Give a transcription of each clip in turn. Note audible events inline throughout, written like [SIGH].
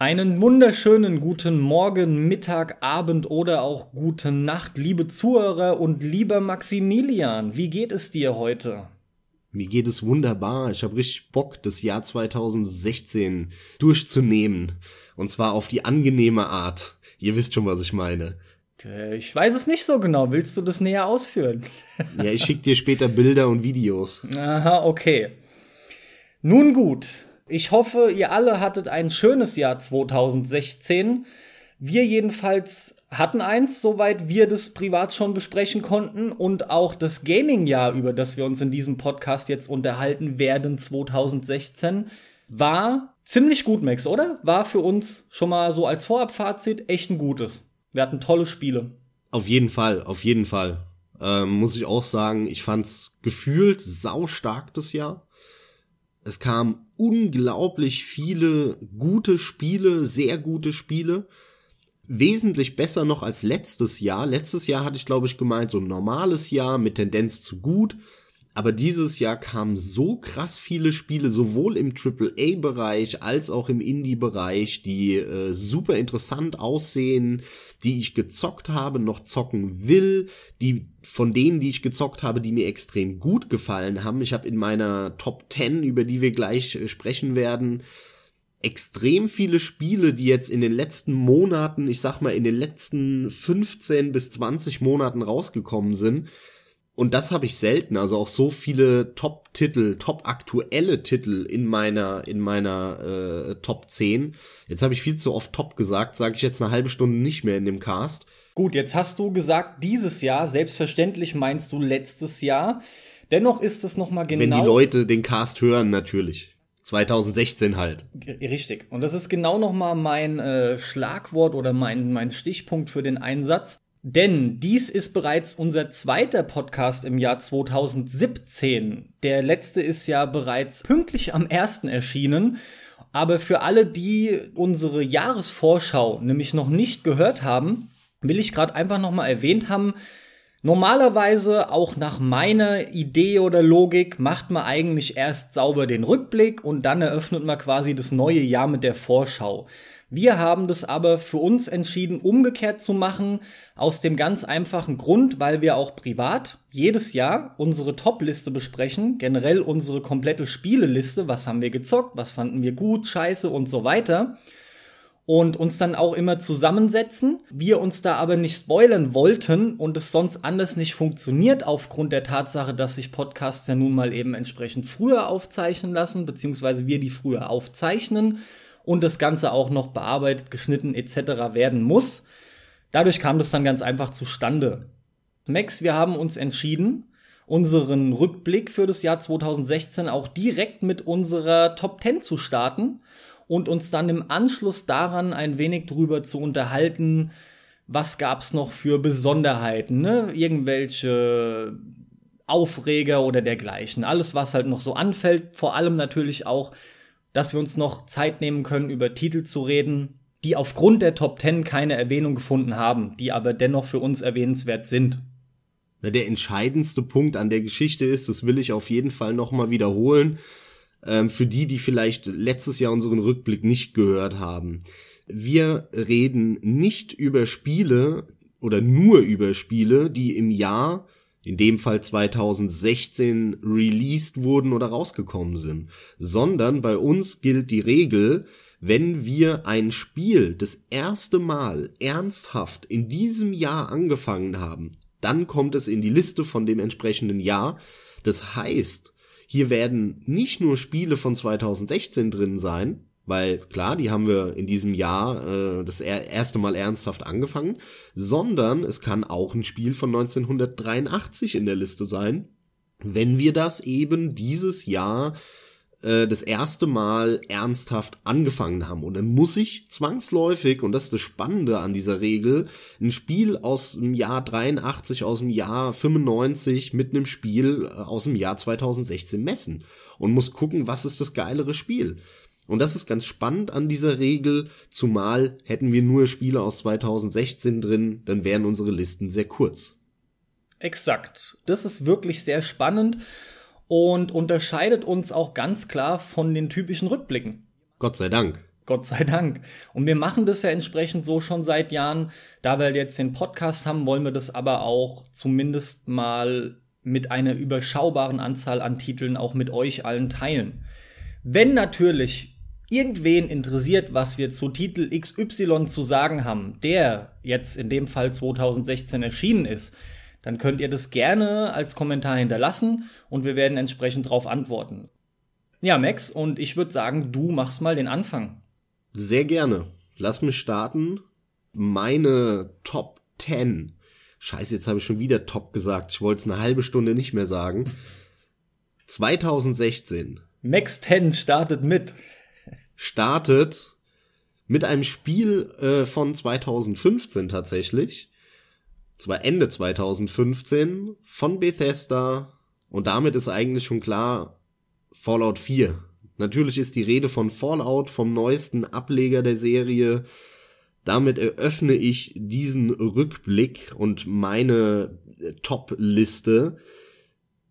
Einen wunderschönen guten Morgen, Mittag, Abend oder auch gute Nacht, liebe Zuhörer und lieber Maximilian. Wie geht es dir heute? Mir geht es wunderbar. Ich habe richtig Bock, das Jahr 2016 durchzunehmen. Und zwar auf die angenehme Art. Ihr wisst schon, was ich meine. Äh, ich weiß es nicht so genau. Willst du das näher ausführen? ja, ich schicke dir später Bilder und Videos. [LAUGHS] Aha, okay. Nun gut, ich hoffe, ihr alle hattet ein schönes Jahr 2016. Wir jedenfalls hatten eins, soweit wir das privat schon besprechen konnten. Und auch das Gaming-Jahr, über das wir uns in diesem Podcast jetzt unterhalten werden, 2016, war ziemlich gut, Max, oder? War für uns schon mal so als Vorabfazit echt ein gutes. Wir hatten tolle Spiele. Auf jeden Fall, auf jeden Fall. Ähm, muss ich auch sagen, ich fand's gefühlt saustark das Jahr. Es kamen unglaublich viele gute Spiele, sehr gute Spiele. Wesentlich besser noch als letztes Jahr. Letztes Jahr hatte ich, glaube ich, gemeint, so ein normales Jahr mit Tendenz zu gut. Aber dieses Jahr kamen so krass viele Spiele, sowohl im AAA-Bereich als auch im Indie-Bereich, die äh, super interessant aussehen, die ich gezockt habe, noch zocken will, die von denen, die ich gezockt habe, die mir extrem gut gefallen haben. Ich habe in meiner Top 10, über die wir gleich äh, sprechen werden, extrem viele Spiele, die jetzt in den letzten Monaten, ich sag mal in den letzten 15 bis 20 Monaten rausgekommen sind und das habe ich selten, also auch so viele Top-Titel, top-aktuelle Titel in meiner, in meiner äh, Top 10. Jetzt habe ich viel zu oft Top gesagt, sage ich jetzt eine halbe Stunde nicht mehr in dem Cast. Gut, jetzt hast du gesagt, dieses Jahr, selbstverständlich meinst du letztes Jahr. Dennoch ist es noch mal genau. Wenn die Leute den Cast hören, natürlich. 2016 halt. Richtig. Und das ist genau noch mal mein äh, Schlagwort oder mein, mein Stichpunkt für den Einsatz. Denn dies ist bereits unser zweiter Podcast im Jahr 2017. Der letzte ist ja bereits pünktlich am ersten erschienen. Aber für alle, die unsere Jahresvorschau nämlich noch nicht gehört haben, will ich gerade einfach noch mal erwähnt haben, Normalerweise, auch nach meiner Idee oder Logik, macht man eigentlich erst sauber den Rückblick und dann eröffnet man quasi das neue Jahr mit der Vorschau. Wir haben das aber für uns entschieden, umgekehrt zu machen, aus dem ganz einfachen Grund, weil wir auch privat jedes Jahr unsere Top-Liste besprechen, generell unsere komplette Spieleliste, was haben wir gezockt, was fanden wir gut, scheiße und so weiter. Und uns dann auch immer zusammensetzen. Wir uns da aber nicht spoilern wollten und es sonst anders nicht funktioniert, aufgrund der Tatsache, dass sich Podcasts ja nun mal eben entsprechend früher aufzeichnen lassen, beziehungsweise wir die früher aufzeichnen und das Ganze auch noch bearbeitet, geschnitten etc. werden muss. Dadurch kam das dann ganz einfach zustande. Max, wir haben uns entschieden, unseren Rückblick für das Jahr 2016 auch direkt mit unserer Top 10 zu starten und uns dann im Anschluss daran ein wenig drüber zu unterhalten, was gab es noch für Besonderheiten, ne? Irgendwelche Aufreger oder dergleichen. Alles, was halt noch so anfällt, vor allem natürlich auch dass wir uns noch Zeit nehmen können, über Titel zu reden, die aufgrund der Top 10 keine Erwähnung gefunden haben, die aber dennoch für uns erwähnenswert sind. Der entscheidendste Punkt an der Geschichte ist, das will ich auf jeden Fall nochmal wiederholen, ähm, für die, die vielleicht letztes Jahr unseren Rückblick nicht gehört haben. Wir reden nicht über Spiele oder nur über Spiele, die im Jahr in dem Fall 2016 released wurden oder rausgekommen sind, sondern bei uns gilt die Regel, wenn wir ein Spiel das erste Mal ernsthaft in diesem Jahr angefangen haben, dann kommt es in die Liste von dem entsprechenden Jahr. Das heißt, hier werden nicht nur Spiele von 2016 drin sein, weil klar, die haben wir in diesem Jahr äh, das erste Mal ernsthaft angefangen, sondern es kann auch ein Spiel von 1983 in der Liste sein, wenn wir das eben dieses Jahr äh, das erste Mal ernsthaft angefangen haben. Und dann muss ich zwangsläufig, und das ist das Spannende an dieser Regel, ein Spiel aus dem Jahr 83, aus dem Jahr 95 mit einem Spiel äh, aus dem Jahr 2016 messen und muss gucken, was ist das geilere Spiel. Und das ist ganz spannend an dieser Regel, zumal hätten wir nur Spiele aus 2016 drin, dann wären unsere Listen sehr kurz. Exakt. Das ist wirklich sehr spannend und unterscheidet uns auch ganz klar von den typischen Rückblicken. Gott sei Dank. Gott sei Dank. Und wir machen das ja entsprechend so schon seit Jahren. Da wir jetzt den Podcast haben, wollen wir das aber auch zumindest mal mit einer überschaubaren Anzahl an Titeln auch mit euch allen teilen. Wenn natürlich irgendwen interessiert, was wir zu Titel XY zu sagen haben, der jetzt in dem Fall 2016 erschienen ist, dann könnt ihr das gerne als Kommentar hinterlassen und wir werden entsprechend darauf antworten. Ja, Max, und ich würde sagen, du machst mal den Anfang. Sehr gerne. Lass mich starten. Meine Top 10. Scheiße, jetzt habe ich schon wieder Top gesagt. Ich wollte es eine halbe Stunde nicht mehr sagen. [LAUGHS] 2016. Max 10 startet mit. Startet mit einem Spiel äh, von 2015 tatsächlich. Zwar Ende 2015 von Bethesda. Und damit ist eigentlich schon klar Fallout 4 Natürlich ist die Rede von Fallout, vom neuesten Ableger der Serie. Damit eröffne ich diesen Rückblick und meine Top-Liste.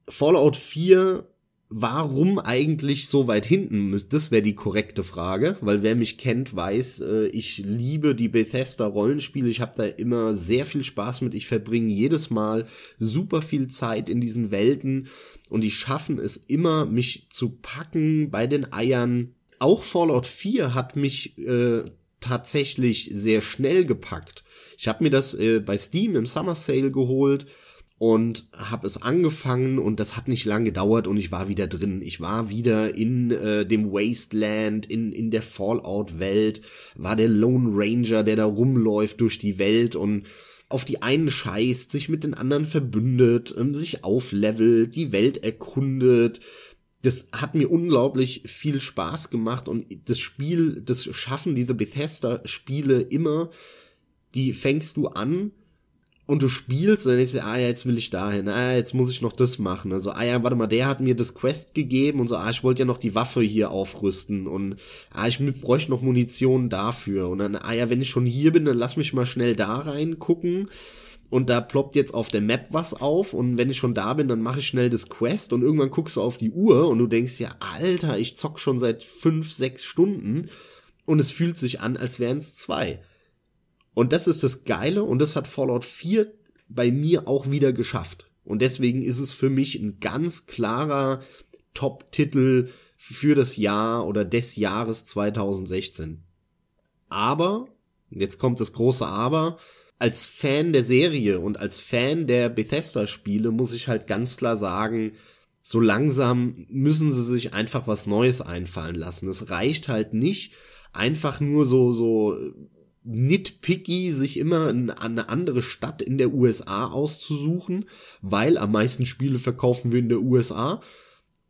Fallout 4 warum eigentlich so weit hinten? Das wäre die korrekte Frage, weil wer mich kennt, weiß, äh, ich liebe die Bethesda Rollenspiele. Ich habe da immer sehr viel Spaß mit. Ich verbringe jedes Mal super viel Zeit in diesen Welten und die schaffen es immer, mich zu packen bei den Eiern. Auch Fallout 4 hat mich äh, tatsächlich sehr schnell gepackt. Ich habe mir das äh, bei Steam im Summer Sale geholt und habe es angefangen und das hat nicht lange gedauert und ich war wieder drin. Ich war wieder in äh, dem Wasteland, in, in der Fallout-Welt, war der Lone Ranger, der da rumläuft durch die Welt und auf die einen scheißt, sich mit den anderen verbündet, ähm, sich auflevelt, die Welt erkundet. Das hat mir unglaublich viel Spaß gemacht und das Spiel, das schaffen diese Bethesda-Spiele immer, die fängst du an und du spielst und dann denkst du, ah ja, jetzt will ich dahin, ah, jetzt muss ich noch das machen. Also, ah ja, warte mal, der hat mir das Quest gegeben und so, ah, ich wollte ja noch die Waffe hier aufrüsten und ah, ich bräuchte noch Munition dafür. Und dann, ah ja, wenn ich schon hier bin, dann lass mich mal schnell da reingucken. Und da ploppt jetzt auf der Map was auf und wenn ich schon da bin, dann mache ich schnell das Quest und irgendwann guckst du auf die Uhr und du denkst ja, Alter, ich zock schon seit fünf, sechs Stunden und es fühlt sich an, als wären es zwei. Und das ist das Geile und das hat Fallout 4 bei mir auch wieder geschafft. Und deswegen ist es für mich ein ganz klarer Top-Titel für das Jahr oder des Jahres 2016. Aber, jetzt kommt das große Aber, als Fan der Serie und als Fan der Bethesda-Spiele muss ich halt ganz klar sagen, so langsam müssen sie sich einfach was Neues einfallen lassen. Es reicht halt nicht, einfach nur so, so nitpicky, sich immer eine andere Stadt in der USA auszusuchen, weil am meisten Spiele verkaufen wir in der USA.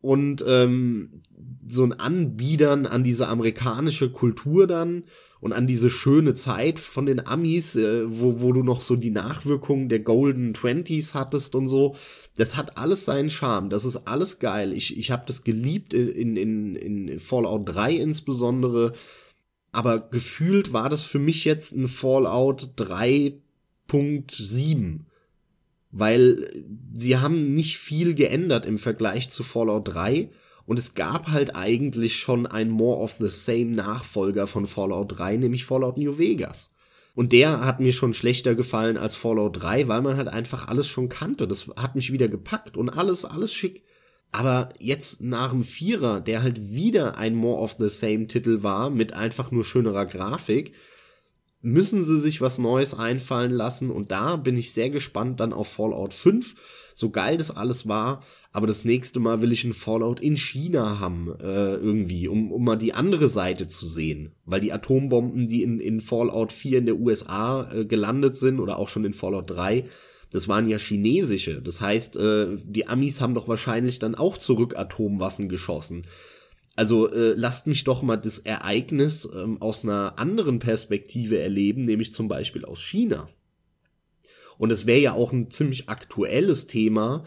Und ähm, so ein Anbiedern an diese amerikanische Kultur dann und an diese schöne Zeit von den Amis, äh, wo, wo du noch so die Nachwirkungen der Golden Twenties hattest und so, das hat alles seinen Charme, das ist alles geil. Ich, ich habe das geliebt in, in, in Fallout 3 insbesondere, aber gefühlt war das für mich jetzt ein Fallout 3.7. Weil sie haben nicht viel geändert im Vergleich zu Fallout 3 und es gab halt eigentlich schon ein More of the Same Nachfolger von Fallout 3, nämlich Fallout New Vegas. Und der hat mir schon schlechter gefallen als Fallout 3, weil man halt einfach alles schon kannte. Das hat mich wieder gepackt und alles, alles schick. Aber jetzt nach dem Vierer, der halt wieder ein More of the Same Titel war, mit einfach nur schönerer Grafik, müssen sie sich was Neues einfallen lassen und da bin ich sehr gespannt dann auf Fallout 5. So geil das alles war, aber das nächste Mal will ich ein Fallout in China haben, äh, irgendwie, um, um mal die andere Seite zu sehen. Weil die Atombomben, die in, in Fallout 4 in der USA äh, gelandet sind oder auch schon in Fallout 3, das waren ja chinesische. Das heißt, äh, die Amis haben doch wahrscheinlich dann auch zurück Atomwaffen geschossen. Also äh, lasst mich doch mal das Ereignis ähm, aus einer anderen Perspektive erleben, nämlich zum Beispiel aus China. Und es wäre ja auch ein ziemlich aktuelles Thema,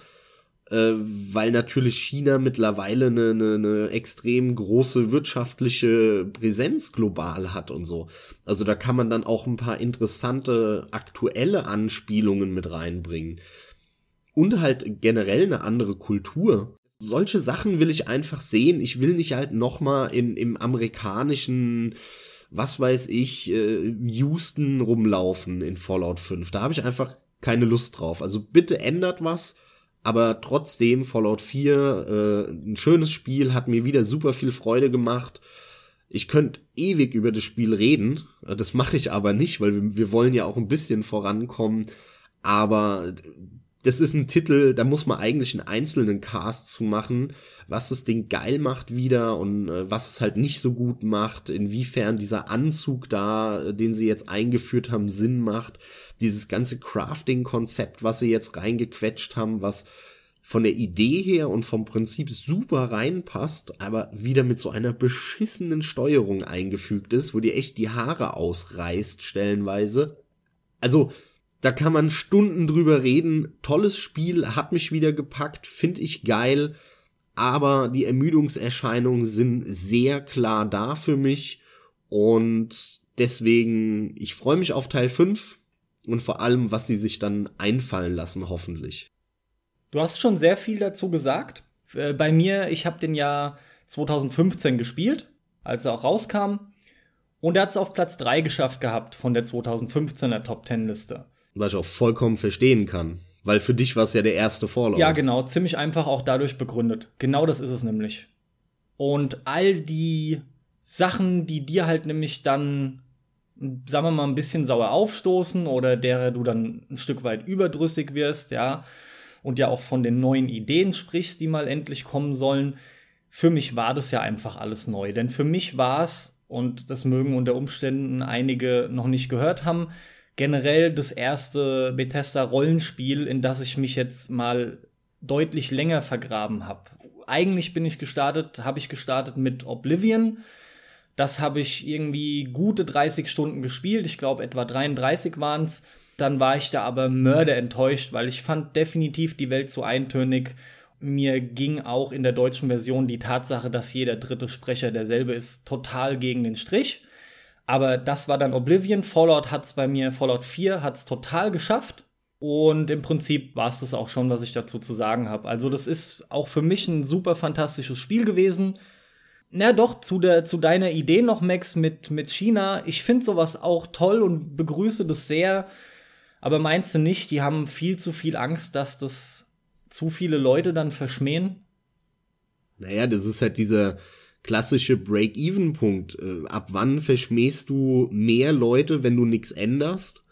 äh, weil natürlich China mittlerweile eine, eine, eine extrem große wirtschaftliche Präsenz global hat und so. Also da kann man dann auch ein paar interessante aktuelle Anspielungen mit reinbringen. Und halt generell eine andere Kultur. Solche Sachen will ich einfach sehen. Ich will nicht halt nochmal in, im amerikanischen was weiß ich, äh, Houston rumlaufen in Fallout 5. Da habe ich einfach keine Lust drauf. Also bitte ändert was, aber trotzdem Fallout 4 äh, ein schönes Spiel, hat mir wieder super viel Freude gemacht. Ich könnte ewig über das Spiel reden, das mache ich aber nicht, weil wir, wir wollen ja auch ein bisschen vorankommen. Aber das ist ein Titel, da muss man eigentlich einen einzelnen Cast zu machen, was das Ding geil macht wieder und äh, was es halt nicht so gut macht, inwiefern dieser Anzug da, äh, den sie jetzt eingeführt haben, Sinn macht, dieses ganze Crafting-Konzept, was sie jetzt reingequetscht haben, was von der Idee her und vom Prinzip super reinpasst, aber wieder mit so einer beschissenen Steuerung eingefügt ist, wo dir echt die Haare ausreißt stellenweise. Also, da kann man Stunden drüber reden. Tolles Spiel, hat mich wieder gepackt, finde ich geil. Aber die Ermüdungserscheinungen sind sehr klar da für mich. Und deswegen, ich freue mich auf Teil 5 und vor allem, was sie sich dann einfallen lassen, hoffentlich. Du hast schon sehr viel dazu gesagt. Äh, bei mir, ich habe den Jahr 2015 gespielt, als er auch rauskam. Und er hat es auf Platz 3 geschafft gehabt von der 2015er Top 10 Liste. Was ich auch vollkommen verstehen kann. Weil für dich war es ja der erste Fallout. Ja, genau. Ziemlich einfach auch dadurch begründet. Genau das ist es nämlich. Und all die Sachen, die dir halt nämlich dann, sagen wir mal, ein bisschen sauer aufstoßen oder derer du dann ein Stück weit überdrüssig wirst, ja, und ja auch von den neuen Ideen sprichst, die mal endlich kommen sollen. Für mich war das ja einfach alles neu. Denn für mich war es, und das mögen unter Umständen einige noch nicht gehört haben, generell das erste Bethesda-Rollenspiel, in das ich mich jetzt mal deutlich länger vergraben habe. Eigentlich bin ich gestartet, habe ich gestartet mit Oblivion. Das habe ich irgendwie gute 30 Stunden gespielt. Ich glaube, etwa 33 waren es. Dann war ich da aber mörderenttäuscht, weil ich fand definitiv die Welt zu eintönig. Mir ging auch in der deutschen Version die Tatsache, dass jeder dritte Sprecher derselbe ist, total gegen den Strich. Aber das war dann Oblivion. Fallout hat es bei mir, Fallout 4 hat es total geschafft. Und im Prinzip war es das auch schon, was ich dazu zu sagen habe. Also, das ist auch für mich ein super fantastisches Spiel gewesen. Na doch, zu, der, zu deiner Idee noch, Max, mit, mit China. Ich finde sowas auch toll und begrüße das sehr. Aber meinst du nicht, die haben viel zu viel Angst, dass das zu viele Leute dann verschmähen? Naja, das ist halt dieser, klassische Break-Even-Punkt. Äh, ab wann verschmähst du mehr Leute, wenn du nichts änderst,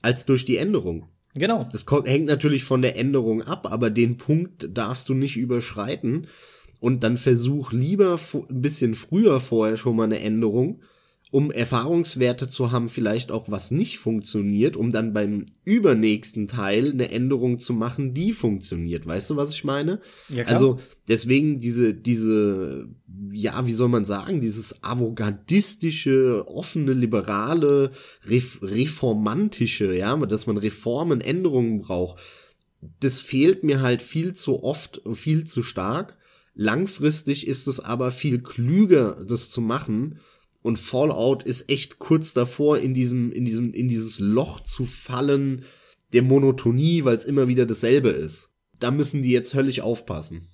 als durch die Änderung? Genau. Das hängt natürlich von der Änderung ab, aber den Punkt darfst du nicht überschreiten. Und dann versuch lieber ein bisschen früher vorher schon mal eine Änderung, um Erfahrungswerte zu haben, vielleicht auch was nicht funktioniert, um dann beim übernächsten Teil eine Änderung zu machen, die funktioniert. Weißt du, was ich meine? Ja, klar. Also deswegen diese, diese, ja, wie soll man sagen, dieses avantgardistische, offene, liberale, reformantische, ja, dass man Reformen, Änderungen braucht. Das fehlt mir halt viel zu oft und viel zu stark. Langfristig ist es aber viel klüger, das zu machen, und Fallout ist echt kurz davor, in diesem, in diesem, in dieses Loch zu fallen der Monotonie, weil es immer wieder dasselbe ist. Da müssen die jetzt höllisch aufpassen.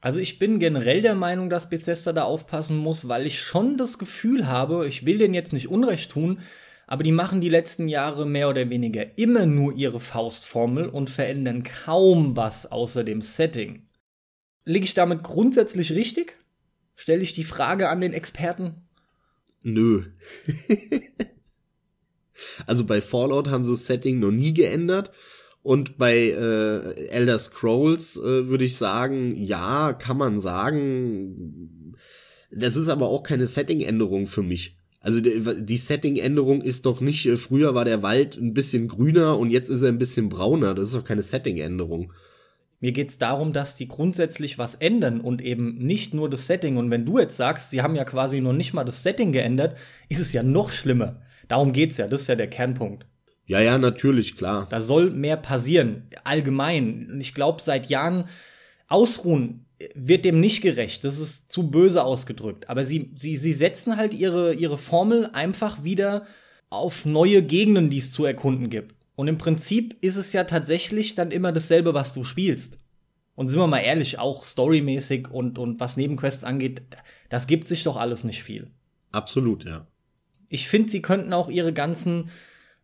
Also ich bin generell der Meinung, dass Bethesda da aufpassen muss, weil ich schon das Gefühl habe, ich will denen jetzt nicht Unrecht tun, aber die machen die letzten Jahre mehr oder weniger immer nur ihre Faustformel und verändern kaum was außer dem Setting. Liege ich damit grundsätzlich richtig? Stelle ich die Frage an den Experten? Nö. [LAUGHS] also bei Fallout haben sie das Setting noch nie geändert. Und bei äh, Elder Scrolls äh, würde ich sagen, ja, kann man sagen. Das ist aber auch keine Setting-Änderung für mich. Also die, die Setting-Änderung ist doch nicht, äh, früher war der Wald ein bisschen grüner und jetzt ist er ein bisschen brauner. Das ist doch keine Setting-Änderung. Mir geht es darum, dass die grundsätzlich was ändern und eben nicht nur das Setting. Und wenn du jetzt sagst, sie haben ja quasi noch nicht mal das Setting geändert, ist es ja noch schlimmer. Darum geht's ja, das ist ja der Kernpunkt. Ja, ja, natürlich, klar. Da soll mehr passieren, allgemein. Und ich glaube, seit Jahren ausruhen wird dem nicht gerecht. Das ist zu böse ausgedrückt. Aber sie, sie, sie setzen halt ihre, ihre Formel einfach wieder auf neue Gegenden, die es zu erkunden gibt. Und im Prinzip ist es ja tatsächlich dann immer dasselbe, was du spielst. Und sind wir mal ehrlich, auch storymäßig und, und was Nebenquests angeht, das gibt sich doch alles nicht viel. Absolut, ja. Ich finde, sie könnten auch ihre ganzen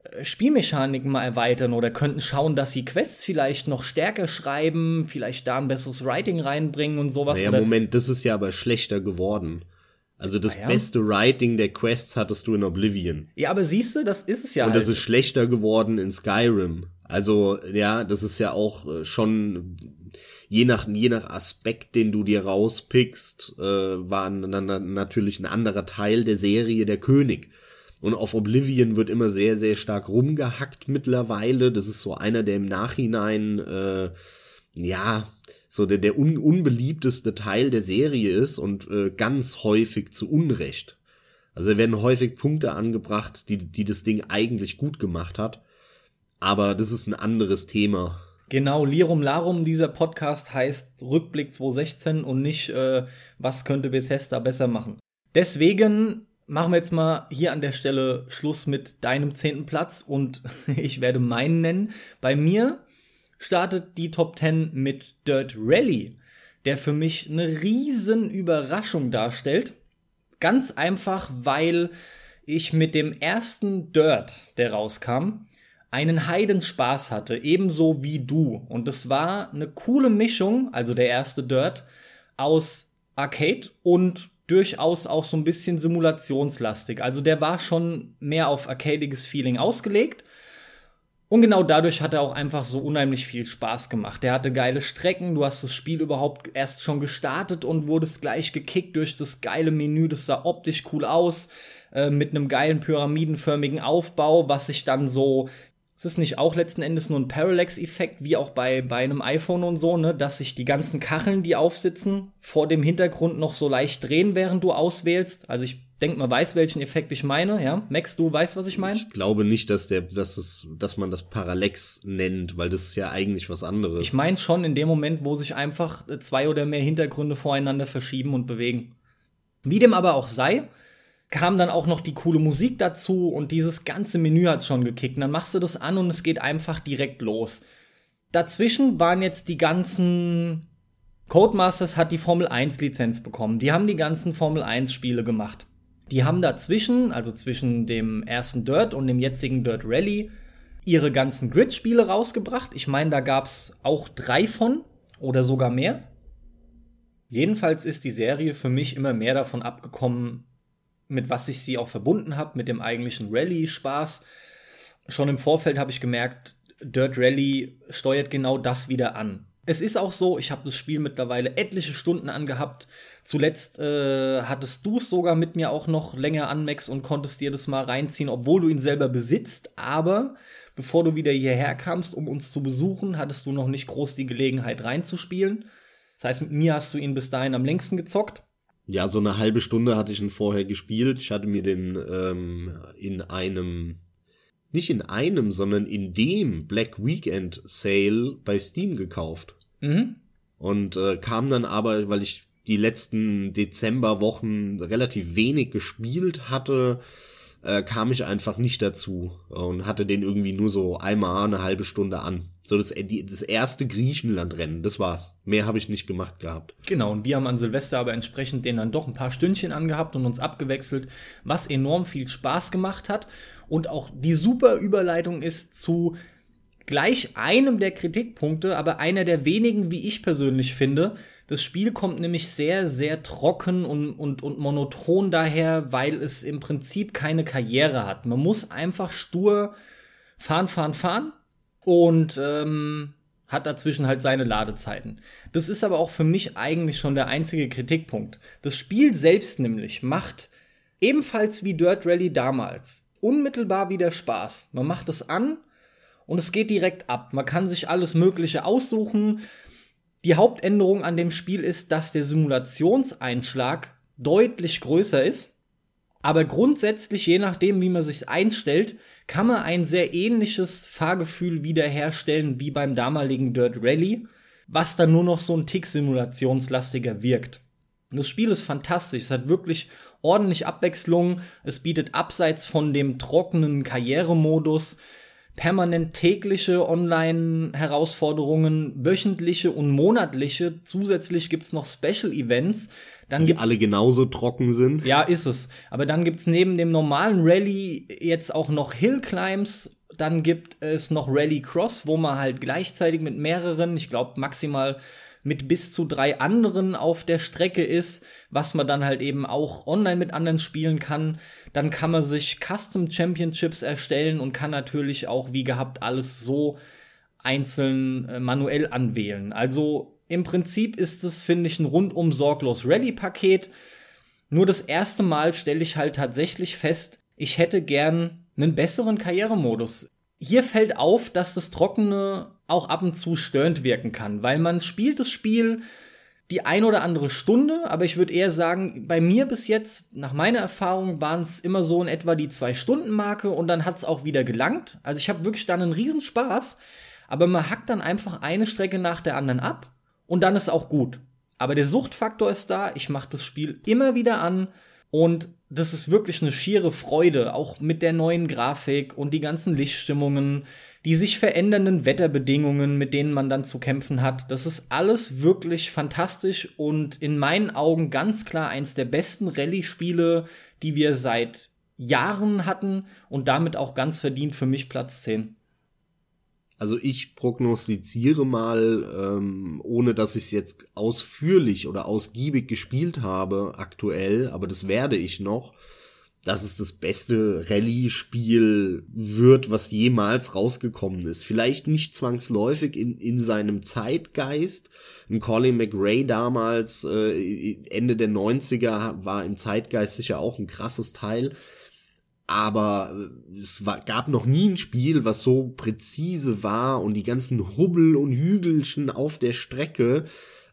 äh, Spielmechaniken mal erweitern oder könnten schauen, dass sie Quests vielleicht noch stärker schreiben, vielleicht da ein besseres Writing reinbringen und sowas. Naja, oder Moment, das ist ja aber schlechter geworden. Also das Ah ja? beste Writing der Quests hattest du in Oblivion. ja, aber siehst du, das ist es ja. Und halt. das ist schlechter geworden in Skyrim. Also, ja, das ist ja auch äh, schon, je nach, je nach Aspekt, den du dir rauspickst, äh, war na, na, natürlich ein anderer Teil der Serie der König. Und auf Oblivion wird immer sehr, sehr stark rumgehackt mittlerweile. Das ist so einer, der im Nachhinein, äh, ja, so der, der un, unbeliebteste Teil der Serie ist und äh, ganz häufig zu Unrecht. Also werden häufig Punkte angebracht, die, die das Ding eigentlich gut gemacht hat. Aber das ist ein anderes Thema. Genau, Lirum Larum, dieser Podcast heißt Rückblick 2016 und nicht, äh, was könnte Bethesda besser machen. Deswegen machen wir jetzt mal hier an der Stelle Schluss mit deinem zehnten Platz und [LAUGHS] ich werde meinen nennen. Bei mir startet die Top 10 mit Dirt Rally, der für mich eine riesen Überraschung darstellt. Ganz einfach, weil ich mit dem ersten Dirt, der rauskam, einen Heidenspaß hatte, ebenso wie du. Und es war eine coole Mischung, also der erste Dirt, aus Arcade und durchaus auch so ein bisschen simulationslastig. Also der war schon mehr auf arcadiges Feeling ausgelegt. Und genau dadurch hat er auch einfach so unheimlich viel Spaß gemacht. Der hatte geile Strecken, du hast das Spiel überhaupt erst schon gestartet und wurdest gleich gekickt durch das geile Menü, das sah optisch cool aus, äh, mit einem geilen pyramidenförmigen Aufbau, was sich dann so es ist nicht auch letzten Endes nur ein Parallax-Effekt, wie auch bei, bei einem iPhone und so, ne, dass sich die ganzen Kacheln, die aufsitzen, vor dem Hintergrund noch so leicht drehen, während du auswählst. Also ich denke, man weiß, welchen Effekt ich meine, ja. Max, du weißt, was ich meine? Ich glaube nicht, dass der, dass es, dass man das Parallax nennt, weil das ist ja eigentlich was anderes. Ich meine schon in dem Moment, wo sich einfach äh, zwei oder mehr Hintergründe voreinander verschieben und bewegen. Wie dem aber auch sei, kam dann auch noch die coole Musik dazu und dieses ganze Menü hat schon gekickt. Und dann machst du das an und es geht einfach direkt los. Dazwischen waren jetzt die ganzen Codemasters hat die Formel 1 Lizenz bekommen. Die haben die ganzen Formel 1 Spiele gemacht. Die haben dazwischen, also zwischen dem ersten Dirt und dem jetzigen Dirt Rally, ihre ganzen Grid-Spiele rausgebracht. Ich meine, da gab's auch drei von oder sogar mehr. Jedenfalls ist die Serie für mich immer mehr davon abgekommen, mit was ich sie auch verbunden habe, mit dem eigentlichen Rallye-Spaß. Schon im Vorfeld habe ich gemerkt, Dirt Rally steuert genau das wieder an. Es ist auch so, ich habe das Spiel mittlerweile etliche Stunden angehabt. Zuletzt äh, hattest du es sogar mit mir auch noch länger an, Max, und konntest dir das mal reinziehen, obwohl du ihn selber besitzt. Aber bevor du wieder hierher kamst, um uns zu besuchen, hattest du noch nicht groß die Gelegenheit reinzuspielen. Das heißt, mit mir hast du ihn bis dahin am längsten gezockt. Ja, so eine halbe Stunde hatte ich ihn vorher gespielt. Ich hatte mir den ähm, in einem, nicht in einem, sondern in dem Black Weekend Sale bei Steam gekauft. Mhm. Und äh, kam dann aber, weil ich die letzten Dezemberwochen relativ wenig gespielt hatte, äh, kam ich einfach nicht dazu und hatte den irgendwie nur so einmal eine halbe Stunde an. So das, die, das erste Griechenland-Rennen, das war's. Mehr habe ich nicht gemacht gehabt. Genau, und wir haben an Silvester aber entsprechend den dann doch ein paar Stündchen angehabt und uns abgewechselt, was enorm viel Spaß gemacht hat. Und auch die super Überleitung ist zu gleich einem der Kritikpunkte, aber einer der wenigen, wie ich persönlich finde. Das Spiel kommt nämlich sehr, sehr trocken und, und, und monoton daher, weil es im Prinzip keine Karriere hat. Man muss einfach stur fahren, fahren, fahren und ähm, hat dazwischen halt seine Ladezeiten. Das ist aber auch für mich eigentlich schon der einzige Kritikpunkt. Das Spiel selbst nämlich macht ebenfalls wie Dirt Rally damals unmittelbar wieder Spaß. Man macht es an und es geht direkt ab. Man kann sich alles Mögliche aussuchen. Die Hauptänderung an dem Spiel ist, dass der Simulationseinschlag deutlich größer ist. Aber grundsätzlich, je nachdem, wie man sich einstellt, kann man ein sehr ähnliches Fahrgefühl wiederherstellen wie beim damaligen Dirt Rally, was dann nur noch so ein Tick simulationslastiger wirkt. Und das Spiel ist fantastisch. Es hat wirklich ordentlich Abwechslung. Es bietet abseits von dem trockenen Karrieremodus permanent tägliche Online-Herausforderungen, wöchentliche und monatliche. Zusätzlich gibt's noch Special-Events. Dann die gibt's, alle genauso trocken sind. Ja, ist es. Aber dann gibt's neben dem normalen Rally jetzt auch noch Hill Climbs. Dann gibt es noch Rally Cross, wo man halt gleichzeitig mit mehreren, ich glaube maximal mit bis zu drei anderen auf der Strecke ist, was man dann halt eben auch online mit anderen spielen kann. Dann kann man sich Custom Championships erstellen und kann natürlich auch wie gehabt alles so einzeln äh, manuell anwählen. Also im Prinzip ist es, finde ich, ein rundum sorglos Rallye-Paket. Nur das erste Mal stelle ich halt tatsächlich fest, ich hätte gern einen besseren Karrieremodus. Hier fällt auf, dass das Trockene auch ab und zu störend wirken kann, weil man spielt das Spiel die ein oder andere Stunde, aber ich würde eher sagen, bei mir bis jetzt, nach meiner Erfahrung, waren es immer so in etwa die Zwei-Stunden-Marke und dann hat es auch wieder gelangt. Also ich habe wirklich dann einen Riesenspaß, aber man hackt dann einfach eine Strecke nach der anderen ab und dann ist auch gut. Aber der Suchtfaktor ist da, ich mache das Spiel immer wieder an und das ist wirklich eine schiere Freude, auch mit der neuen Grafik und die ganzen Lichtstimmungen, die sich verändernden Wetterbedingungen, mit denen man dann zu kämpfen hat. Das ist alles wirklich fantastisch und in meinen Augen ganz klar eins der besten Rallye-Spiele, die wir seit Jahren hatten und damit auch ganz verdient für mich Platz 10. Also ich prognostiziere mal, ähm, ohne dass ich es jetzt ausführlich oder ausgiebig gespielt habe aktuell, aber das werde ich noch, dass es das beste Rallye-Spiel wird, was jemals rausgekommen ist. Vielleicht nicht zwangsläufig in, in seinem Zeitgeist. Ein Colin McRae damals, äh, Ende der 90er, war im Zeitgeist sicher auch ein krasses Teil aber äh, es war, gab noch nie ein Spiel, was so präzise war und die ganzen Hubbel und Hügelchen auf der Strecke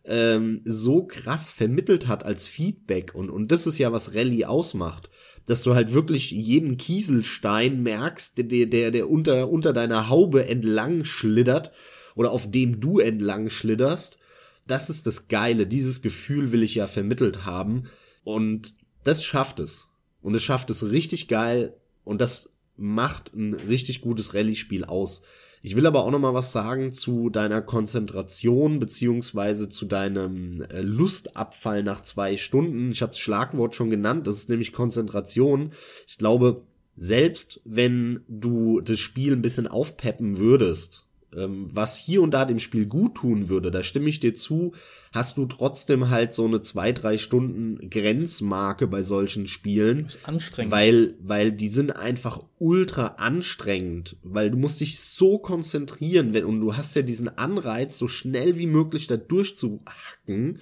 ähm, so krass vermittelt hat als Feedback und und das ist ja was Rallye ausmacht, dass du halt wirklich jeden Kieselstein merkst, der der der unter unter deiner Haube entlang schlittert oder auf dem du entlang schlitterst. Das ist das Geile. Dieses Gefühl will ich ja vermittelt haben und das schafft es. Und es schafft es richtig geil und das macht ein richtig gutes Rallye-Spiel aus. Ich will aber auch noch mal was sagen zu deiner Konzentration beziehungsweise zu deinem äh, Lustabfall nach zwei Stunden. Ich habe das Schlagwort schon genannt, das ist nämlich Konzentration. Ich glaube, selbst wenn du das Spiel ein bisschen aufpeppen würdest, was hier und da dem Spiel gut tun würde, da stimme ich dir zu, hast du trotzdem halt so eine zwei, drei Stunden Grenzmarke bei solchen Spielen. Das ist anstrengend. Weil, weil die sind einfach ultra anstrengend, weil du musst dich so konzentrieren, wenn, und du hast ja diesen Anreiz, so schnell wie möglich da durchzuhacken.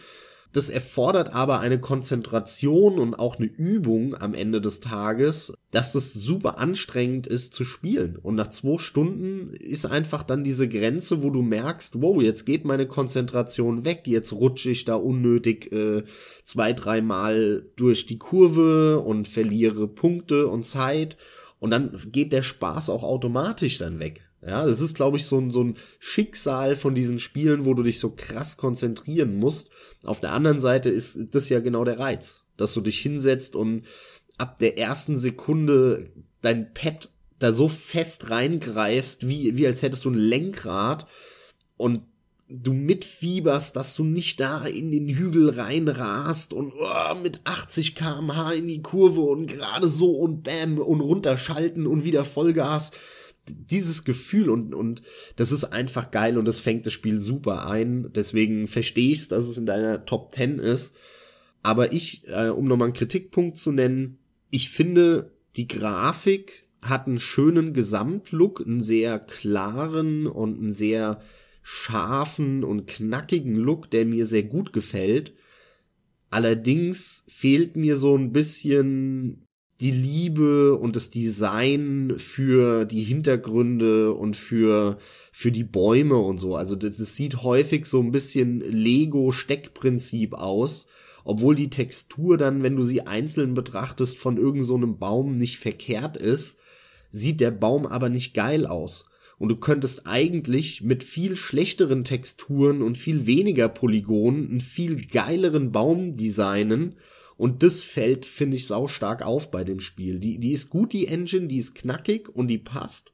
Das erfordert aber eine Konzentration und auch eine Übung am Ende des Tages, dass es super anstrengend ist zu spielen. Und nach zwei Stunden ist einfach dann diese Grenze, wo du merkst, wow, jetzt geht meine Konzentration weg, jetzt rutsche ich da unnötig äh, zwei, dreimal durch die Kurve und verliere Punkte und Zeit. Und dann geht der Spaß auch automatisch dann weg. Ja, das ist, glaube ich, so ein, so ein Schicksal von diesen Spielen, wo du dich so krass konzentrieren musst. Auf der anderen Seite ist das ja genau der Reiz, dass du dich hinsetzt und ab der ersten Sekunde dein Pad da so fest reingreifst, wie, wie als hättest du ein Lenkrad und du mitfieberst, dass du nicht da in den Hügel reinrast und oh, mit 80 kmh in die Kurve und gerade so und bam und runterschalten und wieder Vollgas dieses Gefühl und, und das ist einfach geil und das fängt das Spiel super ein. Deswegen verstehe ich dass es in deiner Top 10 ist. Aber ich, äh, um nochmal einen Kritikpunkt zu nennen, ich finde, die Grafik hat einen schönen Gesamtlook, einen sehr klaren und einen sehr scharfen und knackigen Look, der mir sehr gut gefällt. Allerdings fehlt mir so ein bisschen die Liebe und das Design für die Hintergründe und für, für die Bäume und so. Also das, das sieht häufig so ein bisschen Lego-Steckprinzip aus, obwohl die Textur dann, wenn du sie einzeln betrachtest, von irgendeinem so Baum nicht verkehrt ist, sieht der Baum aber nicht geil aus. Und du könntest eigentlich mit viel schlechteren Texturen und viel weniger Polygonen einen viel geileren Baum designen, und das fällt, finde ich, sau stark auf bei dem Spiel. Die, die ist gut, die Engine, die ist knackig und die passt.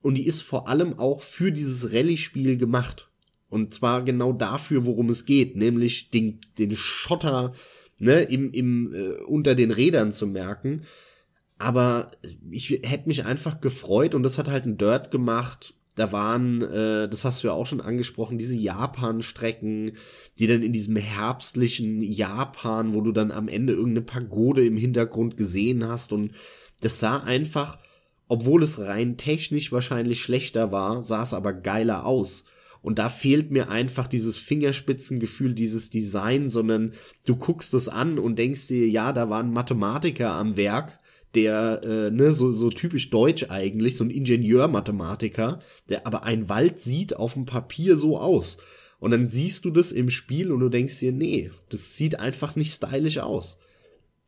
und die ist vor allem auch für dieses Rallye-Spiel gemacht. Und zwar genau dafür, worum es geht, nämlich den, den Schotter ne, im, im, äh, unter den Rädern zu merken. Aber ich hätte mich einfach gefreut und das hat halt ein Dirt gemacht. Da waren, äh, das hast du ja auch schon angesprochen, diese Japan-Strecken, die dann in diesem herbstlichen Japan, wo du dann am Ende irgendeine Pagode im Hintergrund gesehen hast und das sah einfach, obwohl es rein technisch wahrscheinlich schlechter war, sah es aber geiler aus. Und da fehlt mir einfach dieses Fingerspitzengefühl, dieses Design, sondern du guckst es an und denkst dir, ja, da war ein Mathematiker am Werk, der, äh, ne, so, so typisch deutsch eigentlich, so ein Ingenieur-Mathematiker, der aber ein Wald sieht auf dem Papier so aus. Und dann siehst du das im Spiel und du denkst dir, nee, das sieht einfach nicht stylisch aus.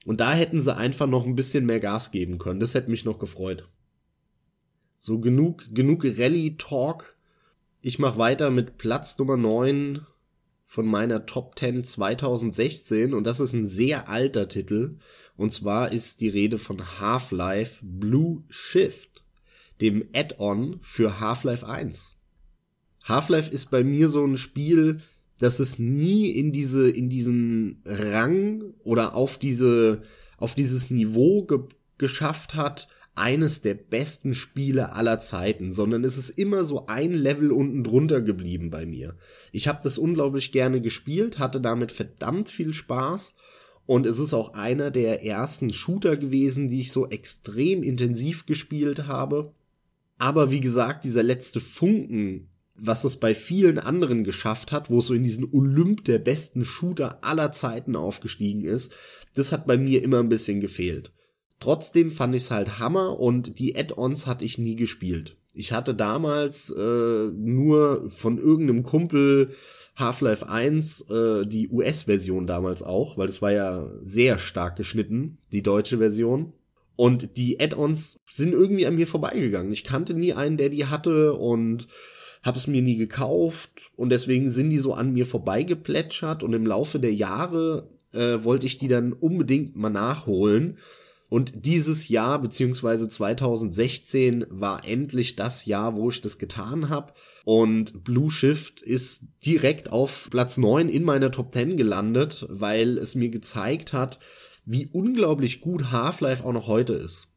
Und da hätten sie einfach noch ein bisschen mehr Gas geben können. Das hätte mich noch gefreut. So genug, genug Rallye-Talk. Ich mache weiter mit Platz Nummer 9 von meiner Top 10 2016 und das ist ein sehr alter Titel. Und zwar ist die Rede von Half-Life Blue Shift, dem Add-on für Half-Life 1. Half-Life ist bei mir so ein Spiel, dass es nie in diese, in diesen Rang oder auf diese, auf dieses Niveau ge geschafft hat, eines der besten Spiele aller Zeiten, sondern es ist immer so ein Level unten drunter geblieben bei mir. Ich habe das unglaublich gerne gespielt, hatte damit verdammt viel Spaß und es ist auch einer der ersten Shooter gewesen, die ich so extrem intensiv gespielt habe. Aber wie gesagt, dieser letzte Funken was es bei vielen anderen geschafft hat, wo es so in diesen Olymp der besten Shooter aller Zeiten aufgestiegen ist, das hat bei mir immer ein bisschen gefehlt. Trotzdem fand ich es halt Hammer und die Add-ons hatte ich nie gespielt. Ich hatte damals äh, nur von irgendeinem Kumpel Half-Life 1 äh, die US-Version damals auch, weil es war ja sehr stark geschnitten, die deutsche Version. Und die Add-ons sind irgendwie an mir vorbeigegangen. Ich kannte nie einen, der die hatte und habe es mir nie gekauft und deswegen sind die so an mir vorbeigeplätschert und im Laufe der Jahre äh, wollte ich die dann unbedingt mal nachholen. Und dieses Jahr, beziehungsweise 2016, war endlich das Jahr, wo ich das getan habe. Und Blue Shift ist direkt auf Platz 9 in meiner Top 10 gelandet, weil es mir gezeigt hat, wie unglaublich gut Half-Life auch noch heute ist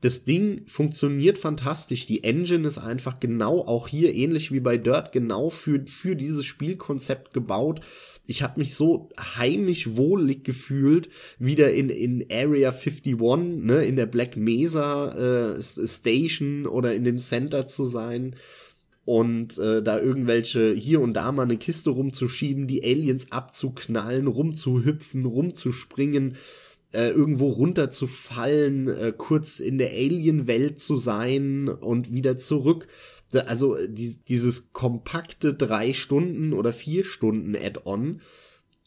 das Ding funktioniert fantastisch. Die Engine ist einfach genau auch hier ähnlich wie bei Dirt genau für für dieses Spielkonzept gebaut. Ich habe mich so heimisch wohlig gefühlt, wieder in in Area 51, ne, in der Black Mesa äh, Station oder in dem Center zu sein und äh, da irgendwelche hier und da mal eine Kiste rumzuschieben, die Aliens abzuknallen, rumzuhüpfen, rumzuspringen äh, irgendwo runterzufallen, äh, kurz in der Alien-Welt zu sein und wieder zurück. Also die, dieses kompakte drei Stunden oder vier Stunden Add-on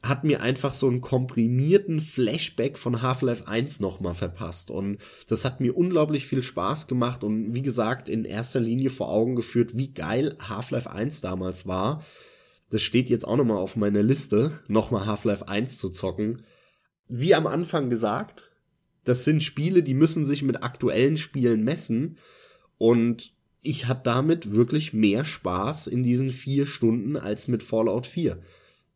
hat mir einfach so einen komprimierten Flashback von Half-Life 1 nochmal verpasst. Und das hat mir unglaublich viel Spaß gemacht und wie gesagt, in erster Linie vor Augen geführt, wie geil Half-Life 1 damals war. Das steht jetzt auch nochmal auf meiner Liste, nochmal Half-Life 1 zu zocken wie am Anfang gesagt, das sind Spiele, die müssen sich mit aktuellen Spielen messen. Und ich hatte damit wirklich mehr Spaß in diesen vier Stunden als mit Fallout 4.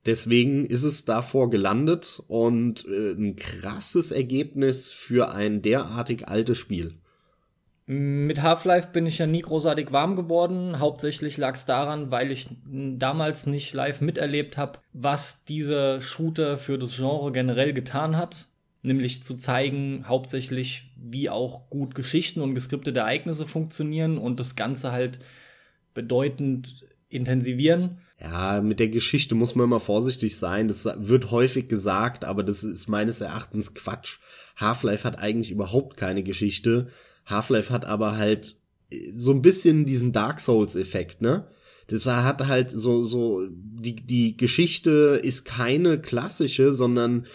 Deswegen ist es davor gelandet und äh, ein krasses Ergebnis für ein derartig altes Spiel. Mit Half-Life bin ich ja nie großartig warm geworden. Hauptsächlich lag es daran, weil ich damals nicht live miterlebt habe, was dieser Shooter für das Genre generell getan hat. Nämlich zu zeigen, hauptsächlich, wie auch gut Geschichten und geskriptete Ereignisse funktionieren und das Ganze halt bedeutend intensivieren. Ja, mit der Geschichte muss man immer vorsichtig sein. Das wird häufig gesagt, aber das ist meines Erachtens Quatsch. Half-Life hat eigentlich überhaupt keine Geschichte Half-Life hat aber halt äh, so ein bisschen diesen Dark Souls-Effekt, ne? Das hat halt so, so, die, die Geschichte ist keine klassische, sondern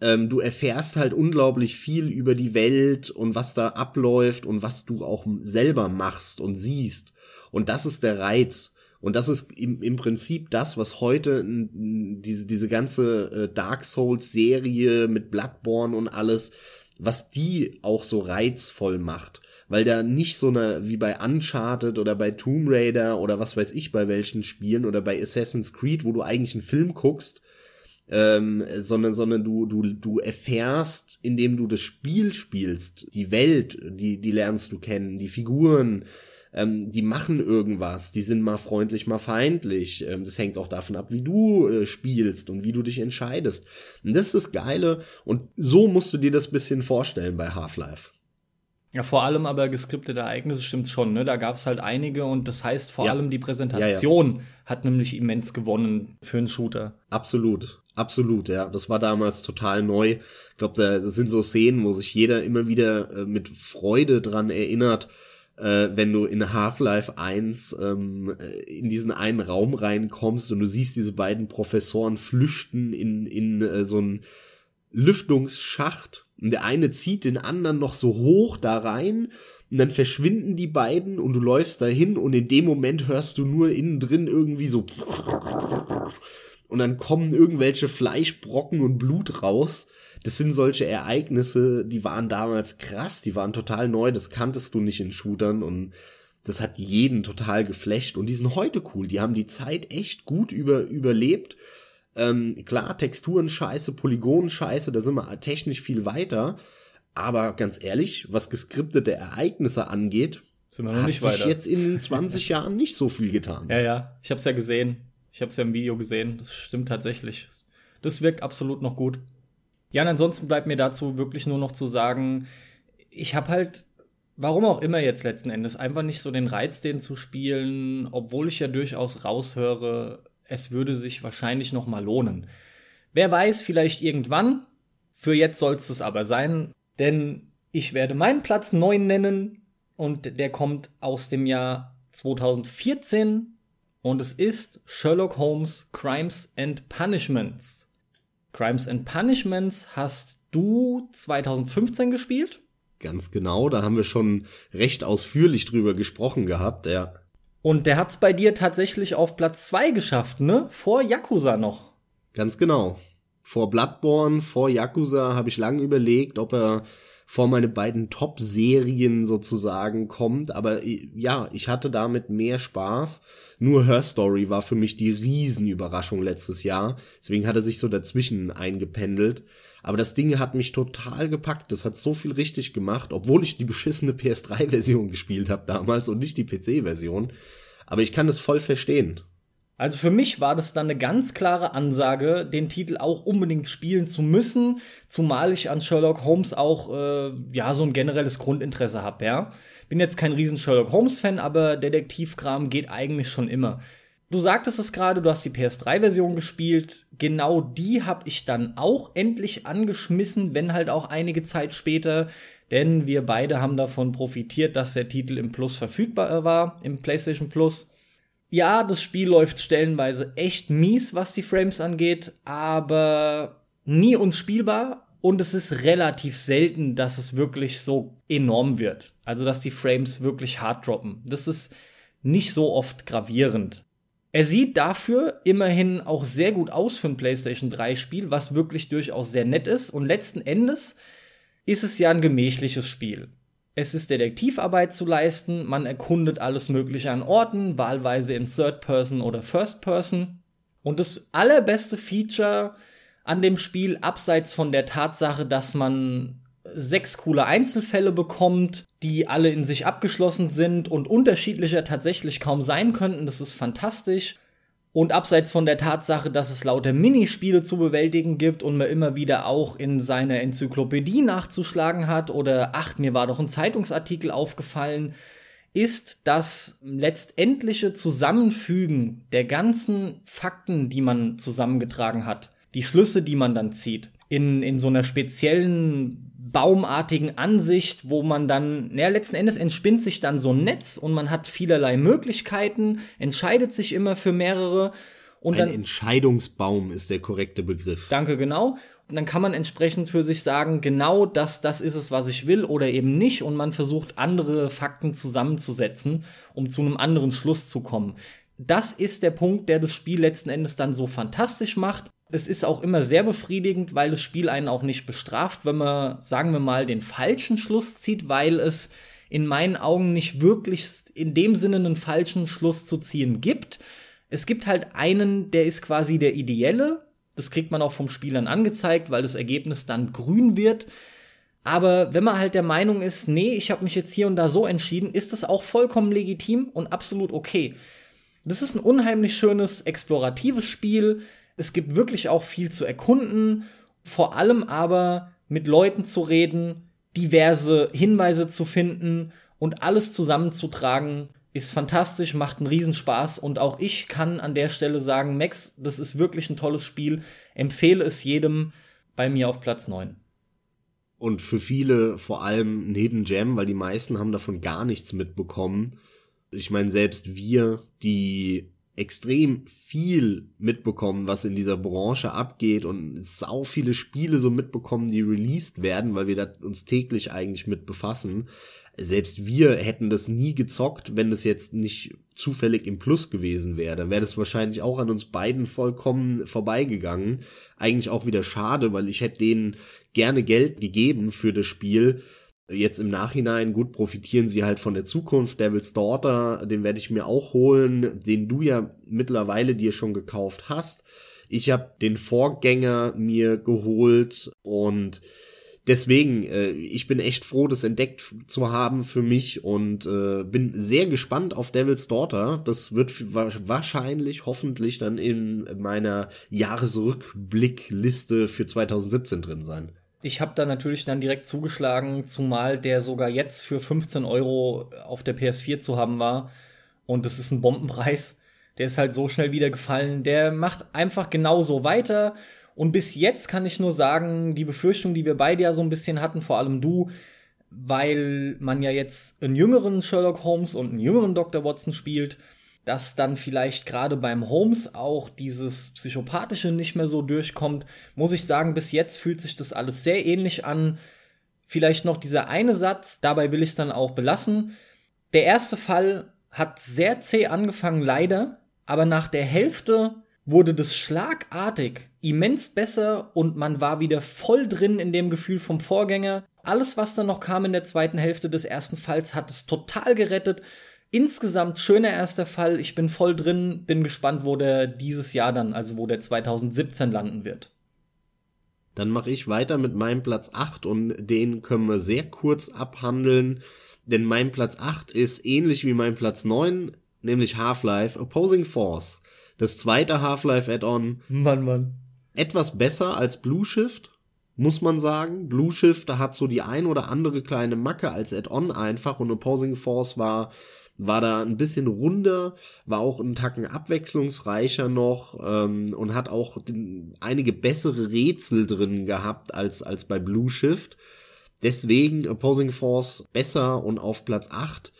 ähm, du erfährst halt unglaublich viel über die Welt und was da abläuft und was du auch selber machst und siehst. Und das ist der Reiz. Und das ist im, im Prinzip das, was heute diese, diese ganze äh, Dark Souls Serie mit Bloodborne und alles, was die auch so reizvoll macht. weil da nicht so eine, wie bei Uncharted oder bei Tomb Raider oder was weiß ich bei welchen Spielen oder bei Assassin's Creed, wo du eigentlich einen Film guckst, ähm, sondern, sondern du, du, du erfährst, indem du das Spiel spielst, die Welt, die, die lernst du kennen, die Figuren, ähm, die machen irgendwas, die sind mal freundlich, mal feindlich. Ähm, das hängt auch davon ab, wie du äh, spielst und wie du dich entscheidest. Und das ist das Geile und so musst du dir das bisschen vorstellen bei Half-Life. Ja, vor allem aber geskriptete Ereignisse stimmt schon, ne? Da gab es halt einige und das heißt vor ja. allem die Präsentation ja, ja. hat nämlich immens gewonnen für einen Shooter. Absolut. Absolut, ja. Das war damals total neu. Ich glaube, da sind so Szenen, wo sich jeder immer wieder äh, mit Freude dran erinnert, äh, wenn du in Half-Life 1 ähm, äh, in diesen einen Raum reinkommst und du siehst diese beiden Professoren flüchten in, in äh, so einen Lüftungsschacht und der eine zieht den anderen noch so hoch da rein und dann verschwinden die beiden und du läufst dahin und in dem Moment hörst du nur innen drin irgendwie so und dann kommen irgendwelche Fleischbrocken und Blut raus das sind solche Ereignisse, die waren damals krass, die waren total neu, das kanntest du nicht in Shootern und das hat jeden total geflecht und die sind heute cool, die haben die Zeit echt gut über, überlebt. Ähm, klar, Texturen scheiße, Polygonen scheiße, da sind wir technisch viel weiter, aber ganz ehrlich, was geskriptete Ereignisse angeht, sind wir noch hat nicht sich weiter. jetzt in [LAUGHS] den 20 Jahren nicht so viel getan. Ja, ja, ich hab's ja gesehen. Ich hab's ja im Video gesehen. Das stimmt tatsächlich. Das wirkt absolut noch gut. Ja, und ansonsten bleibt mir dazu wirklich nur noch zu sagen, ich habe halt, warum auch immer jetzt letzten Endes, einfach nicht so den Reiz, den zu spielen, obwohl ich ja durchaus raushöre, es würde sich wahrscheinlich noch mal lohnen. Wer weiß, vielleicht irgendwann. Für jetzt soll es aber sein, denn ich werde meinen Platz 9 nennen und der kommt aus dem Jahr 2014 und es ist Sherlock Holmes Crimes and Punishments. Crimes and Punishments hast du 2015 gespielt? Ganz genau, da haben wir schon recht ausführlich drüber gesprochen gehabt, ja. Und der hat's bei dir tatsächlich auf Platz 2 geschafft, ne? Vor Yakuza noch. Ganz genau. Vor Bloodborne, vor Yakuza habe ich lange überlegt, ob er vor meine beiden Top-Serien sozusagen kommt. Aber ja, ich hatte damit mehr Spaß. Nur Her Story war für mich die Riesenüberraschung letztes Jahr. Deswegen hat er sich so dazwischen eingependelt. Aber das Ding hat mich total gepackt. Das hat so viel richtig gemacht, obwohl ich die beschissene PS3-Version [LAUGHS] gespielt habe damals und nicht die PC-Version. Aber ich kann es voll verstehen. Also für mich war das dann eine ganz klare Ansage, den Titel auch unbedingt spielen zu müssen, zumal ich an Sherlock Holmes auch äh, ja so ein generelles Grundinteresse habe. Ja, bin jetzt kein riesen Sherlock Holmes Fan, aber Detektivkram geht eigentlich schon immer. Du sagtest es gerade, du hast die PS3-Version gespielt. Genau die habe ich dann auch endlich angeschmissen, wenn halt auch einige Zeit später. Denn wir beide haben davon profitiert, dass der Titel im Plus verfügbar war, im PlayStation Plus ja, das Spiel läuft stellenweise echt mies, was die Frames angeht, aber nie unspielbar und es ist relativ selten, dass es wirklich so enorm wird. Also, dass die Frames wirklich hart droppen. Das ist nicht so oft gravierend. Er sieht dafür immerhin auch sehr gut aus für ein PlayStation 3 Spiel, was wirklich durchaus sehr nett ist und letzten Endes ist es ja ein gemächliches Spiel. Es ist Detektivarbeit zu leisten, man erkundet alles Mögliche an Orten, wahlweise in Third Person oder First Person. Und das allerbeste Feature an dem Spiel, abseits von der Tatsache, dass man sechs coole Einzelfälle bekommt, die alle in sich abgeschlossen sind und unterschiedlicher tatsächlich kaum sein könnten, das ist fantastisch. Und abseits von der Tatsache, dass es lauter Minispiele zu bewältigen gibt und man immer wieder auch in seiner Enzyklopädie nachzuschlagen hat oder ach, mir war doch ein Zeitungsartikel aufgefallen, ist das letztendliche Zusammenfügen der ganzen Fakten, die man zusammengetragen hat, die Schlüsse, die man dann zieht, in, in so einer speziellen baumartigen Ansicht, wo man dann, naja, letzten Endes entspinnt sich dann so ein Netz und man hat vielerlei Möglichkeiten, entscheidet sich immer für mehrere. Und ein dann, Entscheidungsbaum ist der korrekte Begriff. Danke, genau. Und dann kann man entsprechend für sich sagen, genau das, das ist es, was ich will oder eben nicht. Und man versucht, andere Fakten zusammenzusetzen, um zu einem anderen Schluss zu kommen. Das ist der Punkt, der das Spiel letzten Endes dann so fantastisch macht es ist auch immer sehr befriedigend, weil das Spiel einen auch nicht bestraft, wenn man, sagen wir mal, den falschen Schluss zieht, weil es in meinen Augen nicht wirklich in dem Sinne einen falschen Schluss zu ziehen gibt. Es gibt halt einen, der ist quasi der ideelle. Das kriegt man auch vom Spielern angezeigt, weil das Ergebnis dann grün wird. Aber wenn man halt der Meinung ist, nee, ich habe mich jetzt hier und da so entschieden, ist das auch vollkommen legitim und absolut okay. Das ist ein unheimlich schönes, exploratives Spiel. Es gibt wirklich auch viel zu erkunden, vor allem aber mit Leuten zu reden, diverse Hinweise zu finden und alles zusammenzutragen, ist fantastisch, macht einen Riesenspaß und auch ich kann an der Stelle sagen, Max, das ist wirklich ein tolles Spiel, empfehle es jedem bei mir auf Platz 9. Und für viele vor allem ein Hidden Gem, weil die meisten haben davon gar nichts mitbekommen. Ich meine, selbst wir, die extrem viel mitbekommen, was in dieser Branche abgeht und sau viele Spiele so mitbekommen, die released werden, weil wir da uns täglich eigentlich mit befassen. Selbst wir hätten das nie gezockt, wenn das jetzt nicht zufällig im Plus gewesen wäre. Dann wäre das wahrscheinlich auch an uns beiden vollkommen vorbeigegangen. Eigentlich auch wieder schade, weil ich hätte denen gerne Geld gegeben für das Spiel Jetzt im Nachhinein, gut, profitieren sie halt von der Zukunft. Devil's Daughter, den werde ich mir auch holen, den du ja mittlerweile dir schon gekauft hast. Ich habe den Vorgänger mir geholt und deswegen, äh, ich bin echt froh, das entdeckt zu haben für mich und äh, bin sehr gespannt auf Devil's Daughter. Das wird wahrscheinlich, hoffentlich dann in meiner Jahresrückblickliste für 2017 drin sein. Ich habe da natürlich dann direkt zugeschlagen, zumal der sogar jetzt für 15 Euro auf der PS4 zu haben war. Und das ist ein Bombenpreis. Der ist halt so schnell wieder gefallen. Der macht einfach genauso weiter. Und bis jetzt kann ich nur sagen, die Befürchtung, die wir beide ja so ein bisschen hatten, vor allem du, weil man ja jetzt einen jüngeren Sherlock Holmes und einen jüngeren Dr. Watson spielt, dass dann vielleicht gerade beim Holmes auch dieses Psychopathische nicht mehr so durchkommt, muss ich sagen, bis jetzt fühlt sich das alles sehr ähnlich an. Vielleicht noch dieser eine Satz, dabei will ich es dann auch belassen. Der erste Fall hat sehr zäh angefangen, leider, aber nach der Hälfte wurde das schlagartig immens besser und man war wieder voll drin in dem Gefühl vom Vorgänger. Alles, was dann noch kam in der zweiten Hälfte des ersten Falls, hat es total gerettet. Insgesamt schöner erster Fall. Ich bin voll drin, bin gespannt, wo der dieses Jahr dann, also wo der 2017 landen wird. Dann mache ich weiter mit meinem Platz 8 und den können wir sehr kurz abhandeln, denn mein Platz 8 ist ähnlich wie mein Platz 9, nämlich Half-Life Opposing Force. Das zweite Half-Life Add-on. Mann, Mann. Etwas besser als Blue Shift, muss man sagen. Blue Shift hat so die ein oder andere kleine Macke als Add-on einfach und Opposing Force war war da ein bisschen runder, war auch einen Tacken abwechslungsreicher noch ähm, und hat auch den, einige bessere Rätsel drin gehabt als, als bei Blue Shift. Deswegen Opposing Force besser und auf Platz 8.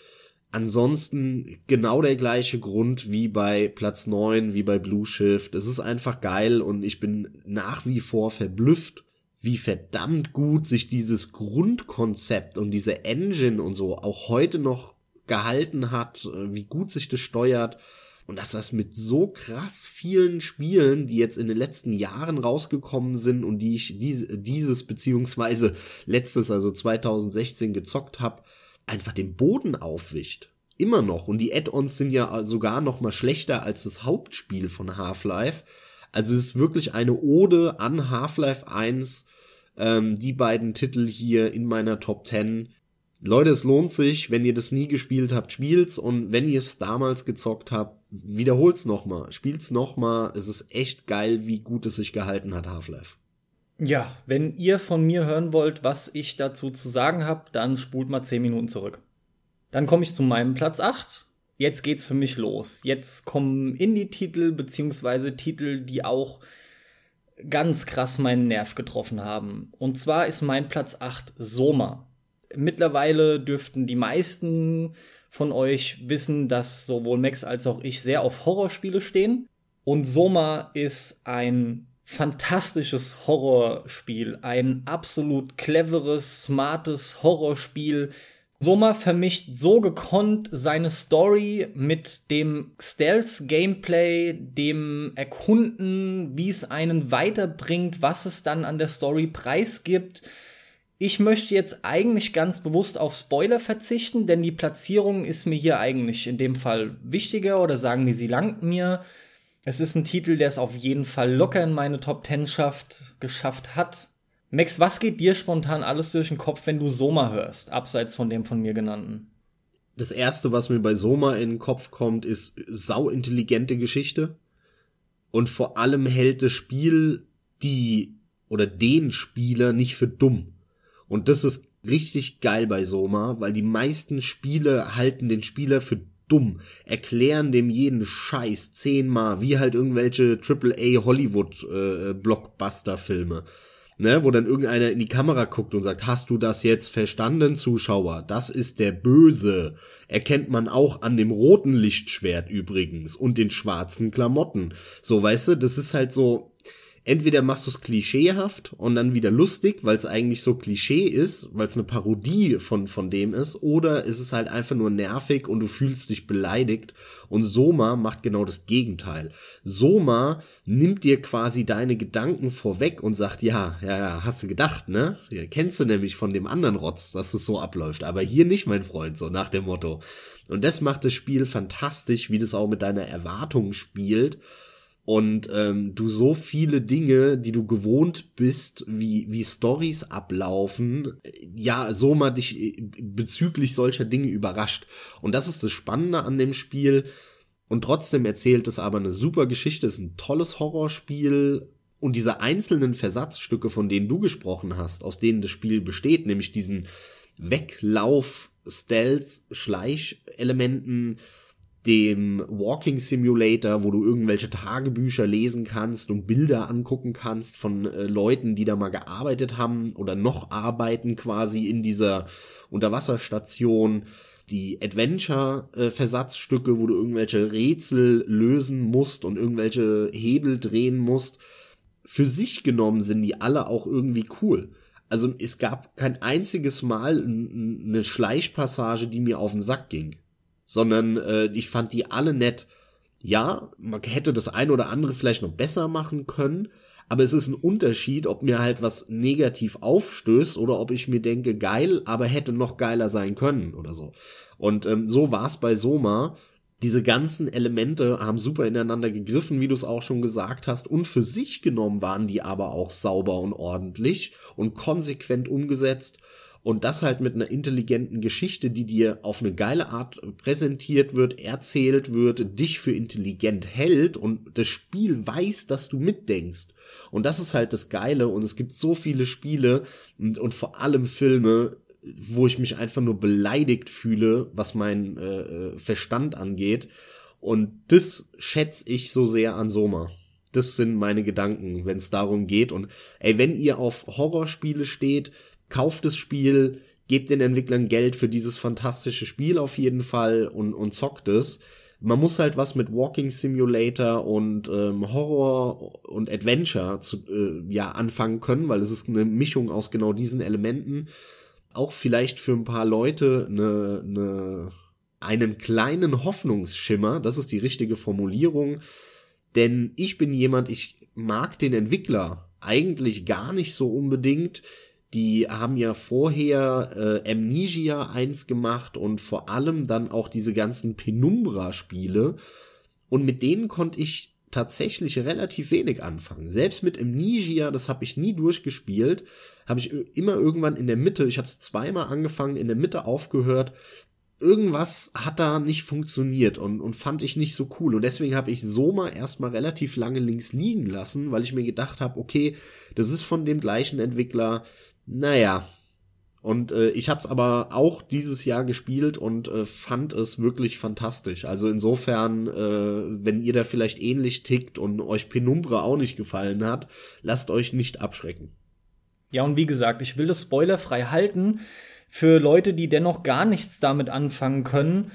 Ansonsten genau der gleiche Grund wie bei Platz 9, wie bei Blue Shift. Es ist einfach geil und ich bin nach wie vor verblüfft, wie verdammt gut sich dieses Grundkonzept und diese Engine und so auch heute noch gehalten hat, äh, wie gut sich das steuert. Und dass das mit so krass vielen Spielen, die jetzt in den letzten Jahren rausgekommen sind und die ich dieses beziehungsweise letztes, also 2016 gezockt habe, einfach den Boden aufwicht. Immer noch. Und die Add-ons sind ja sogar noch mal schlechter als das Hauptspiel von Half-Life. Also es ist wirklich eine Ode an Half-Life 1. Ähm, die beiden Titel hier in meiner Top 10 Leute, es lohnt sich, wenn ihr das nie gespielt habt, spielt's und wenn ihr es damals gezockt habt, wiederholt's nochmal, spielt's nochmal. Es ist echt geil, wie gut es sich gehalten hat, Half-Life. Ja, wenn ihr von mir hören wollt, was ich dazu zu sagen habe, dann spult mal 10 Minuten zurück. Dann komme ich zu meinem Platz 8. Jetzt geht's für mich los. Jetzt kommen Indie-Titel beziehungsweise Titel, die auch ganz krass meinen Nerv getroffen haben. Und zwar ist mein Platz 8 Soma. Mittlerweile dürften die meisten von euch wissen, dass sowohl Max als auch ich sehr auf Horrorspiele stehen. Und Soma ist ein fantastisches Horrorspiel, ein absolut cleveres, smartes Horrorspiel. Soma vermischt so gekonnt seine Story mit dem Stealth-Gameplay, dem Erkunden, wie es einen weiterbringt, was es dann an der Story preisgibt Ich möchte jetzt eigentlich ganz bewusst auf Spoiler verzichten, denn die Platzierung ist mir hier eigentlich in dem Fall wichtiger oder sagen wir, sie langt mir. Es ist ein Titel, der es auf jeden Fall locker in meine Top 10 schafft, geschafft hat. Max, was geht dir spontan alles durch den Kopf, wenn du Soma hörst, abseits von dem von mir genannten? Das erste, was mir bei Soma in den Kopf kommt, ist sauintelligente Geschichte. Und vor allem hält das Spiel die oder den Spieler nicht für dumm. Und das ist richtig geil bei Soma, weil die meisten Spiele halten den Spieler für dumm, erklären dem jeden Scheiß zehnmal, wie halt irgendwelche AAA Hollywood äh, Blockbuster Filme. Ne, wo dann irgendeiner in die Kamera guckt und sagt, hast du das jetzt verstanden, Zuschauer? Das ist der Böse. Erkennt man auch an dem roten Lichtschwert übrigens und den schwarzen Klamotten. So, weißt du, das ist halt so, entweder machst du es klischeehaft und dann wieder lustig, weil es eigentlich so Klischee ist, weil es eine Parodie von, von dem ist, oder ist es halt einfach nur nervig und du fühlst dich beleidigt. Und Soma macht genau das Gegenteil. Soma nimmt dir quasi deine Gedanken vorweg und sagt, ja, ja, ja, hast du gedacht, ne? Ja, kennst du nämlich von dem anderen Rotz, dass es so abläuft. Aber hier nicht, mein Freund, so nach dem Motto. Und das macht das Spiel fantastisch, wie das auch mit deiner Erwartung spielt und ähm, du so viele Dinge, die du gewohnt bist, wie wie Stories ablaufen, ja, so mal dich äh, bezüglich solcher Dinge überrascht. Und das ist das Spannende an dem Spiel. Und trotzdem erzählt es aber eine super Geschichte, es ist ein tolles Horrorspiel. Und diese einzelnen Versatzstücke, von denen du gesprochen hast, aus denen das Spiel besteht, nämlich diesen Weglauf, Stealth, Schleichelementen, dem Walking Simulator, wo du irgendwelche Tagebücher lesen kannst und Bilder angucken kannst von äh, Leuten, die da mal gearbeitet haben oder noch arbeiten quasi in dieser Unterwasserstation. Die Adventure-Versatzstücke, wo du irgendwelche Rätsel lösen musst und irgendwelche Hebel drehen musst. Für sich genommen sind die alle auch irgendwie cool. Also es gab kein einziges Mal eine Schleichpassage, die mir auf den Sack ging sondern äh, ich fand die alle nett. Ja, man hätte das eine oder andere vielleicht noch besser machen können, aber es ist ein Unterschied, ob mir halt was negativ aufstößt oder ob ich mir denke, geil, aber hätte noch geiler sein können oder so. Und ähm, so war es bei Soma. Diese ganzen Elemente haben super ineinander gegriffen, wie du es auch schon gesagt hast, und für sich genommen waren die aber auch sauber und ordentlich und konsequent umgesetzt und das halt mit einer intelligenten Geschichte, die dir auf eine geile Art präsentiert wird, erzählt wird, dich für intelligent hält und das Spiel weiß, dass du mitdenkst. Und das ist halt das Geile und es gibt so viele Spiele und, und vor allem Filme, wo ich mich einfach nur beleidigt fühle, was mein äh, äh Verstand angeht. Und das schätze ich so sehr an Soma. Das sind meine Gedanken, wenn es darum geht. Und ey, wenn ihr auf Horrorspiele steht, kauft das Spiel, gebt den Entwicklern Geld für dieses fantastische Spiel auf jeden Fall und, und zockt es. Man muss halt was mit Walking Simulator und ähm, Horror und Adventure zu, äh, ja anfangen können, weil es ist eine Mischung aus genau diesen Elementen. Auch vielleicht für ein paar Leute eine, eine, einen kleinen Hoffnungsschimmer, das ist die richtige Formulierung. Denn ich bin jemand, ich mag den Entwickler eigentlich gar nicht so unbedingt. Die haben ja vorher äh, Amnesia 1 gemacht und vor allem dann auch diese ganzen Penumbra-Spiele. Und mit denen konnte ich tatsächlich relativ wenig anfangen. Selbst mit Amnesia, das habe ich nie durchgespielt, habe ich immer irgendwann in der Mitte, ich habe es zweimal angefangen, in der Mitte aufgehört. Irgendwas hat da nicht funktioniert und, und fand ich nicht so cool. Und deswegen habe ich Soma erstmal relativ lange links liegen lassen, weil ich mir gedacht habe, okay, das ist von dem gleichen Entwickler, naja. Und äh, ich habe es aber auch dieses Jahr gespielt und äh, fand es wirklich fantastisch. Also insofern, äh, wenn ihr da vielleicht ähnlich tickt und euch Penumbra auch nicht gefallen hat, lasst euch nicht abschrecken. Ja, und wie gesagt, ich will das spoilerfrei halten. Für Leute, die dennoch gar nichts damit anfangen können,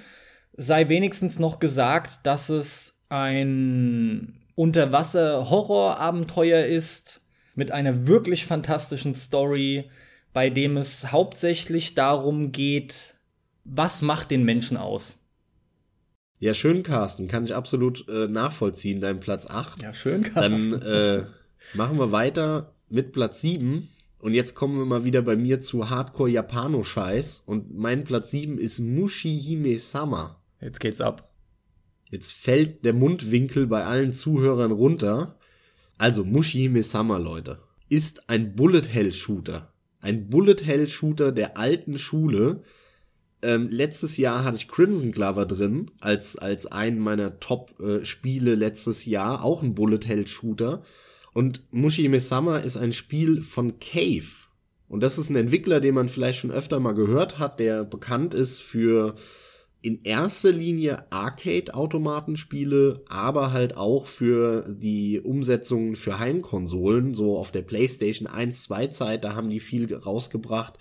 sei wenigstens noch gesagt, dass es ein Unterwasser-Horror-Abenteuer ist, mit einer wirklich fantastischen Story, bei dem es hauptsächlich darum geht, was macht den Menschen aus. Ja, schön, Carsten. Kann ich absolut äh, nachvollziehen, dein Platz 8. Ja, schön, Carsten. Dann äh, machen wir weiter mit Platz 7. Und jetzt kommen wir mal wieder bei mir zu Hardcore Japano-Scheiß. Und mein Platz 7 ist Mushihime Sama. Jetzt geht's ab. Jetzt fällt der Mundwinkel bei allen Zuhörern runter. Also Mushihime Sama, Leute, ist ein Bullet Hell Shooter. Ein Bullet Hell Shooter der alten Schule. Ähm, letztes Jahr hatte ich Crimson Glover drin, als, als einen meiner Top-Spiele äh, letztes Jahr. Auch ein Bullet Hell Shooter. Und Mushihime Sama ist ein Spiel von Cave. Und das ist ein Entwickler, den man vielleicht schon öfter mal gehört hat, der bekannt ist für in erster Linie Arcade-Automatenspiele, aber halt auch für die Umsetzungen für Heimkonsolen, so auf der PlayStation 1, 2 Zeit, da haben die viel rausgebracht.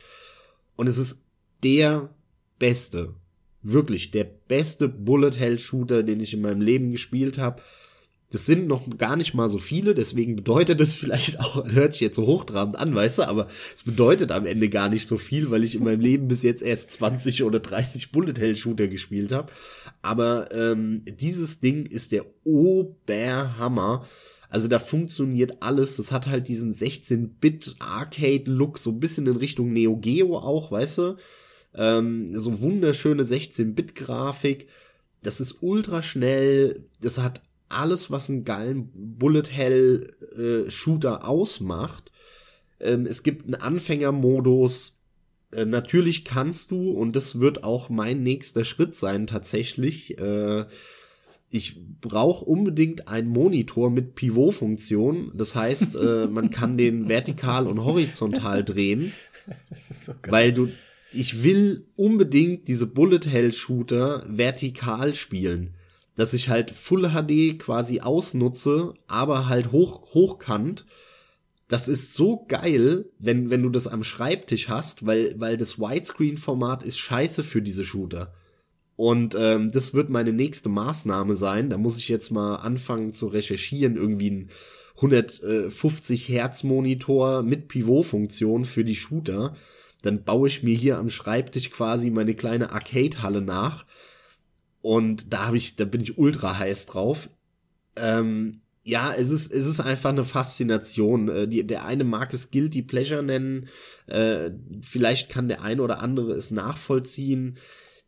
Und es ist der beste, wirklich der beste Bullet Hell Shooter, den ich in meinem Leben gespielt habe. Das sind noch gar nicht mal so viele, deswegen bedeutet es vielleicht auch, [LAUGHS] hört sich jetzt so hochtrabend an, weißt du, aber es bedeutet am Ende gar nicht so viel, weil ich in meinem Leben bis jetzt erst 20 oder 30 Bullet Hell Shooter gespielt habe. Aber ähm, dieses Ding ist der Oberhammer. Also da funktioniert alles. Das hat halt diesen 16-Bit Arcade-Look, so ein bisschen in Richtung Neo Geo auch, weißt du? Ähm, so wunderschöne 16-Bit-Grafik. Das ist ultra schnell. Das hat alles, was einen geilen Bullet Hell äh, Shooter ausmacht. Ähm, es gibt einen Anfängermodus. Äh, natürlich kannst du, und das wird auch mein nächster Schritt sein tatsächlich, äh, ich brauche unbedingt einen Monitor mit Pivot-Funktion. Das heißt, äh, [LAUGHS] man kann den vertikal und horizontal drehen, so weil du, ich will unbedingt diese Bullet Hell Shooter vertikal spielen dass ich halt Full HD quasi ausnutze, aber halt hoch, hochkant. Das ist so geil, wenn, wenn du das am Schreibtisch hast, weil, weil das Widescreen-Format ist scheiße für diese Shooter. Und ähm, das wird meine nächste Maßnahme sein. Da muss ich jetzt mal anfangen zu recherchieren, irgendwie ein 150 Hertz Monitor mit Pivot-Funktion für die Shooter. Dann baue ich mir hier am Schreibtisch quasi meine kleine Arcade-Halle nach und da habe ich, da bin ich ultra heiß drauf. Ähm, ja, es ist, es ist einfach eine Faszination. Äh, die, der eine mag es Guilty Pleasure nennen. Äh, vielleicht kann der eine oder andere es nachvollziehen.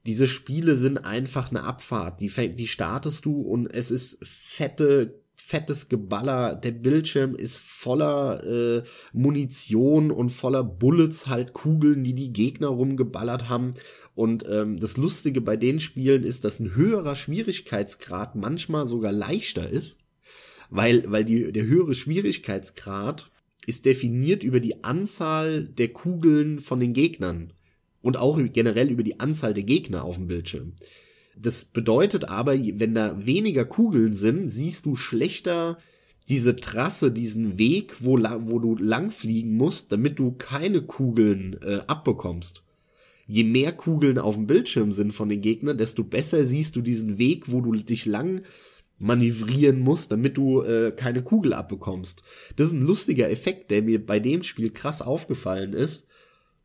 Diese Spiele sind einfach eine Abfahrt. Die, die startest du und es ist fette fettes Geballer, der Bildschirm ist voller äh, Munition und voller Bullets, halt Kugeln, die die Gegner rumgeballert haben. Und ähm, das Lustige bei den Spielen ist, dass ein höherer Schwierigkeitsgrad manchmal sogar leichter ist, weil, weil die, der höhere Schwierigkeitsgrad ist definiert über die Anzahl der Kugeln von den Gegnern und auch generell über die Anzahl der Gegner auf dem Bildschirm. Das bedeutet aber, wenn da weniger Kugeln sind, siehst du schlechter diese Trasse, diesen Weg, wo, wo du langfliegen musst, damit du keine Kugeln äh, abbekommst. Je mehr Kugeln auf dem Bildschirm sind von den Gegnern, desto besser siehst du diesen Weg, wo du dich lang manövrieren musst, damit du äh, keine Kugel abbekommst. Das ist ein lustiger Effekt, der mir bei dem Spiel krass aufgefallen ist.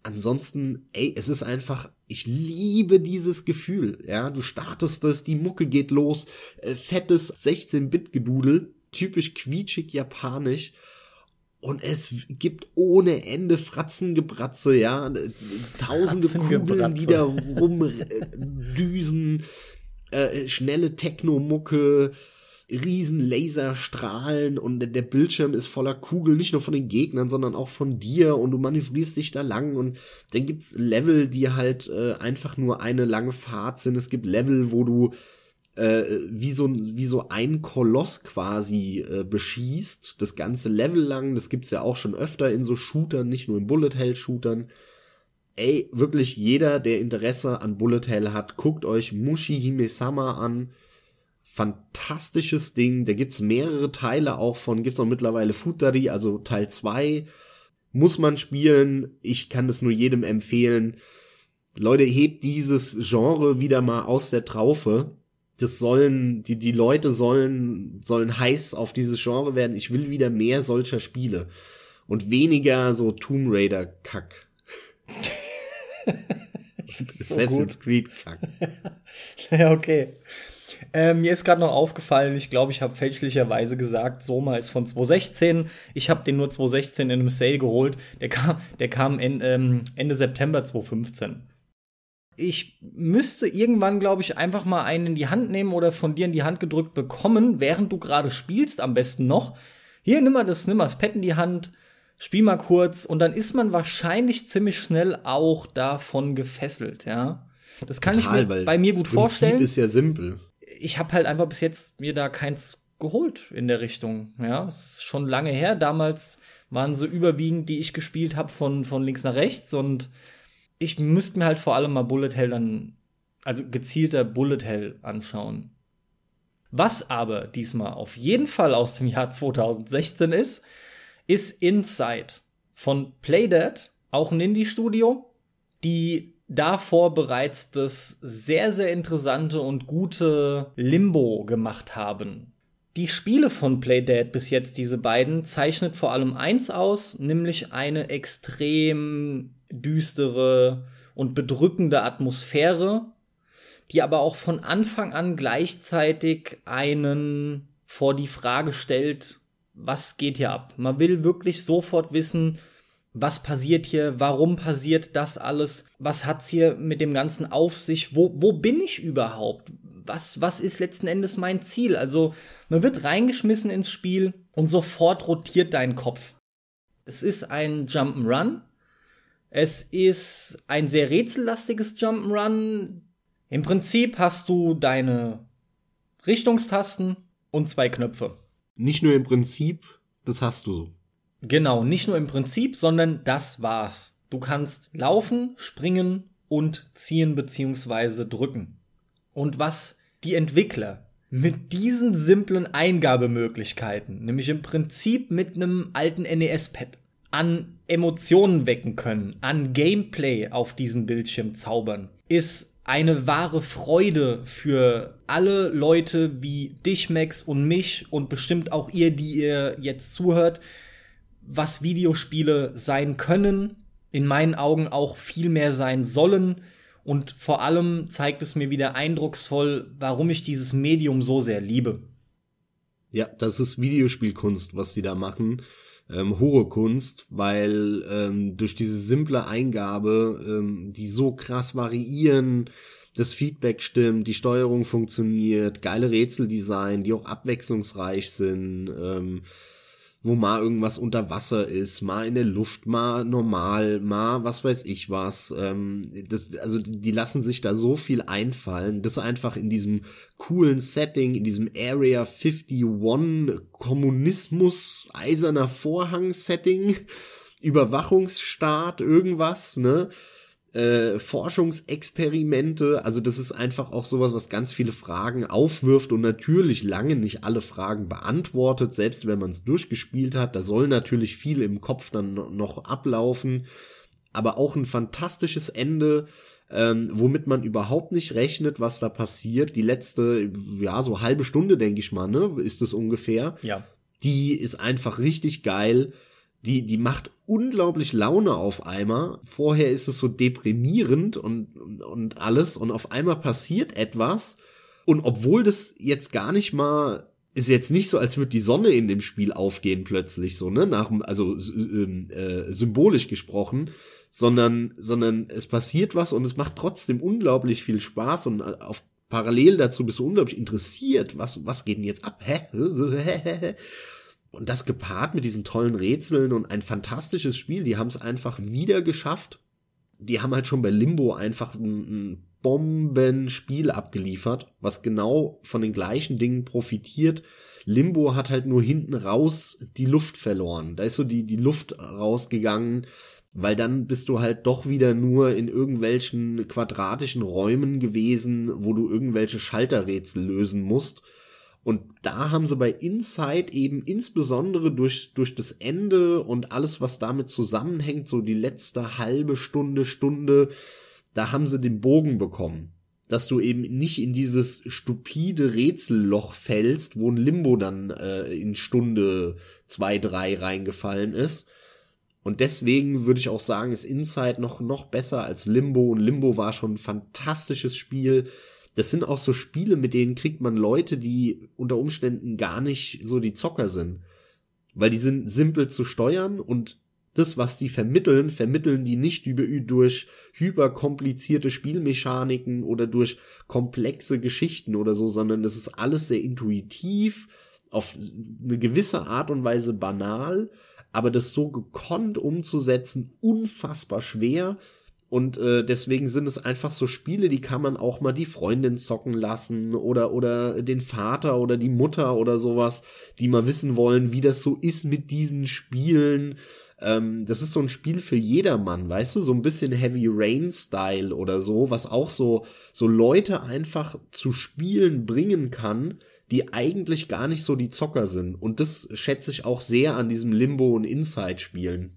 Ansonsten, ey, es ist einfach ich liebe dieses Gefühl. Ja, du startest das, die Mucke geht los, äh, fettes 16-Bit-Gedudel, typisch quietschig japanisch. Und es gibt ohne Ende Fratzengebratze, ja, tausende Kugeln, die da rumdüsen, äh, schnelle Techno-Mucke, riesen Laserstrahlen und der Bildschirm ist voller Kugeln, nicht nur von den Gegnern, sondern auch von dir und du manövrierst dich da lang und dann gibt's Level, die halt äh, einfach nur eine lange Fahrt sind. Es gibt Level, wo du äh, wie so wie so ein Koloss quasi äh, beschießt, das ganze Level lang. Das gibt's ja auch schon öfter in so Shootern, nicht nur in Bullet Hell Shootern. Ey, wirklich jeder, der Interesse an Bullet Hell hat, guckt euch Mushi Himesama an fantastisches Ding. Da gibt's mehrere Teile auch von, gibt's auch mittlerweile Futari, also Teil 2 muss man spielen. Ich kann das nur jedem empfehlen. Leute, hebt dieses Genre wieder mal aus der Traufe. Das sollen, die, die Leute sollen, sollen heiß auf dieses Genre werden. Ich will wieder mehr solcher Spiele. Und weniger so Tomb Raider Kack. [LAUGHS] Assassin's Creed Kack. [LAUGHS] ja, okay. Äh, mir ist gerade noch aufgefallen, ich glaube, ich habe fälschlicherweise gesagt, Soma ist von 2016. Ich habe den nur 2016 in einem Sale geholt. Der kam, der kam in, ähm, Ende September 2015. Ich müsste irgendwann, glaube ich, einfach mal einen in die Hand nehmen oder von dir in die Hand gedrückt bekommen, während du gerade spielst, am besten noch. Hier, nimm mal das, nimm mal das Pad in die Hand, spiel mal kurz und dann ist man wahrscheinlich ziemlich schnell auch davon gefesselt, ja. Das kann Total, ich mir bei mir gut vorstellen. Das Prinzip ist ja simpel. Ich habe halt einfach bis jetzt mir da keins geholt in der Richtung, ja. Es ist schon lange her. Damals waren sie überwiegend, die ich gespielt habe, von, von links nach rechts und ich müsste mir halt vor allem mal Bullet Hell dann, also gezielter Bullet Hell anschauen. Was aber diesmal auf jeden Fall aus dem Jahr 2016 ist, ist Inside von Playdead, auch ein Indie-Studio, die davor bereits das sehr, sehr interessante und gute Limbo gemacht haben. Die Spiele von Playdead bis jetzt, diese beiden, zeichnet vor allem eins aus, nämlich eine extrem düstere und bedrückende Atmosphäre, die aber auch von Anfang an gleichzeitig einen vor die Frage stellt, was geht hier ab? Man will wirklich sofort wissen, was passiert hier, warum passiert das alles, was hat's hier mit dem Ganzen auf sich, wo, wo bin ich überhaupt? Was, was ist letzten Endes mein Ziel? Also, man wird reingeschmissen ins Spiel und sofort rotiert dein Kopf. Es ist ein Jump'n'Run, es ist ein sehr rätsellastiges Jump'n'Run. Im Prinzip hast du deine Richtungstasten und zwei Knöpfe. Nicht nur im Prinzip, das hast du. Genau, nicht nur im Prinzip, sondern das war's. Du kannst laufen, springen und ziehen bzw. drücken. Und was die Entwickler mit diesen simplen Eingabemöglichkeiten, nämlich im Prinzip mit einem alten NES-Pad, an Emotionen wecken können, an Gameplay auf diesen Bildschirm zaubern, ist eine wahre Freude für alle Leute wie dich, Max, und mich und bestimmt auch ihr, die ihr jetzt zuhört, was Videospiele sein können, in meinen Augen auch viel mehr sein sollen. Und vor allem zeigt es mir wieder eindrucksvoll, warum ich dieses Medium so sehr liebe. Ja, das ist Videospielkunst, was die da machen ähm, hohe Kunst, weil ähm, durch diese simple Eingabe, ähm, die so krass variieren, das Feedback stimmt, die Steuerung funktioniert, geile Rätseldesign, die auch abwechslungsreich sind, ähm, wo mal irgendwas unter Wasser ist, mal in der Luft, mal normal, mal was weiß ich was. Ähm, das, also die lassen sich da so viel einfallen, das einfach in diesem coolen Setting, in diesem Area 51 Kommunismus, eiserner Vorhang Setting, Überwachungsstaat, irgendwas, ne? Äh, Forschungsexperimente. Also das ist einfach auch sowas, was ganz viele Fragen aufwirft und natürlich lange nicht alle Fragen beantwortet, selbst wenn man es durchgespielt hat. Da soll natürlich viel im Kopf dann noch ablaufen, aber auch ein fantastisches Ende. Ähm, womit man überhaupt nicht rechnet, was da passiert. Die letzte, ja, so halbe Stunde, denke ich mal, ne, ist es ungefähr. Ja. Die ist einfach richtig geil die, die macht unglaublich Laune auf einmal. Vorher ist es so deprimierend und, und alles und auf einmal passiert etwas. Und obwohl das jetzt gar nicht mal ist jetzt nicht so, als würde die Sonne in dem Spiel aufgehen plötzlich so, ne, nach also äh, äh, symbolisch gesprochen, sondern sondern es passiert was und es macht trotzdem unglaublich viel Spaß und auf parallel dazu bist du unglaublich interessiert, was was geht denn jetzt ab? Hä? Und das gepaart mit diesen tollen Rätseln und ein fantastisches Spiel. Die haben es einfach wieder geschafft. Die haben halt schon bei Limbo einfach ein, ein Bombenspiel abgeliefert, was genau von den gleichen Dingen profitiert. Limbo hat halt nur hinten raus die Luft verloren. Da ist so die, die Luft rausgegangen, weil dann bist du halt doch wieder nur in irgendwelchen quadratischen Räumen gewesen, wo du irgendwelche Schalterrätsel lösen musst. Und da haben sie bei Inside eben insbesondere durch, durch das Ende und alles, was damit zusammenhängt, so die letzte halbe Stunde, Stunde, da haben sie den Bogen bekommen. Dass du eben nicht in dieses stupide Rätselloch fällst, wo ein Limbo dann äh, in Stunde zwei, drei reingefallen ist. Und deswegen würde ich auch sagen, ist Inside noch, noch besser als Limbo. Und Limbo war schon ein fantastisches Spiel das sind auch so Spiele, mit denen kriegt man Leute, die unter Umständen gar nicht so die Zocker sind. Weil die sind simpel zu steuern und das, was die vermitteln, vermitteln die nicht über, durch hyperkomplizierte Spielmechaniken oder durch komplexe Geschichten oder so, sondern es ist alles sehr intuitiv, auf eine gewisse Art und Weise banal, aber das so gekonnt umzusetzen, unfassbar schwer. Und äh, deswegen sind es einfach so Spiele, die kann man auch mal die Freundin zocken lassen oder oder den Vater oder die Mutter oder sowas, die mal wissen wollen, wie das so ist mit diesen Spielen. Ähm, das ist so ein Spiel für jedermann, weißt du, so ein bisschen Heavy Rain Style oder so, was auch so so Leute einfach zu Spielen bringen kann, die eigentlich gar nicht so die Zocker sind. Und das schätze ich auch sehr an diesem Limbo- und Inside-Spielen.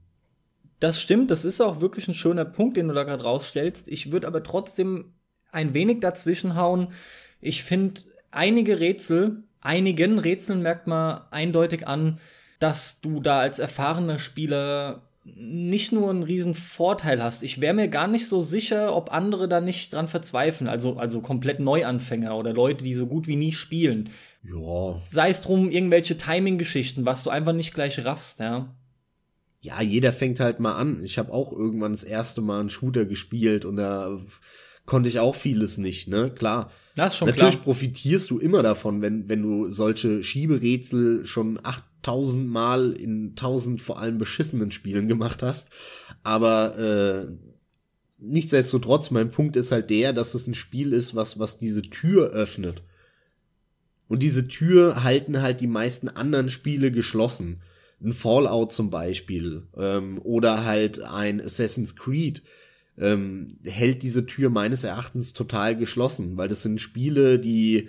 Das stimmt, das ist auch wirklich ein schöner Punkt, den du da gerade rausstellst. Ich würde aber trotzdem ein wenig dazwischen hauen. Ich finde einige Rätsel, einigen Rätseln merkt man eindeutig an, dass du da als erfahrener Spieler nicht nur einen riesen Vorteil hast. Ich wäre mir gar nicht so sicher, ob andere da nicht dran verzweifeln. Also, also komplett Neuanfänger oder Leute, die so gut wie nie spielen. Ja. Sei es drum, irgendwelche Timing-Geschichten, was du einfach nicht gleich raffst, ja. Ja, jeder fängt halt mal an. Ich habe auch irgendwann das erste Mal einen Shooter gespielt und da konnte ich auch vieles nicht, ne? Klar. Das ist schon Natürlich klar. profitierst du immer davon, wenn, wenn du solche Schieberätsel schon 8000 Mal in 1000 vor allem beschissenen Spielen gemacht hast. Aber äh, nichtsdestotrotz, mein Punkt ist halt der, dass es ein Spiel ist, was, was diese Tür öffnet. Und diese Tür halten halt die meisten anderen Spiele geschlossen. Ein Fallout zum Beispiel. Ähm, oder halt ein Assassin's Creed ähm, hält diese Tür meines Erachtens total geschlossen, weil das sind Spiele, die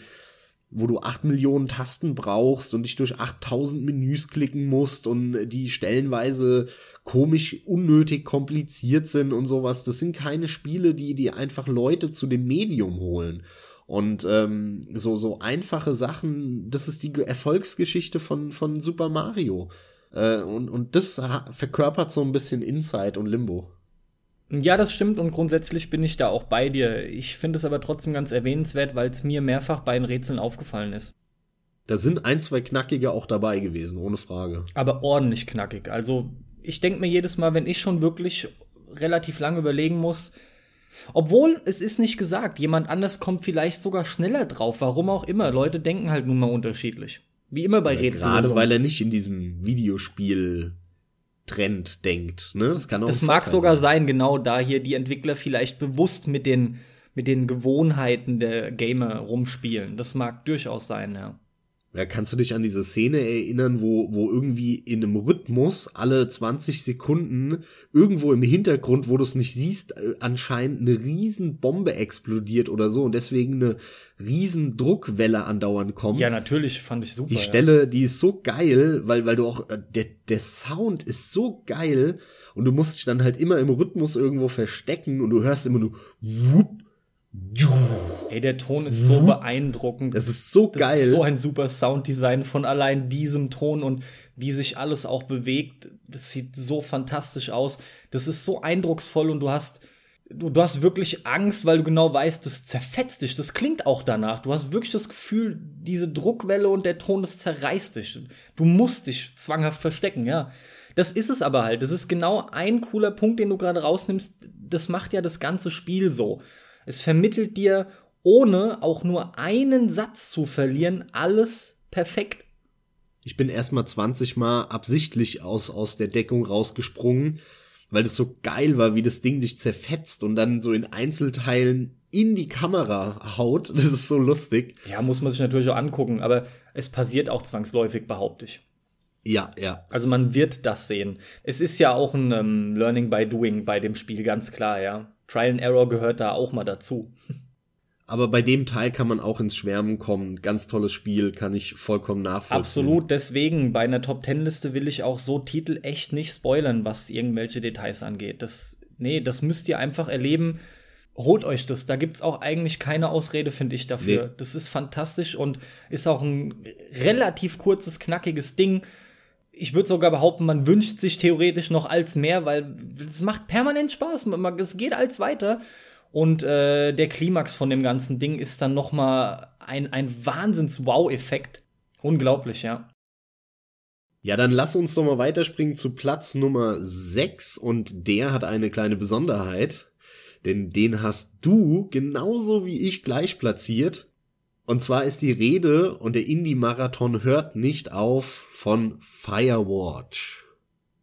wo du acht Millionen Tasten brauchst und dich durch 8000 Menüs klicken musst und die stellenweise komisch unnötig kompliziert sind und sowas. Das sind keine Spiele, die die einfach Leute zu dem Medium holen. Und ähm, so so einfache Sachen, das ist die Erfolgsgeschichte von von Super Mario. Äh, und und das verkörpert so ein bisschen Inside und Limbo. Ja, das stimmt und grundsätzlich bin ich da auch bei dir. Ich finde es aber trotzdem ganz erwähnenswert, weil es mir mehrfach bei den Rätseln aufgefallen ist. Da sind ein, zwei knackige auch dabei gewesen, ohne Frage. Aber ordentlich knackig. Also, ich denke mir jedes Mal, wenn ich schon wirklich relativ lange überlegen muss, obwohl es ist nicht gesagt, jemand anders kommt vielleicht sogar schneller drauf, warum auch immer. Leute denken halt nun mal unterschiedlich. Wie immer bei Rätseln. Gerade weil er nicht in diesem Videospiel Trend denkt. Ne? Das kann auch Das mag sogar sein. sein, genau da hier die Entwickler vielleicht bewusst mit den, mit den Gewohnheiten der Gamer rumspielen. Das mag durchaus sein, ja. Ja, kannst du dich an diese Szene erinnern, wo, wo irgendwie in einem Rhythmus alle 20 Sekunden irgendwo im Hintergrund, wo du es nicht siehst, äh, anscheinend eine riesen Bombe explodiert oder so und deswegen eine riesen Druckwelle andauernd kommt. Ja, natürlich, fand ich super. Die Stelle, die ist so geil, weil, weil du auch, äh, der, der Sound ist so geil und du musst dich dann halt immer im Rhythmus irgendwo verstecken und du hörst immer nur whoop, Ey, der Ton ist so beeindruckend. Das ist so das geil. Ist so ein super Sounddesign von allein diesem Ton und wie sich alles auch bewegt. Das sieht so fantastisch aus. Das ist so eindrucksvoll und du hast, du, du hast wirklich Angst, weil du genau weißt, das zerfetzt dich. Das klingt auch danach. Du hast wirklich das Gefühl, diese Druckwelle und der Ton, das zerreißt dich. Du musst dich zwanghaft verstecken, ja. Das ist es aber halt. Das ist genau ein cooler Punkt, den du gerade rausnimmst. Das macht ja das ganze Spiel so. Es vermittelt dir, ohne auch nur einen Satz zu verlieren, alles perfekt. Ich bin erstmal 20 Mal absichtlich aus, aus der Deckung rausgesprungen, weil das so geil war, wie das Ding dich zerfetzt und dann so in Einzelteilen in die Kamera haut. Das ist so lustig. Ja, muss man sich natürlich auch angucken, aber es passiert auch zwangsläufig, behaupte ich. Ja, ja. Also man wird das sehen. Es ist ja auch ein ähm, Learning by Doing bei dem Spiel, ganz klar, ja. Trial and Error gehört da auch mal dazu. Aber bei dem Teil kann man auch ins Schwärmen kommen. Ganz tolles Spiel, kann ich vollkommen nachvollziehen. Absolut, deswegen bei einer Top Ten Liste will ich auch so Titel echt nicht spoilern, was irgendwelche Details angeht. Das, nee, das müsst ihr einfach erleben. Holt euch das. Da gibt's auch eigentlich keine Ausrede, finde ich, dafür. Nee. Das ist fantastisch und ist auch ein relativ kurzes, knackiges Ding ich würde sogar behaupten, man wünscht sich theoretisch noch als mehr, weil es macht permanent Spaß. Es geht als weiter. Und äh, der Klimax von dem ganzen Ding ist dann noch mal ein, ein Wahnsinns-Wow-Effekt. Unglaublich, ja. Ja, dann lass uns doch mal weiterspringen zu Platz Nummer 6 und der hat eine kleine Besonderheit, denn den hast du genauso wie ich gleich platziert. Und zwar ist die Rede und der Indie-Marathon hört nicht auf von Firewatch.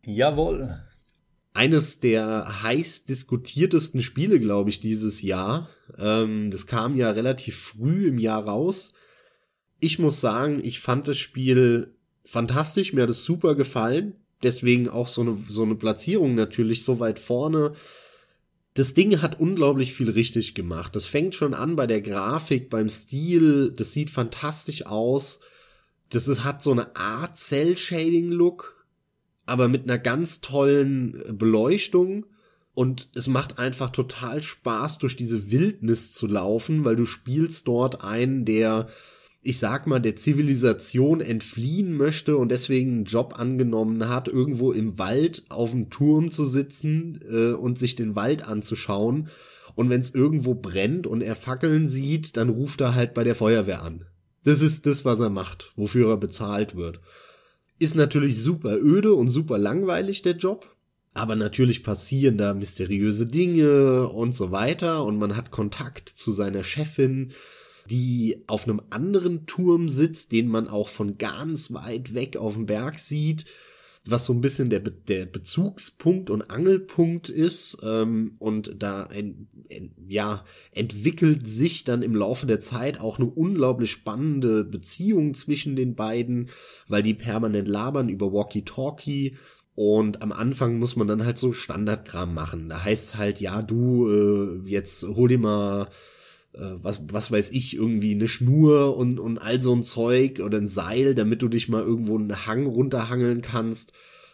Jawohl. Eines der heiß diskutiertesten Spiele, glaube ich, dieses Jahr. Ähm, das kam ja relativ früh im Jahr raus. Ich muss sagen, ich fand das Spiel fantastisch, mir hat es super gefallen. Deswegen auch so eine, so eine Platzierung natürlich so weit vorne. Das Ding hat unglaublich viel richtig gemacht. Das fängt schon an bei der Grafik, beim Stil. Das sieht fantastisch aus. Das ist, hat so eine Art Cell-Shading-Look, aber mit einer ganz tollen Beleuchtung. Und es macht einfach total Spaß, durch diese Wildnis zu laufen, weil du spielst dort einen, der ich sag mal, der Zivilisation entfliehen möchte und deswegen einen Job angenommen hat, irgendwo im Wald auf dem Turm zu sitzen äh, und sich den Wald anzuschauen. Und wenn es irgendwo brennt und er Fackeln sieht, dann ruft er halt bei der Feuerwehr an. Das ist das, was er macht, wofür er bezahlt wird. Ist natürlich super öde und super langweilig, der Job. Aber natürlich passieren da mysteriöse Dinge und so weiter und man hat Kontakt zu seiner Chefin die auf einem anderen Turm sitzt, den man auch von ganz weit weg auf dem Berg sieht, was so ein bisschen der, der Bezugspunkt und Angelpunkt ist. Ähm, und da ein, ein, ja, entwickelt sich dann im Laufe der Zeit auch eine unglaublich spannende Beziehung zwischen den beiden, weil die permanent labern über Walkie-Talkie. Und am Anfang muss man dann halt so Standardkram machen. Da heißt es halt, ja, du, äh, jetzt hol dir mal was, was weiß ich, irgendwie eine Schnur und, und all so ein Zeug oder ein Seil, damit du dich mal irgendwo einen Hang runterhangeln kannst.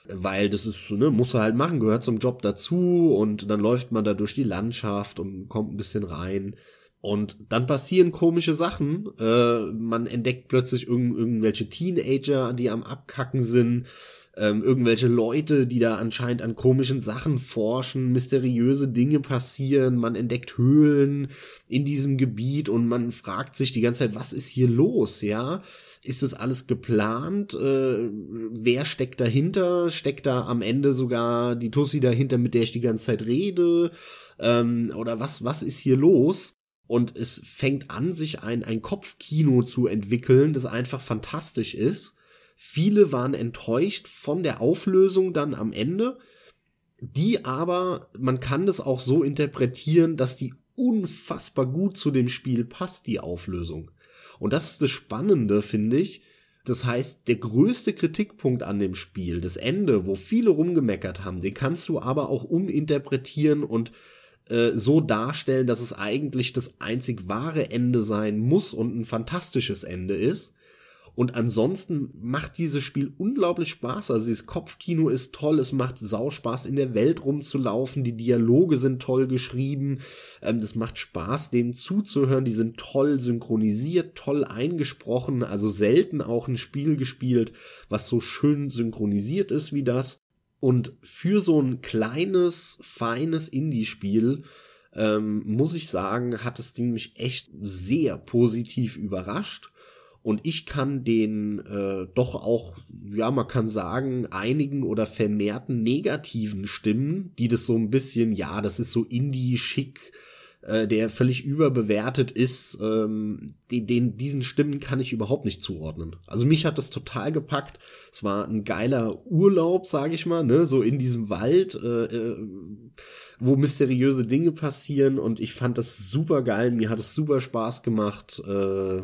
Weil das ist, ne, musst du halt machen, gehört zum Job dazu und dann läuft man da durch die Landschaft und kommt ein bisschen rein. Und dann passieren komische Sachen. Äh, man entdeckt plötzlich irgend, irgendwelche Teenager, die am Abkacken sind ähm, irgendwelche Leute, die da anscheinend an komischen Sachen forschen, mysteriöse Dinge passieren, man entdeckt Höhlen in diesem Gebiet und man fragt sich die ganze Zeit, was ist hier los, ja? Ist das alles geplant? Äh, wer steckt dahinter? Steckt da am Ende sogar die Tussi dahinter, mit der ich die ganze Zeit rede? Ähm, oder was, was ist hier los? Und es fängt an, sich ein, ein Kopfkino zu entwickeln, das einfach fantastisch ist. Viele waren enttäuscht von der Auflösung dann am Ende, die aber, man kann das auch so interpretieren, dass die unfassbar gut zu dem Spiel passt, die Auflösung. Und das ist das Spannende, finde ich. Das heißt, der größte Kritikpunkt an dem Spiel, das Ende, wo viele rumgemeckert haben, den kannst du aber auch uminterpretieren und äh, so darstellen, dass es eigentlich das einzig wahre Ende sein muss und ein fantastisches Ende ist. Und ansonsten macht dieses Spiel unglaublich Spaß. Also dieses Kopfkino ist toll, es macht Sauspaß in der Welt rumzulaufen, die Dialoge sind toll geschrieben, ähm, macht Spaß, denen zuzuhören, die sind toll synchronisiert, toll eingesprochen, also selten auch ein Spiel gespielt, was so schön synchronisiert ist wie das. Und für so ein kleines, feines Indie-Spiel ähm, muss ich sagen, hat das Ding mich echt sehr positiv überrascht und ich kann den äh, doch auch, ja, man kann sagen, einigen oder vermehrten negativen Stimmen, die das so ein bisschen, ja, das ist so Indie-schick, äh, der völlig überbewertet ist, ähm, den, den, diesen Stimmen kann ich überhaupt nicht zuordnen. Also mich hat das total gepackt. Es war ein geiler Urlaub, sage ich mal, ne, so in diesem Wald, äh, äh, wo mysteriöse Dinge passieren und ich fand das super geil. Mir hat es super Spaß gemacht. Äh,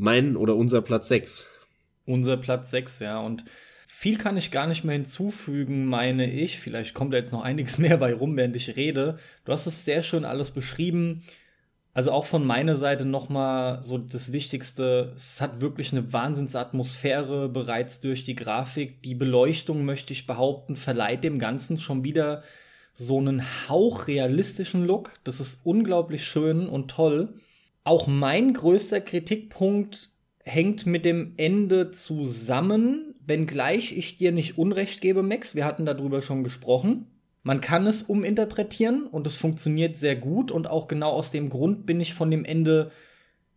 mein oder unser Platz 6. Unser Platz 6, ja. Und viel kann ich gar nicht mehr hinzufügen, meine ich. Vielleicht kommt da jetzt noch einiges [LAUGHS] mehr bei rum, während ich rede. Du hast es sehr schön alles beschrieben. Also auch von meiner Seite nochmal so das Wichtigste. Es hat wirklich eine Wahnsinnsatmosphäre bereits durch die Grafik. Die Beleuchtung, möchte ich behaupten, verleiht dem Ganzen schon wieder so einen hauchrealistischen Look. Das ist unglaublich schön und toll. Auch mein größter Kritikpunkt hängt mit dem Ende zusammen, wenngleich ich dir nicht Unrecht gebe, Max. Wir hatten darüber schon gesprochen. Man kann es uminterpretieren und es funktioniert sehr gut und auch genau aus dem Grund bin ich von dem Ende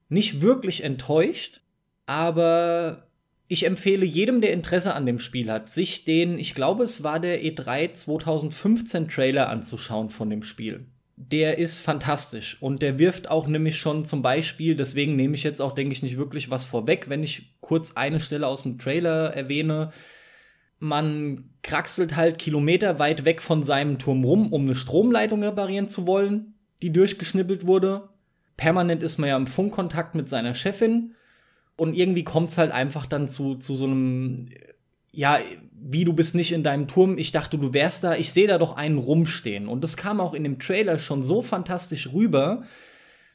nicht wirklich enttäuscht, aber ich empfehle jedem, der Interesse an dem Spiel hat, sich den, ich glaube, es war der E3 2015 Trailer anzuschauen von dem Spiel. Der ist fantastisch und der wirft auch nämlich schon zum Beispiel, deswegen nehme ich jetzt auch, denke ich, nicht wirklich was vorweg, wenn ich kurz eine Stelle aus dem Trailer erwähne. Man kraxelt halt Kilometer weit weg von seinem Turm rum, um eine Stromleitung reparieren zu wollen, die durchgeschnippelt wurde. Permanent ist man ja im Funkkontakt mit seiner Chefin und irgendwie kommt es halt einfach dann zu, zu so einem, ja, wie du bist nicht in deinem Turm, ich dachte, du wärst da, ich sehe da doch einen rumstehen. Und das kam auch in dem Trailer schon so fantastisch rüber.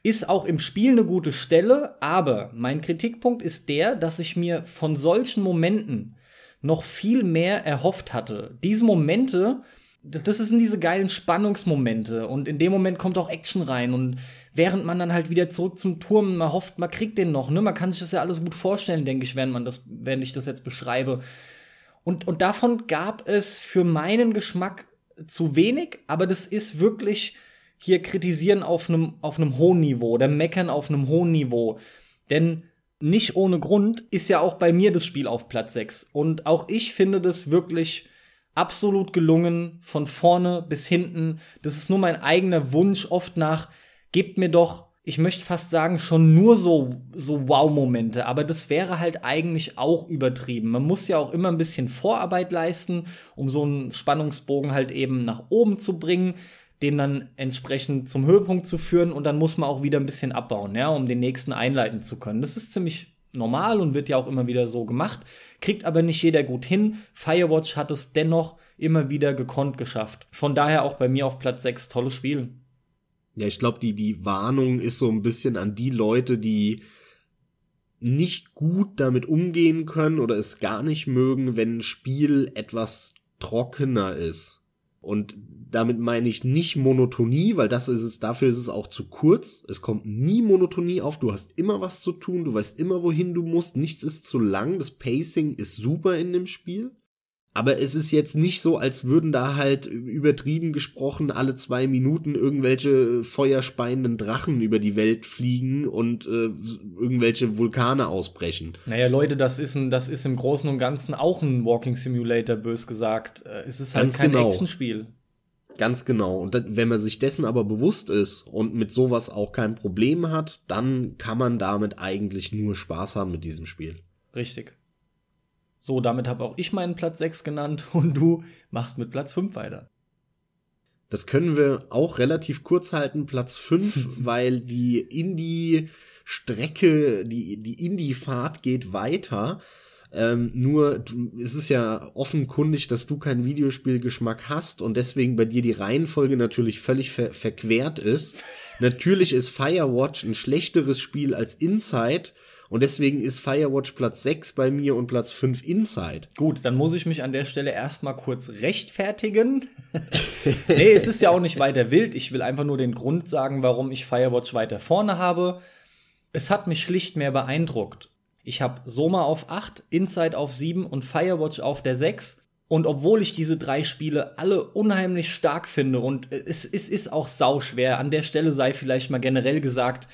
Ist auch im Spiel eine gute Stelle, aber mein Kritikpunkt ist der, dass ich mir von solchen Momenten noch viel mehr erhofft hatte. Diese Momente, das sind diese geilen Spannungsmomente und in dem Moment kommt auch Action rein und während man dann halt wieder zurück zum Turm, man hofft, man kriegt den noch, ne? Man kann sich das ja alles gut vorstellen, denke ich, wenn man das, wenn ich das jetzt beschreibe. Und, und davon gab es für meinen Geschmack zu wenig, aber das ist wirklich hier kritisieren auf einem auf einem hohen Niveau oder meckern auf einem hohen Niveau. Denn nicht ohne Grund ist ja auch bei mir das Spiel auf Platz 6. Und auch ich finde das wirklich absolut gelungen, von vorne bis hinten. Das ist nur mein eigener Wunsch oft nach, gebt mir doch, ich möchte fast sagen, schon nur so, so Wow-Momente. Aber das wäre halt eigentlich auch übertrieben. Man muss ja auch immer ein bisschen Vorarbeit leisten, um so einen Spannungsbogen halt eben nach oben zu bringen, den dann entsprechend zum Höhepunkt zu führen und dann muss man auch wieder ein bisschen abbauen, ja, um den nächsten einleiten zu können. Das ist ziemlich normal und wird ja auch immer wieder so gemacht, kriegt aber nicht jeder gut hin. Firewatch hat es dennoch immer wieder gekonnt geschafft. Von daher auch bei mir auf Platz 6 tolles Spiel. Ja, ich glaube, die, die Warnung ist so ein bisschen an die Leute, die nicht gut damit umgehen können oder es gar nicht mögen, wenn ein Spiel etwas trockener ist. Und damit meine ich nicht Monotonie, weil das ist es, dafür ist es auch zu kurz. Es kommt nie Monotonie auf. Du hast immer was zu tun. Du weißt immer, wohin du musst. Nichts ist zu lang. Das Pacing ist super in dem Spiel. Aber es ist jetzt nicht so, als würden da halt übertrieben gesprochen alle zwei Minuten irgendwelche feuerspeienden Drachen über die Welt fliegen und äh, irgendwelche Vulkane ausbrechen. Naja, Leute, das ist, ein, das ist im Großen und Ganzen auch ein Walking Simulator, bös gesagt. Äh, es ist halt Ganz kein genau. Actionspiel. Ganz genau. Und wenn man sich dessen aber bewusst ist und mit sowas auch kein Problem hat, dann kann man damit eigentlich nur Spaß haben mit diesem Spiel. Richtig. So, damit habe auch ich meinen Platz 6 genannt [LAUGHS] und du machst mit Platz 5 weiter. Das können wir auch relativ kurz halten, Platz 5, [LAUGHS] weil die Indie-Strecke, die, die Indie-Fahrt geht weiter. Ähm, nur du, es ist ja offenkundig, dass du keinen Videospielgeschmack hast und deswegen bei dir die Reihenfolge natürlich völlig ver verquert ist. [LAUGHS] natürlich ist Firewatch ein schlechteres Spiel als Inside. Und deswegen ist Firewatch Platz 6 bei mir und Platz 5 Inside. Gut, dann muss ich mich an der Stelle erstmal kurz rechtfertigen. [LAUGHS] nee, es ist ja auch nicht weiter wild. Ich will einfach nur den Grund sagen, warum ich Firewatch weiter vorne habe. Es hat mich schlicht mehr beeindruckt. Ich habe Soma auf 8, Inside auf 7 und Firewatch auf der 6. Und obwohl ich diese drei Spiele alle unheimlich stark finde und es, es ist auch sauschwer, an der Stelle sei vielleicht mal generell gesagt,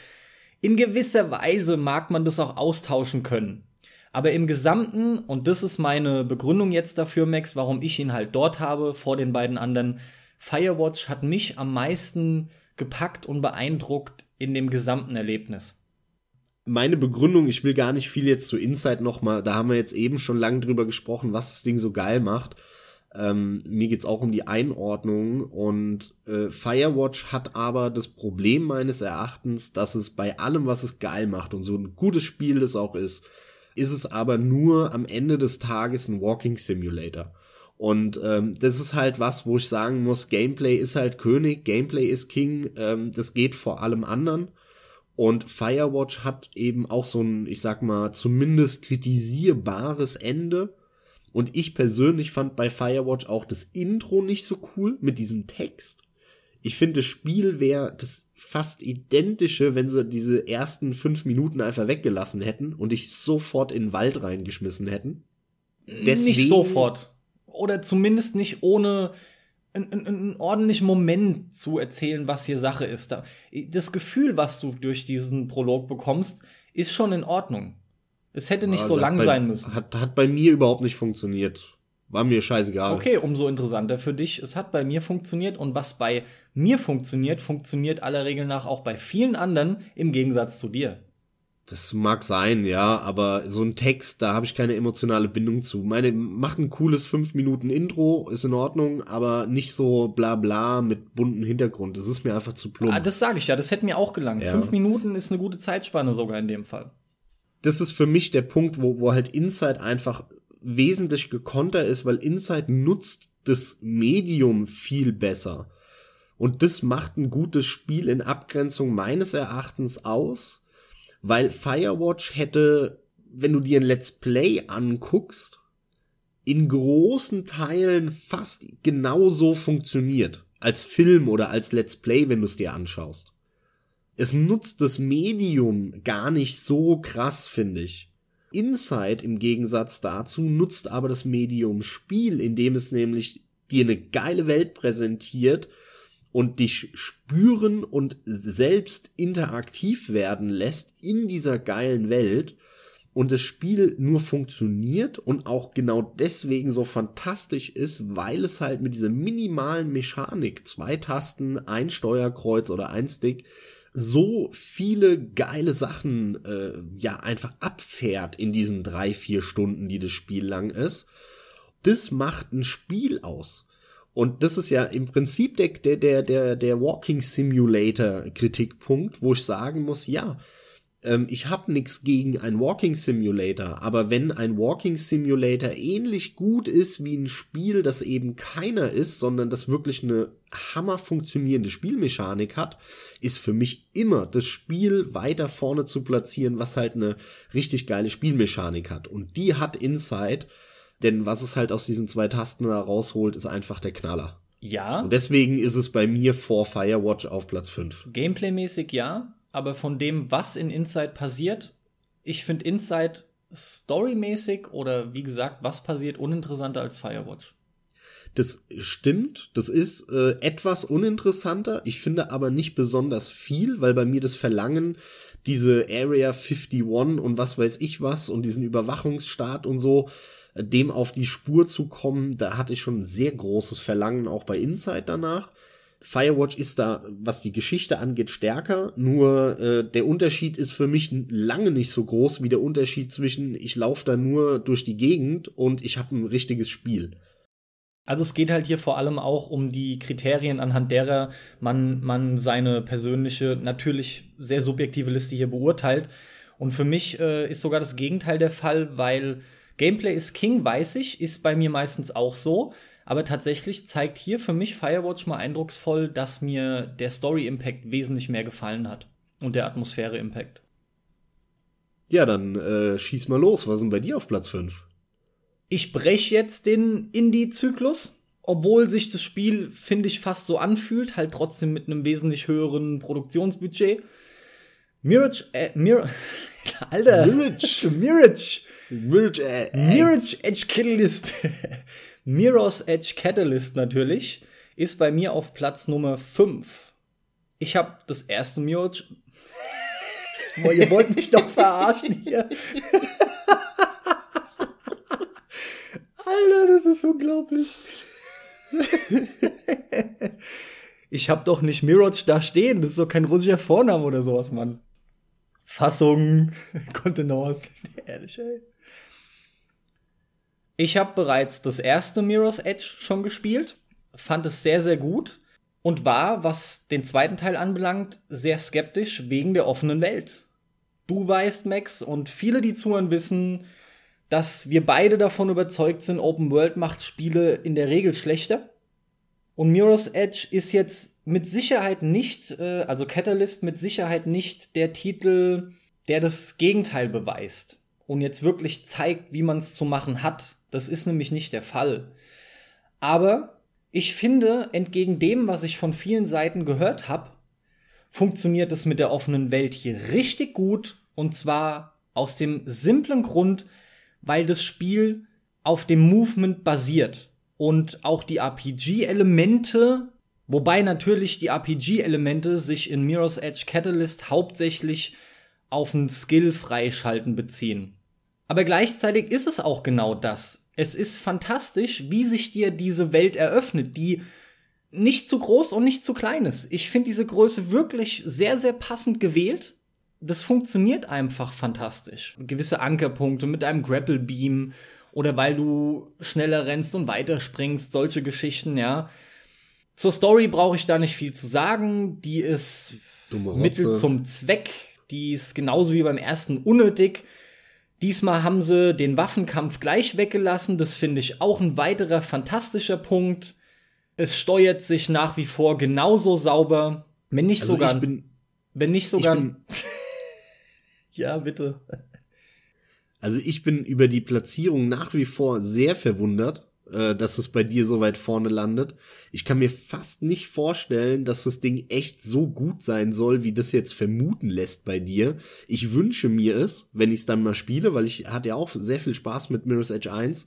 in gewisser Weise mag man das auch austauschen können. Aber im Gesamten, und das ist meine Begründung jetzt dafür, Max, warum ich ihn halt dort habe vor den beiden anderen, Firewatch hat mich am meisten gepackt und beeindruckt in dem gesamten Erlebnis meine Begründung, ich will gar nicht viel jetzt zu Inside nochmal, da haben wir jetzt eben schon lange drüber gesprochen, was das Ding so geil macht. Ähm, mir geht's auch um die Einordnung und äh, Firewatch hat aber das Problem meines Erachtens, dass es bei allem, was es geil macht und so ein gutes Spiel das auch ist, ist es aber nur am Ende des Tages ein Walking Simulator. Und ähm, das ist halt was, wo ich sagen muss, Gameplay ist halt König, Gameplay ist King, ähm, das geht vor allem anderen. Und Firewatch hat eben auch so ein, ich sag mal, zumindest kritisierbares Ende. Und ich persönlich fand bei Firewatch auch das Intro nicht so cool mit diesem Text. Ich finde, das Spiel wäre das fast identische, wenn sie diese ersten fünf Minuten einfach weggelassen hätten und dich sofort in den Wald reingeschmissen hätten. Deswegen, nicht sofort. Oder zumindest nicht ohne einen, einen ordentlichen Moment zu erzählen, was hier Sache ist. Das Gefühl, was du durch diesen Prolog bekommst, ist schon in Ordnung. Es hätte nicht ja, so lang bei, sein müssen. Hat, hat bei mir überhaupt nicht funktioniert. War mir scheißegal. Okay, umso interessanter für dich. Es hat bei mir funktioniert und was bei mir funktioniert, funktioniert aller Regel nach auch bei vielen anderen im Gegensatz zu dir. Das mag sein, ja, aber so ein Text, da habe ich keine emotionale Bindung zu. Meine macht ein cooles 5 Minuten Intro, ist in Ordnung, aber nicht so bla bla mit bunten Hintergrund. Das ist mir einfach zu plump. Ah, das sage ich ja, das hätte mir auch gelangt. Ja. Fünf Minuten ist eine gute Zeitspanne sogar in dem Fall. Das ist für mich der Punkt, wo, wo halt Inside einfach wesentlich gekonter ist, weil Inside nutzt das Medium viel besser. Und das macht ein gutes Spiel in Abgrenzung meines Erachtens aus weil Firewatch hätte, wenn du dir ein Let's Play anguckst, in großen Teilen fast genauso funktioniert. Als Film oder als Let's Play, wenn du es dir anschaust. Es nutzt das Medium gar nicht so krass, finde ich. Inside im Gegensatz dazu nutzt aber das Medium Spiel, indem es nämlich dir eine geile Welt präsentiert, und dich spüren und selbst interaktiv werden lässt in dieser geilen Welt und das Spiel nur funktioniert und auch genau deswegen so fantastisch ist, weil es halt mit dieser minimalen Mechanik, zwei Tasten, ein Steuerkreuz oder ein Stick, so viele geile Sachen äh, ja einfach abfährt in diesen drei, vier Stunden, die das Spiel lang ist. Das macht ein Spiel aus. Und das ist ja im Prinzip der, der, der, der Walking Simulator Kritikpunkt, wo ich sagen muss, ja, ähm, ich habe nichts gegen ein Walking Simulator, aber wenn ein Walking Simulator ähnlich gut ist wie ein Spiel, das eben keiner ist, sondern das wirklich eine hammer funktionierende Spielmechanik hat, ist für mich immer das Spiel weiter vorne zu platzieren, was halt eine richtig geile Spielmechanik hat. Und die hat Inside denn was es halt aus diesen zwei Tasten da rausholt, ist einfach der Knaller. Ja. Und deswegen ist es bei mir vor Firewatch auf Platz 5. Gameplaymäßig ja, aber von dem, was in Inside passiert, ich finde Inside storymäßig oder wie gesagt, was passiert, uninteressanter als Firewatch. Das stimmt, das ist äh, etwas uninteressanter. Ich finde aber nicht besonders viel, weil bei mir das Verlangen, diese Area 51 und was weiß ich was und diesen Überwachungsstaat und so, dem auf die Spur zu kommen, da hatte ich schon ein sehr großes Verlangen auch bei Inside danach. Firewatch ist da, was die Geschichte angeht, stärker. Nur äh, der Unterschied ist für mich lange nicht so groß wie der Unterschied zwischen ich laufe da nur durch die Gegend und ich habe ein richtiges Spiel. Also es geht halt hier vor allem auch um die Kriterien, anhand derer man, man seine persönliche, natürlich sehr subjektive Liste hier beurteilt. Und für mich äh, ist sogar das Gegenteil der Fall, weil Gameplay ist King, weiß ich, ist bei mir meistens auch so. Aber tatsächlich zeigt hier für mich Firewatch mal eindrucksvoll, dass mir der Story-Impact wesentlich mehr gefallen hat. Und der Atmosphäre-Impact. Ja, dann äh, schieß mal los. Was ist denn bei dir auf Platz 5? Ich breche jetzt den Indie-Zyklus. Obwohl sich das Spiel, finde ich, fast so anfühlt, halt trotzdem mit einem wesentlich höheren Produktionsbudget. Mirage, äh, Mir [LAUGHS] Alter. Mirage. [LAUGHS] Mirage. Mirage, äh, Mirage Edge Catalyst. [LAUGHS] Mirror's Edge Catalyst natürlich ist bei mir auf Platz Nummer 5. Ich habe das erste Mirage. [LAUGHS] Boah, ihr wollt mich doch verarschen hier. [LAUGHS] Alter, das ist unglaublich. [LAUGHS] ich habe doch nicht Mirage da stehen. Das ist doch kein russischer Vorname oder sowas, Mann. Fassung, Kontenance. Ehrlich, ey. Ich habe bereits das erste Mirror's Edge schon gespielt, fand es sehr, sehr gut und war, was den zweiten Teil anbelangt, sehr skeptisch wegen der offenen Welt. Du weißt, Max, und viele, die zuhören, wissen, dass wir beide davon überzeugt sind, Open World macht Spiele in der Regel schlechter. Und Mirror's Edge ist jetzt mit Sicherheit nicht, äh, also Catalyst mit Sicherheit nicht der Titel, der das Gegenteil beweist und jetzt wirklich zeigt, wie man es zu machen hat. Das ist nämlich nicht der Fall. Aber ich finde, entgegen dem, was ich von vielen Seiten gehört habe, funktioniert es mit der offenen Welt hier richtig gut. Und zwar aus dem simplen Grund, weil das Spiel auf dem Movement basiert. und auch die RPG-Elemente, wobei natürlich die RPG-Elemente sich in Mirror's Edge Catalyst hauptsächlich auf ein Skill-Freischalten beziehen. Aber gleichzeitig ist es auch genau das. Es ist fantastisch, wie sich dir diese Welt eröffnet, die nicht zu groß und nicht zu klein ist. Ich finde diese Größe wirklich sehr, sehr passend gewählt. Das funktioniert einfach fantastisch. Gewisse Ankerpunkte mit einem Grapple Beam oder weil du schneller rennst und weiterspringst, solche Geschichten, ja. Zur Story brauche ich da nicht viel zu sagen. Die ist Mittel zum Zweck. Die ist genauso wie beim ersten unnötig. Diesmal haben sie den Waffenkampf gleich weggelassen. Das finde ich auch ein weiterer fantastischer Punkt. Es steuert sich nach wie vor genauso sauber, wenn nicht also sogar. Bin, wenn nicht sogar. [LAUGHS] ja, bitte. Also ich bin über die Platzierung nach wie vor sehr verwundert, äh, dass es bei dir so weit vorne landet. Ich kann mir fast nicht vorstellen, dass das Ding echt so gut sein soll, wie das jetzt vermuten lässt bei dir. Ich wünsche mir es, wenn ich es dann mal spiele, weil ich hatte ja auch sehr viel Spaß mit Mirror's Edge 1.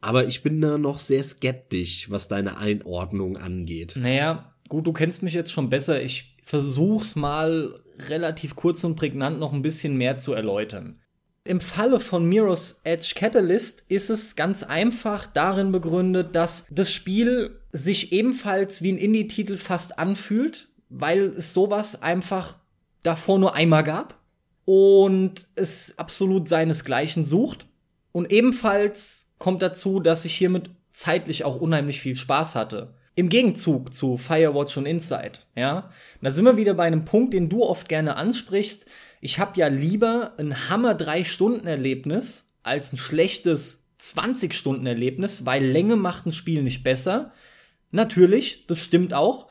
Aber ich bin da noch sehr skeptisch, was deine Einordnung angeht. Naja, gut, du kennst mich jetzt schon besser. Ich versuch's mal relativ kurz und prägnant noch ein bisschen mehr zu erläutern. Im Falle von Mirror's Edge Catalyst ist es ganz einfach darin begründet, dass das Spiel sich ebenfalls wie ein Indie-Titel fast anfühlt, weil es sowas einfach davor nur einmal gab und es absolut seinesgleichen sucht. Und ebenfalls kommt dazu, dass ich hiermit zeitlich auch unheimlich viel Spaß hatte. Im Gegenzug zu Firewatch und Inside, ja. Da sind wir wieder bei einem Punkt, den du oft gerne ansprichst. Ich habe ja lieber ein Hammer 3-Stunden-Erlebnis als ein schlechtes 20-Stunden-Erlebnis, weil Länge macht ein Spiel nicht besser. Natürlich, das stimmt auch.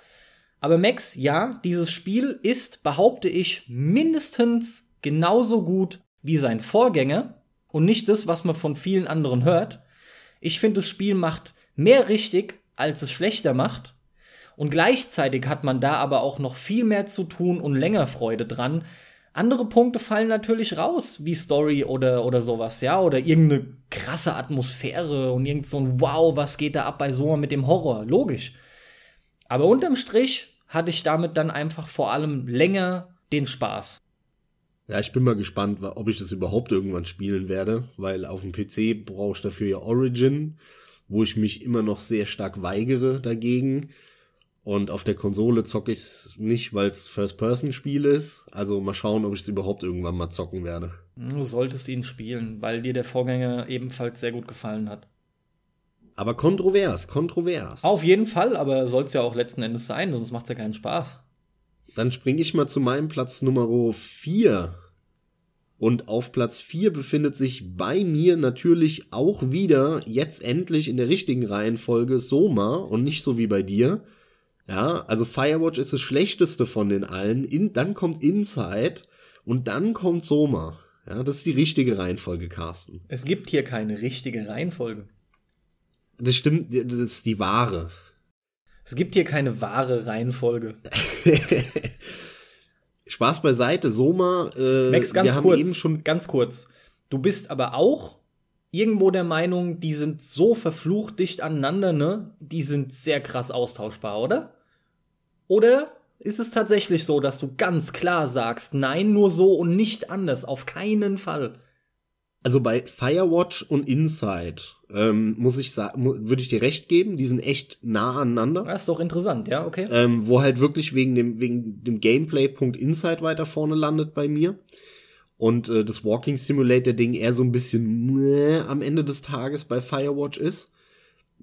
Aber Max, ja, dieses Spiel ist, behaupte ich, mindestens genauso gut wie sein Vorgänger und nicht das, was man von vielen anderen hört. Ich finde, das Spiel macht mehr richtig, als es schlechter macht. Und gleichzeitig hat man da aber auch noch viel mehr zu tun und länger Freude dran. Andere Punkte fallen natürlich raus, wie Story oder, oder sowas, ja, oder irgendeine krasse Atmosphäre und irgend so ein Wow, was geht da ab bei so mit dem Horror, logisch. Aber unterm Strich hatte ich damit dann einfach vor allem länger den Spaß. Ja, ich bin mal gespannt, ob ich das überhaupt irgendwann spielen werde, weil auf dem PC brauche ich dafür ja Origin, wo ich mich immer noch sehr stark weigere dagegen. Und auf der Konsole zocke ich es nicht, weil es First-Person-Spiel ist. Also mal schauen, ob ich es überhaupt irgendwann mal zocken werde. Du solltest ihn spielen, weil dir der Vorgänger ebenfalls sehr gut gefallen hat. Aber kontrovers, kontrovers. Auf jeden Fall, aber soll es ja auch letzten Endes sein, sonst macht es ja keinen Spaß. Dann springe ich mal zu meinem Platz Nummer 4. Und auf Platz 4 befindet sich bei mir natürlich auch wieder jetzt endlich in der richtigen Reihenfolge Soma und nicht so wie bei dir. Ja, also Firewatch ist das schlechteste von den allen. In, dann kommt Inside und dann kommt Soma. Ja, das ist die richtige Reihenfolge, Carsten. Es gibt hier keine richtige Reihenfolge. Das stimmt, das ist die wahre. Es gibt hier keine wahre Reihenfolge. [LAUGHS] Spaß beiseite, Soma. Äh, Max, ganz wir kurz, eben schon ganz kurz. Du bist aber auch irgendwo der Meinung, die sind so verflucht dicht aneinander, ne? Die sind sehr krass austauschbar, oder? Oder ist es tatsächlich so, dass du ganz klar sagst, nein, nur so und nicht anders, auf keinen Fall? Also bei Firewatch und Inside ähm, muss ich sagen, würde ich dir recht geben, die sind echt nah aneinander. Das ist doch interessant, ja, okay. Ähm, wo halt wirklich wegen dem, wegen dem Gameplay-Punkt Inside weiter vorne landet bei mir. Und äh, das Walking Simulator-Ding eher so ein bisschen äh, am Ende des Tages bei Firewatch ist.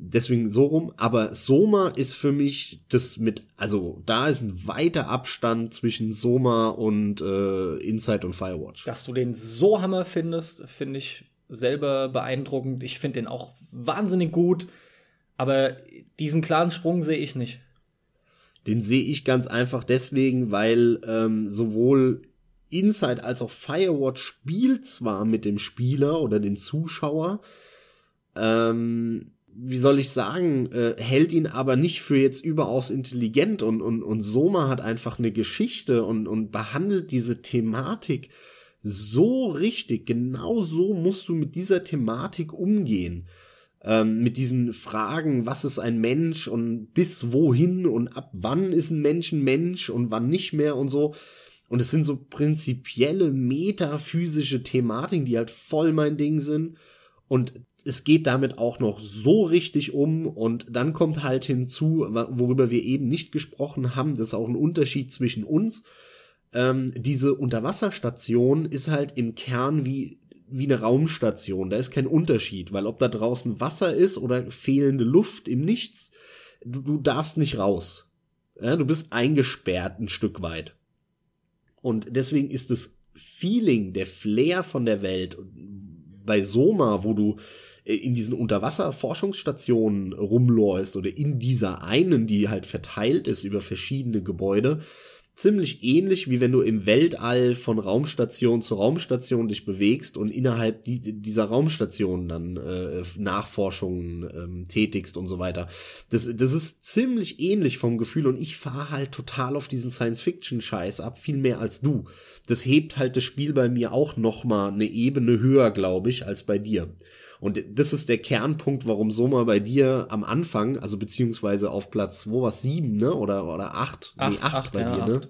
Deswegen so rum. Aber Soma ist für mich das mit, also da ist ein weiter Abstand zwischen Soma und äh, Inside und Firewatch. Dass du den so hammer findest, finde ich selber beeindruckend. Ich finde den auch wahnsinnig gut. Aber diesen klaren Sprung sehe ich nicht. Den sehe ich ganz einfach deswegen, weil ähm, sowohl Inside als auch Firewatch spielt zwar mit dem Spieler oder dem Zuschauer, ähm, wie soll ich sagen, äh, hält ihn aber nicht für jetzt überaus intelligent und, und, und Soma hat einfach eine Geschichte und, und behandelt diese Thematik so richtig. Genau so musst du mit dieser Thematik umgehen. ähm, mit diesen Fragen, was ist ein Mensch und bis wohin und ab wann ist ein Mensch ein Mensch und wann nicht mehr und so. Und es sind so prinzipielle metaphysische Thematiken, die halt voll mein Ding sind. Und es geht damit auch noch so richtig um. Und dann kommt halt hinzu, worüber wir eben nicht gesprochen haben, das ist auch ein Unterschied zwischen uns. Ähm, diese Unterwasserstation ist halt im Kern wie wie eine Raumstation. Da ist kein Unterschied, weil ob da draußen Wasser ist oder fehlende Luft im Nichts, du, du darfst nicht raus. Ja, du bist eingesperrt ein Stück weit. Und deswegen ist das Feeling, der Flair von der Welt bei Soma, wo du in diesen Unterwasserforschungsstationen rumläufst oder in dieser einen, die halt verteilt ist über verschiedene Gebäude, ziemlich ähnlich, wie wenn du im Weltall von Raumstation zu Raumstation dich bewegst und innerhalb die, dieser Raumstation dann äh, Nachforschungen ähm, tätigst und so weiter. Das, das ist ziemlich ähnlich vom Gefühl und ich fahre halt total auf diesen Science-Fiction-Scheiß ab, viel mehr als du. Das hebt halt das Spiel bei mir auch noch mal eine Ebene höher, glaube ich, als bei dir. Und das ist der Kernpunkt, warum Soma bei dir am Anfang, also beziehungsweise auf Platz, wo war sieben, ne? Oder, oder acht, acht nee, acht, acht bei ja, dir, acht. ne?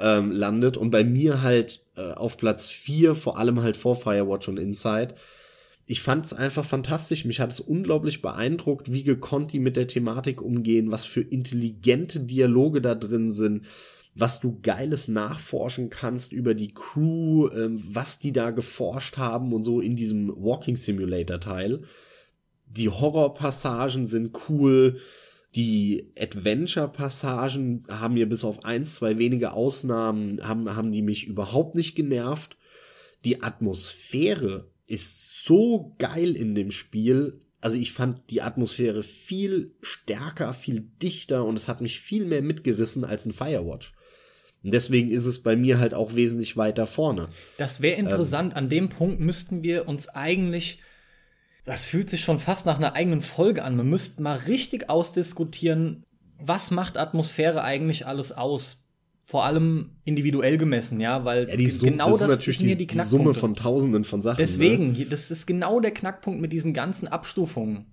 Ähm, landet. Und bei mir halt äh, auf Platz vier, vor allem halt vor Firewatch und Inside. Ich fand es einfach fantastisch. Mich hat es unglaublich beeindruckt, wie gekonnt die mit der Thematik umgehen, was für intelligente Dialoge da drin sind, was du geiles nachforschen kannst über die Crew, ähm, was die da geforscht haben und so in diesem Walking Simulator Teil. Die Horrorpassagen sind cool. Die Adventure-Passagen haben mir bis auf eins, zwei wenige Ausnahmen, haben, haben die mich überhaupt nicht genervt. Die Atmosphäre ist so geil in dem Spiel. Also ich fand die Atmosphäre viel stärker, viel dichter und es hat mich viel mehr mitgerissen als ein Firewatch. Und deswegen ist es bei mir halt auch wesentlich weiter vorne. Das wäre interessant. Ähm, An dem Punkt müssten wir uns eigentlich, das fühlt sich schon fast nach einer eigenen Folge an. Wir müssten mal richtig ausdiskutieren, was macht Atmosphäre eigentlich alles aus? Vor allem individuell gemessen, ja, weil ja, Summe, genau das, das ist natürlich die, die, Summe von Tausenden von Sachen. Deswegen, ne? das ist genau der Knackpunkt mit diesen ganzen Abstufungen.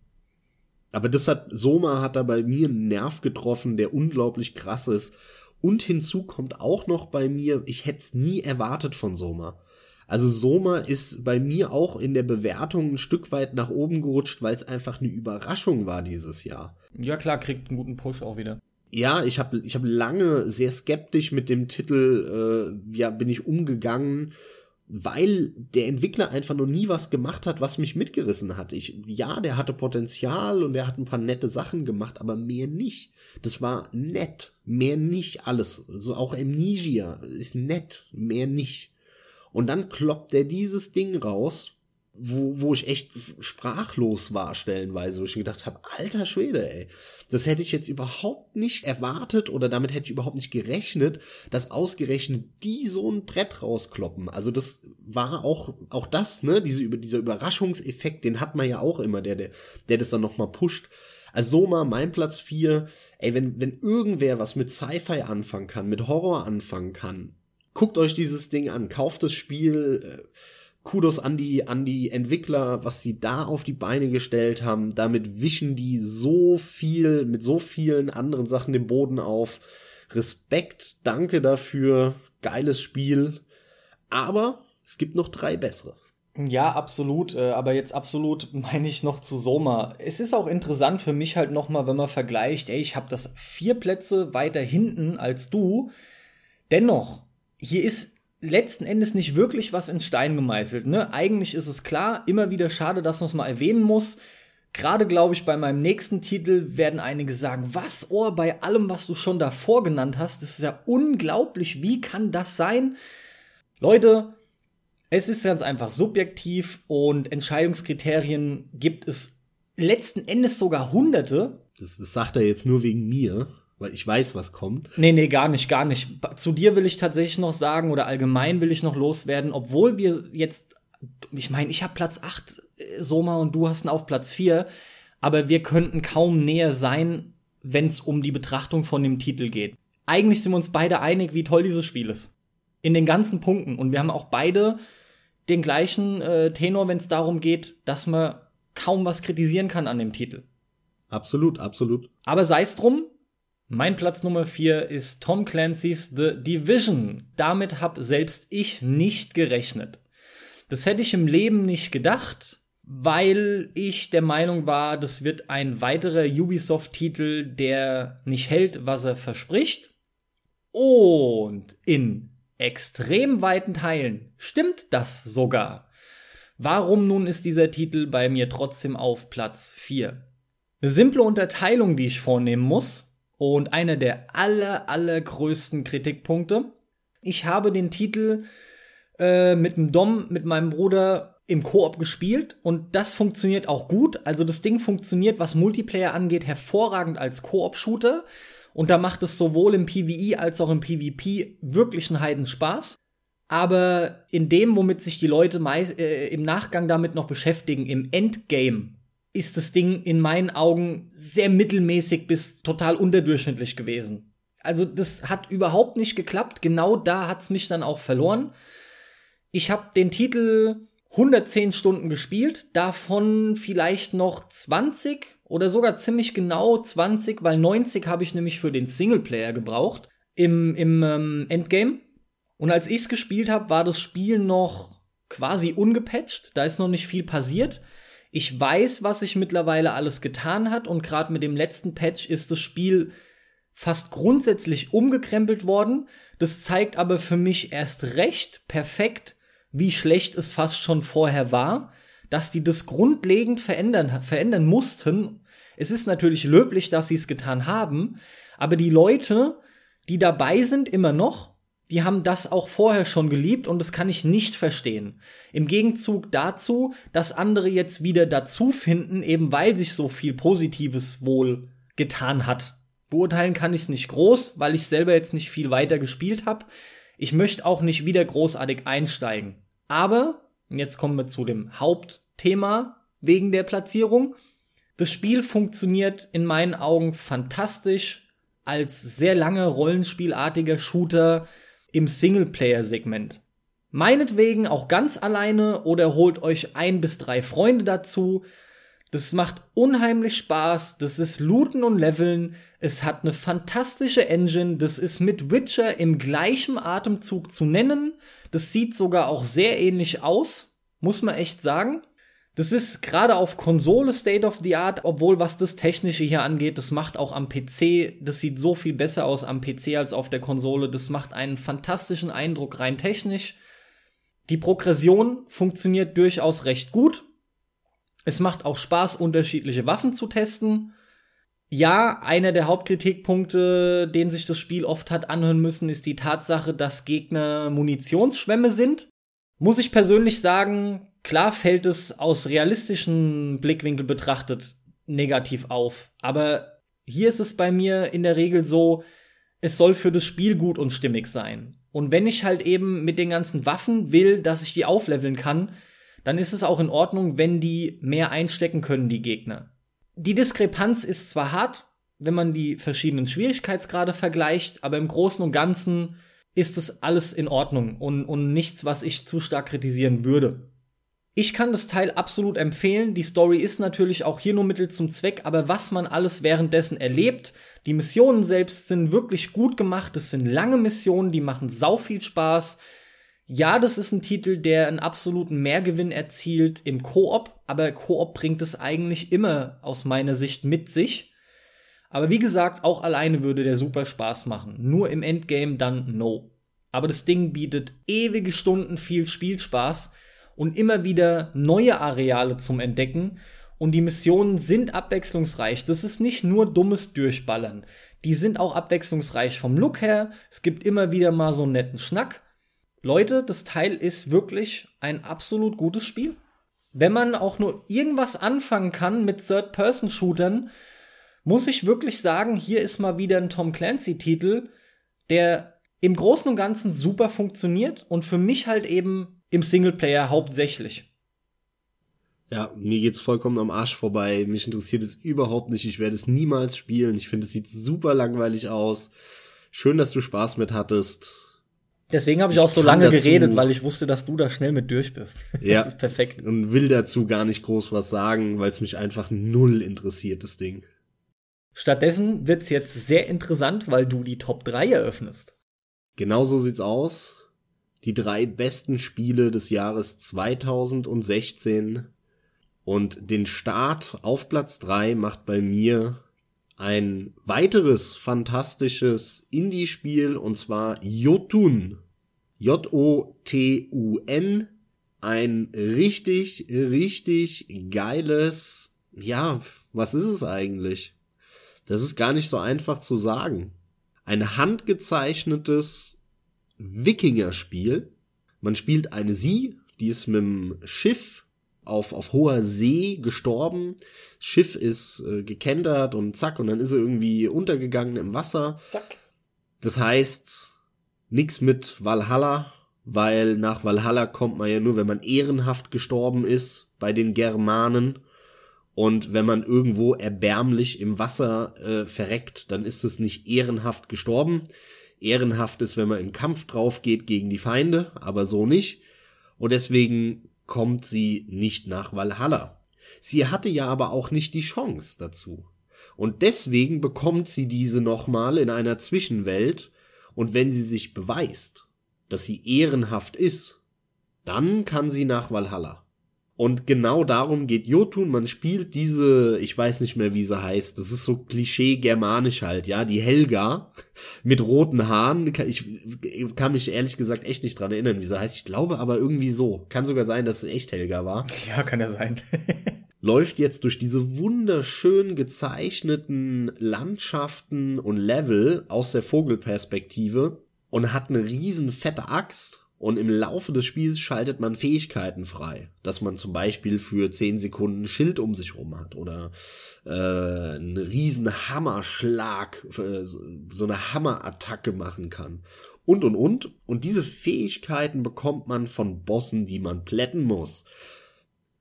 Aber das hat, Soma hat da bei mir einen Nerv getroffen, der unglaublich krass ist. Und hinzu kommt auch noch bei mir, ich hätte es nie erwartet von Soma. Also Soma ist bei mir auch in der Bewertung ein Stück weit nach oben gerutscht, weil es einfach eine Überraschung war dieses Jahr. Ja klar, kriegt einen guten Push auch wieder. Ja, ich habe ich hab lange sehr skeptisch mit dem Titel, äh, ja, bin ich umgegangen weil der Entwickler einfach noch nie was gemacht hat, was mich mitgerissen hat. Ich, ja, der hatte Potenzial und er hat ein paar nette Sachen gemacht, aber mehr nicht. Das war nett, mehr nicht alles. So also auch Amnesia ist nett, mehr nicht. Und dann kloppt er dieses Ding raus wo, wo ich echt sprachlos war stellenweise, wo ich mir gedacht habe, alter Schwede, ey, das hätte ich jetzt überhaupt nicht erwartet oder damit hätte ich überhaupt nicht gerechnet, dass ausgerechnet die so ein Brett rauskloppen. Also das war auch, auch das, ne, diese, dieser Überraschungseffekt, den hat man ja auch immer, der, der, der das dann nochmal pusht. Also Soma, mein Platz vier ey, wenn, wenn irgendwer was mit Sci-Fi anfangen kann, mit Horror anfangen kann, guckt euch dieses Ding an, kauft das Spiel, äh, Kudos an die, an die Entwickler, was sie da auf die Beine gestellt haben. Damit wischen die so viel, mit so vielen anderen Sachen den Boden auf. Respekt, danke dafür, geiles Spiel. Aber es gibt noch drei bessere. Ja, absolut. Äh, aber jetzt absolut [LAUGHS] meine ich noch zu Soma. Es ist auch interessant für mich halt noch mal, wenn man vergleicht. Ey, ich habe das vier Plätze weiter hinten als du. Dennoch, hier ist letzten Endes nicht wirklich was ins Stein gemeißelt. Ne? Eigentlich ist es klar, immer wieder schade, dass man es mal erwähnen muss. Gerade glaube ich, bei meinem nächsten Titel werden einige sagen, was, oh, bei allem, was du schon davor genannt hast, das ist ja unglaublich, wie kann das sein? Leute, es ist ganz einfach subjektiv und Entscheidungskriterien gibt es letzten Endes sogar hunderte. Das, das sagt er jetzt nur wegen mir weil ich weiß, was kommt. Nee, nee, gar nicht, gar nicht. Zu dir will ich tatsächlich noch sagen oder allgemein will ich noch loswerden, obwohl wir jetzt, ich meine, ich habe Platz 8, äh, Soma, und du hast ihn auf Platz 4, aber wir könnten kaum näher sein, wenn es um die Betrachtung von dem Titel geht. Eigentlich sind wir uns beide einig, wie toll dieses Spiel ist. In den ganzen Punkten. Und wir haben auch beide den gleichen äh, Tenor, wenn es darum geht, dass man kaum was kritisieren kann an dem Titel. Absolut, absolut. Aber sei es drum, mein Platz Nummer 4 ist Tom Clancy's The Division. Damit habe selbst ich nicht gerechnet. Das hätte ich im Leben nicht gedacht, weil ich der Meinung war, das wird ein weiterer Ubisoft-Titel, der nicht hält, was er verspricht. Und in extrem weiten Teilen stimmt das sogar. Warum nun ist dieser Titel bei mir trotzdem auf Platz 4? Eine simple Unterteilung, die ich vornehmen muss, und einer der aller, allergrößten Kritikpunkte. Ich habe den Titel äh, mit dem Dom, mit meinem Bruder im Koop gespielt und das funktioniert auch gut. Also das Ding funktioniert, was Multiplayer angeht, hervorragend als Koop-Shooter. Und da macht es sowohl im PvE als auch im PvP wirklich einen Heidenspaß. Aber in dem, womit sich die Leute meist, äh, im Nachgang damit noch beschäftigen, im Endgame, ist das Ding in meinen Augen sehr mittelmäßig bis total unterdurchschnittlich gewesen. Also das hat überhaupt nicht geklappt. Genau da hat's mich dann auch verloren. Ich habe den Titel 110 Stunden gespielt, davon vielleicht noch 20 oder sogar ziemlich genau 20, weil 90 habe ich nämlich für den Singleplayer gebraucht im, im ähm, Endgame. Und als ich's gespielt habe, war das Spiel noch quasi ungepatcht. Da ist noch nicht viel passiert. Ich weiß, was sich mittlerweile alles getan hat und gerade mit dem letzten Patch ist das Spiel fast grundsätzlich umgekrempelt worden. Das zeigt aber für mich erst recht perfekt, wie schlecht es fast schon vorher war, dass die das grundlegend verändern, verändern mussten. Es ist natürlich löblich, dass sie es getan haben, aber die Leute, die dabei sind, immer noch, die haben das auch vorher schon geliebt und das kann ich nicht verstehen. Im Gegenzug dazu, dass andere jetzt wieder dazu finden, eben weil sich so viel Positives wohl getan hat. Beurteilen kann ich nicht groß, weil ich selber jetzt nicht viel weiter gespielt habe. Ich möchte auch nicht wieder großartig einsteigen. Aber, jetzt kommen wir zu dem Hauptthema wegen der Platzierung. Das Spiel funktioniert in meinen Augen fantastisch als sehr lange rollenspielartiger Shooter im Singleplayer-Segment. Meinetwegen auch ganz alleine oder holt euch ein bis drei Freunde dazu. Das macht unheimlich Spaß. Das ist Looten und Leveln. Es hat eine fantastische Engine. Das ist mit Witcher im gleichen Atemzug zu nennen. Das sieht sogar auch sehr ähnlich aus. Muss man echt sagen. Das ist gerade auf Konsole State of the Art, obwohl was das Technische hier angeht, das macht auch am PC, das sieht so viel besser aus am PC als auf der Konsole. Das macht einen fantastischen Eindruck rein technisch. Die Progression funktioniert durchaus recht gut. Es macht auch Spaß, unterschiedliche Waffen zu testen. Ja, einer der Hauptkritikpunkte, den sich das Spiel oft hat anhören müssen, ist die Tatsache, dass Gegner Munitionsschwämme sind. Muss ich persönlich sagen, Klar fällt es aus realistischen Blickwinkel betrachtet negativ auf, aber hier ist es bei mir in der Regel so, es soll für das Spiel gut und stimmig sein. Und wenn ich halt eben mit den ganzen Waffen will, dass ich die aufleveln kann, dann ist es auch in Ordnung, wenn die mehr einstecken können, die Gegner. Die Diskrepanz ist zwar hart, wenn man die verschiedenen Schwierigkeitsgrade vergleicht, aber im Großen und Ganzen ist es alles in Ordnung und, und nichts, was ich zu stark kritisieren würde. Ich kann das Teil absolut empfehlen. Die Story ist natürlich auch hier nur Mittel zum Zweck, aber was man alles währenddessen erlebt, die Missionen selbst sind wirklich gut gemacht. Es sind lange Missionen, die machen sau viel Spaß. Ja, das ist ein Titel, der einen absoluten Mehrgewinn erzielt im Koop, aber Koop bringt es eigentlich immer aus meiner Sicht mit sich. Aber wie gesagt, auch alleine würde der super Spaß machen. Nur im Endgame dann no. Aber das Ding bietet ewige Stunden viel Spielspaß und immer wieder neue Areale zum Entdecken. Und die Missionen sind abwechslungsreich. Das ist nicht nur dummes Durchballern. Die sind auch abwechslungsreich vom Look her. Es gibt immer wieder mal so einen netten Schnack. Leute, das Teil ist wirklich ein absolut gutes Spiel. Wenn man auch nur irgendwas anfangen kann mit Third-Person-Shootern, muss ich wirklich sagen, hier ist mal wieder ein Tom Clancy-Titel, der im Großen und Ganzen super funktioniert und für mich halt eben im Singleplayer hauptsächlich. Ja, mir geht's vollkommen am Arsch vorbei. Mich interessiert es überhaupt nicht. Ich werde es niemals spielen. Ich finde, es sieht super langweilig aus. Schön, dass du Spaß mit hattest. Deswegen habe ich, ich, auch so lange geredet, weil ich wusste, dass du da schnell mit durch bist. [LAUGHS] Ja. das ist perfekt. Und will dazu gar nicht groß was sagen, weil es mich einfach null interessiert, das Ding. Stattdessen wird's jetzt sehr interessant, weil du die Top 3 eröffnest. Genau so sieht's aus. Die drei besten Spiele des Jahres 2016. Und den Start auf Platz 3 macht bei mir ein weiteres fantastisches Indie-Spiel und zwar Jotun. J-O-T-U-N. Ein richtig, richtig geiles, ja, was ist es eigentlich? Das ist gar nicht so einfach zu sagen. Ein handgezeichnetes Wikinger-Spiel. Man spielt eine Sie, die ist mit dem Schiff auf, auf hoher See gestorben. Das Schiff ist äh, gekentert und zack, und dann ist er irgendwie untergegangen im Wasser. Zack. Das heißt, nix mit Valhalla, weil nach Valhalla kommt man ja nur, wenn man ehrenhaft gestorben ist bei den Germanen. Und wenn man irgendwo erbärmlich im Wasser äh, verreckt, dann ist es nicht ehrenhaft gestorben. Ehrenhaft ist, wenn man im Kampf drauf geht gegen die Feinde, aber so nicht. Und deswegen kommt sie nicht nach Valhalla. Sie hatte ja aber auch nicht die Chance dazu. Und deswegen bekommt sie diese nochmal in einer Zwischenwelt, und wenn sie sich beweist, dass sie ehrenhaft ist, dann kann sie nach Valhalla. Und genau darum geht Jotun. Man spielt diese, ich weiß nicht mehr, wie sie heißt. Das ist so Klischee germanisch halt, ja. Die Helga mit roten Haaren. Ich kann mich ehrlich gesagt echt nicht dran erinnern, wie sie heißt. Ich glaube aber irgendwie so. Kann sogar sein, dass es echt Helga war. Ja, kann ja sein. [LAUGHS] läuft jetzt durch diese wunderschön gezeichneten Landschaften und Level aus der Vogelperspektive und hat eine riesen fette Axt und im Laufe des Spiels schaltet man Fähigkeiten frei, dass man zum Beispiel für 10 Sekunden Schild um sich rum hat oder äh, einen riesen Hammerschlag, äh, so eine Hammerattacke machen kann. Und und und. Und diese Fähigkeiten bekommt man von Bossen, die man plätten muss.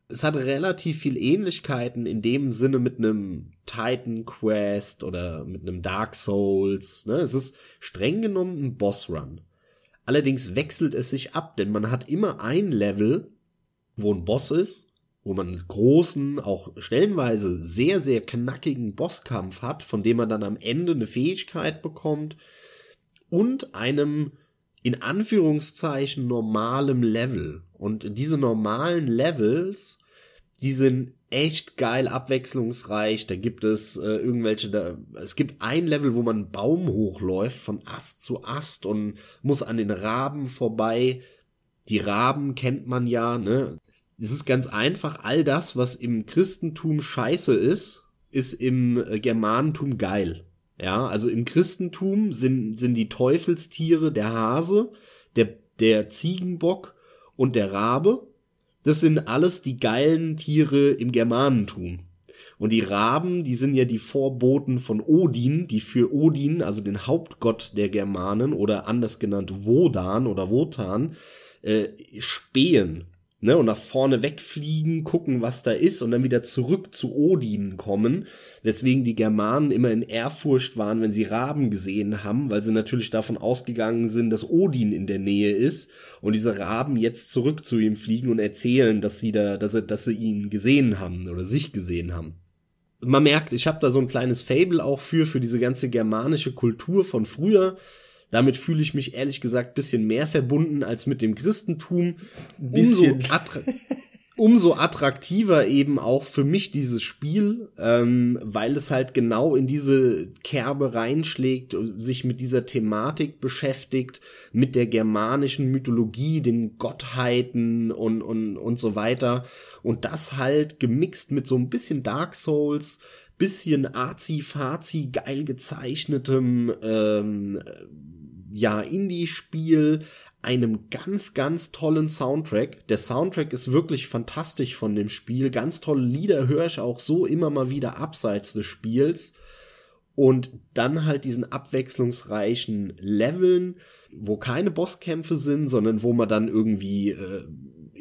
Es hat relativ viel Ähnlichkeiten in dem Sinne mit einem Titan Quest oder mit einem Dark Souls. Ne? Es ist streng genommen ein Boss Run. Allerdings wechselt es sich ab, denn man hat immer ein Level, wo ein Boss ist, wo man einen großen, auch stellenweise sehr, sehr knackigen Bosskampf hat, von dem man dann am Ende eine Fähigkeit bekommt und einem in Anführungszeichen normalem Level. Und diese normalen Levels, die sind echt geil abwechslungsreich. Da gibt es äh, irgendwelche, da, es gibt ein Level, wo man einen Baum hochläuft, von Ast zu Ast und muss an den Raben vorbei. Die Raben kennt man ja, ne? Es ist ganz einfach, all das, was im Christentum scheiße ist, ist im äh, Germanentum geil. Ja, also im Christentum sind, sind die Teufelstiere der Hase, der, der Ziegenbock und der Rabe das sind alles die geilen Tiere im Germanentum. Und die Raben, die sind ja die Vorboten von Odin, die für Odin, also den Hauptgott der Germanen oder anders genannt Wodan oder Wotan, äh, spähen ne, und nach vorne wegfliegen, gucken, was da ist und dann wieder zurück zu Odin kommen, weswegen die Germanen immer in Ehrfurcht waren, wenn sie Raben gesehen haben, weil sie natürlich davon ausgegangen sind, dass Odin in der Nähe ist und diese Raben jetzt zurück zu ihm fliegen und erzählen, dass sie da, dass sie, dass sie ihn gesehen haben oder sich gesehen haben. Man merkt, ich habe da so ein kleines Fable auch für, für diese ganze germanische Kultur von früher damit fühle ich mich ehrlich gesagt bisschen mehr verbunden als mit dem Christentum. Umso, attra umso attraktiver eben auch für mich dieses Spiel, ähm, weil es halt genau in diese Kerbe reinschlägt, sich mit dieser Thematik beschäftigt, mit der germanischen Mythologie, den Gottheiten und, und, und so weiter. Und das halt gemixt mit so ein bisschen Dark Souls, bisschen arzi-fazi geil gezeichnetem ähm, ja, Indie-Spiel, einem ganz, ganz tollen Soundtrack. Der Soundtrack ist wirklich fantastisch von dem Spiel. Ganz tolle Lieder höre ich auch so immer mal wieder abseits des Spiels. Und dann halt diesen abwechslungsreichen Leveln, wo keine Bosskämpfe sind, sondern wo man dann irgendwie äh,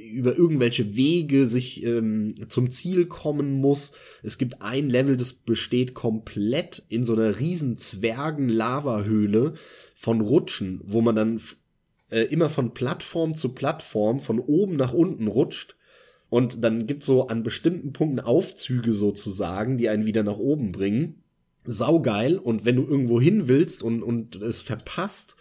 über irgendwelche Wege sich ähm, zum Ziel kommen muss. Es gibt ein Level, das besteht komplett in so einer riesen Zwergen-Lava-Höhle von Rutschen, wo man dann äh, immer von Plattform zu Plattform von oben nach unten rutscht. Und dann gibt's so an bestimmten Punkten Aufzüge sozusagen, die einen wieder nach oben bringen. Saugeil. Und wenn du irgendwo hin willst und, und es verpasst,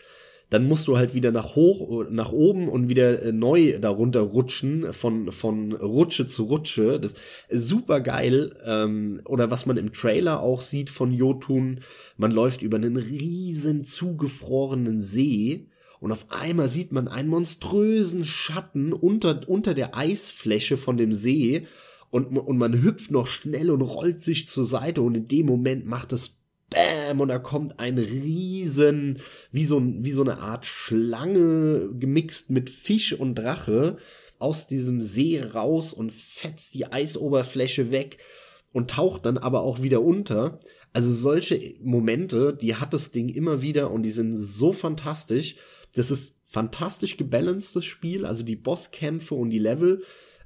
dann musst du halt wieder nach hoch, nach oben und wieder äh, neu darunter rutschen, von, von Rutsche zu Rutsche. Das ist super geil. Ähm, oder was man im Trailer auch sieht von Jotun, man läuft über einen riesen zugefrorenen See und auf einmal sieht man einen monströsen Schatten unter, unter der Eisfläche von dem See und, und man hüpft noch schnell und rollt sich zur Seite und in dem Moment macht es Bäm, und da kommt ein riesen, wie so, wie so eine Art Schlange gemixt mit Fisch und Drache aus diesem See raus und fetzt die Eisoberfläche weg und taucht dann aber auch wieder unter. Also solche Momente, die hat das Ding immer wieder und die sind so fantastisch. Das ist fantastisch gebalancedes Spiel, also die Bosskämpfe und die Level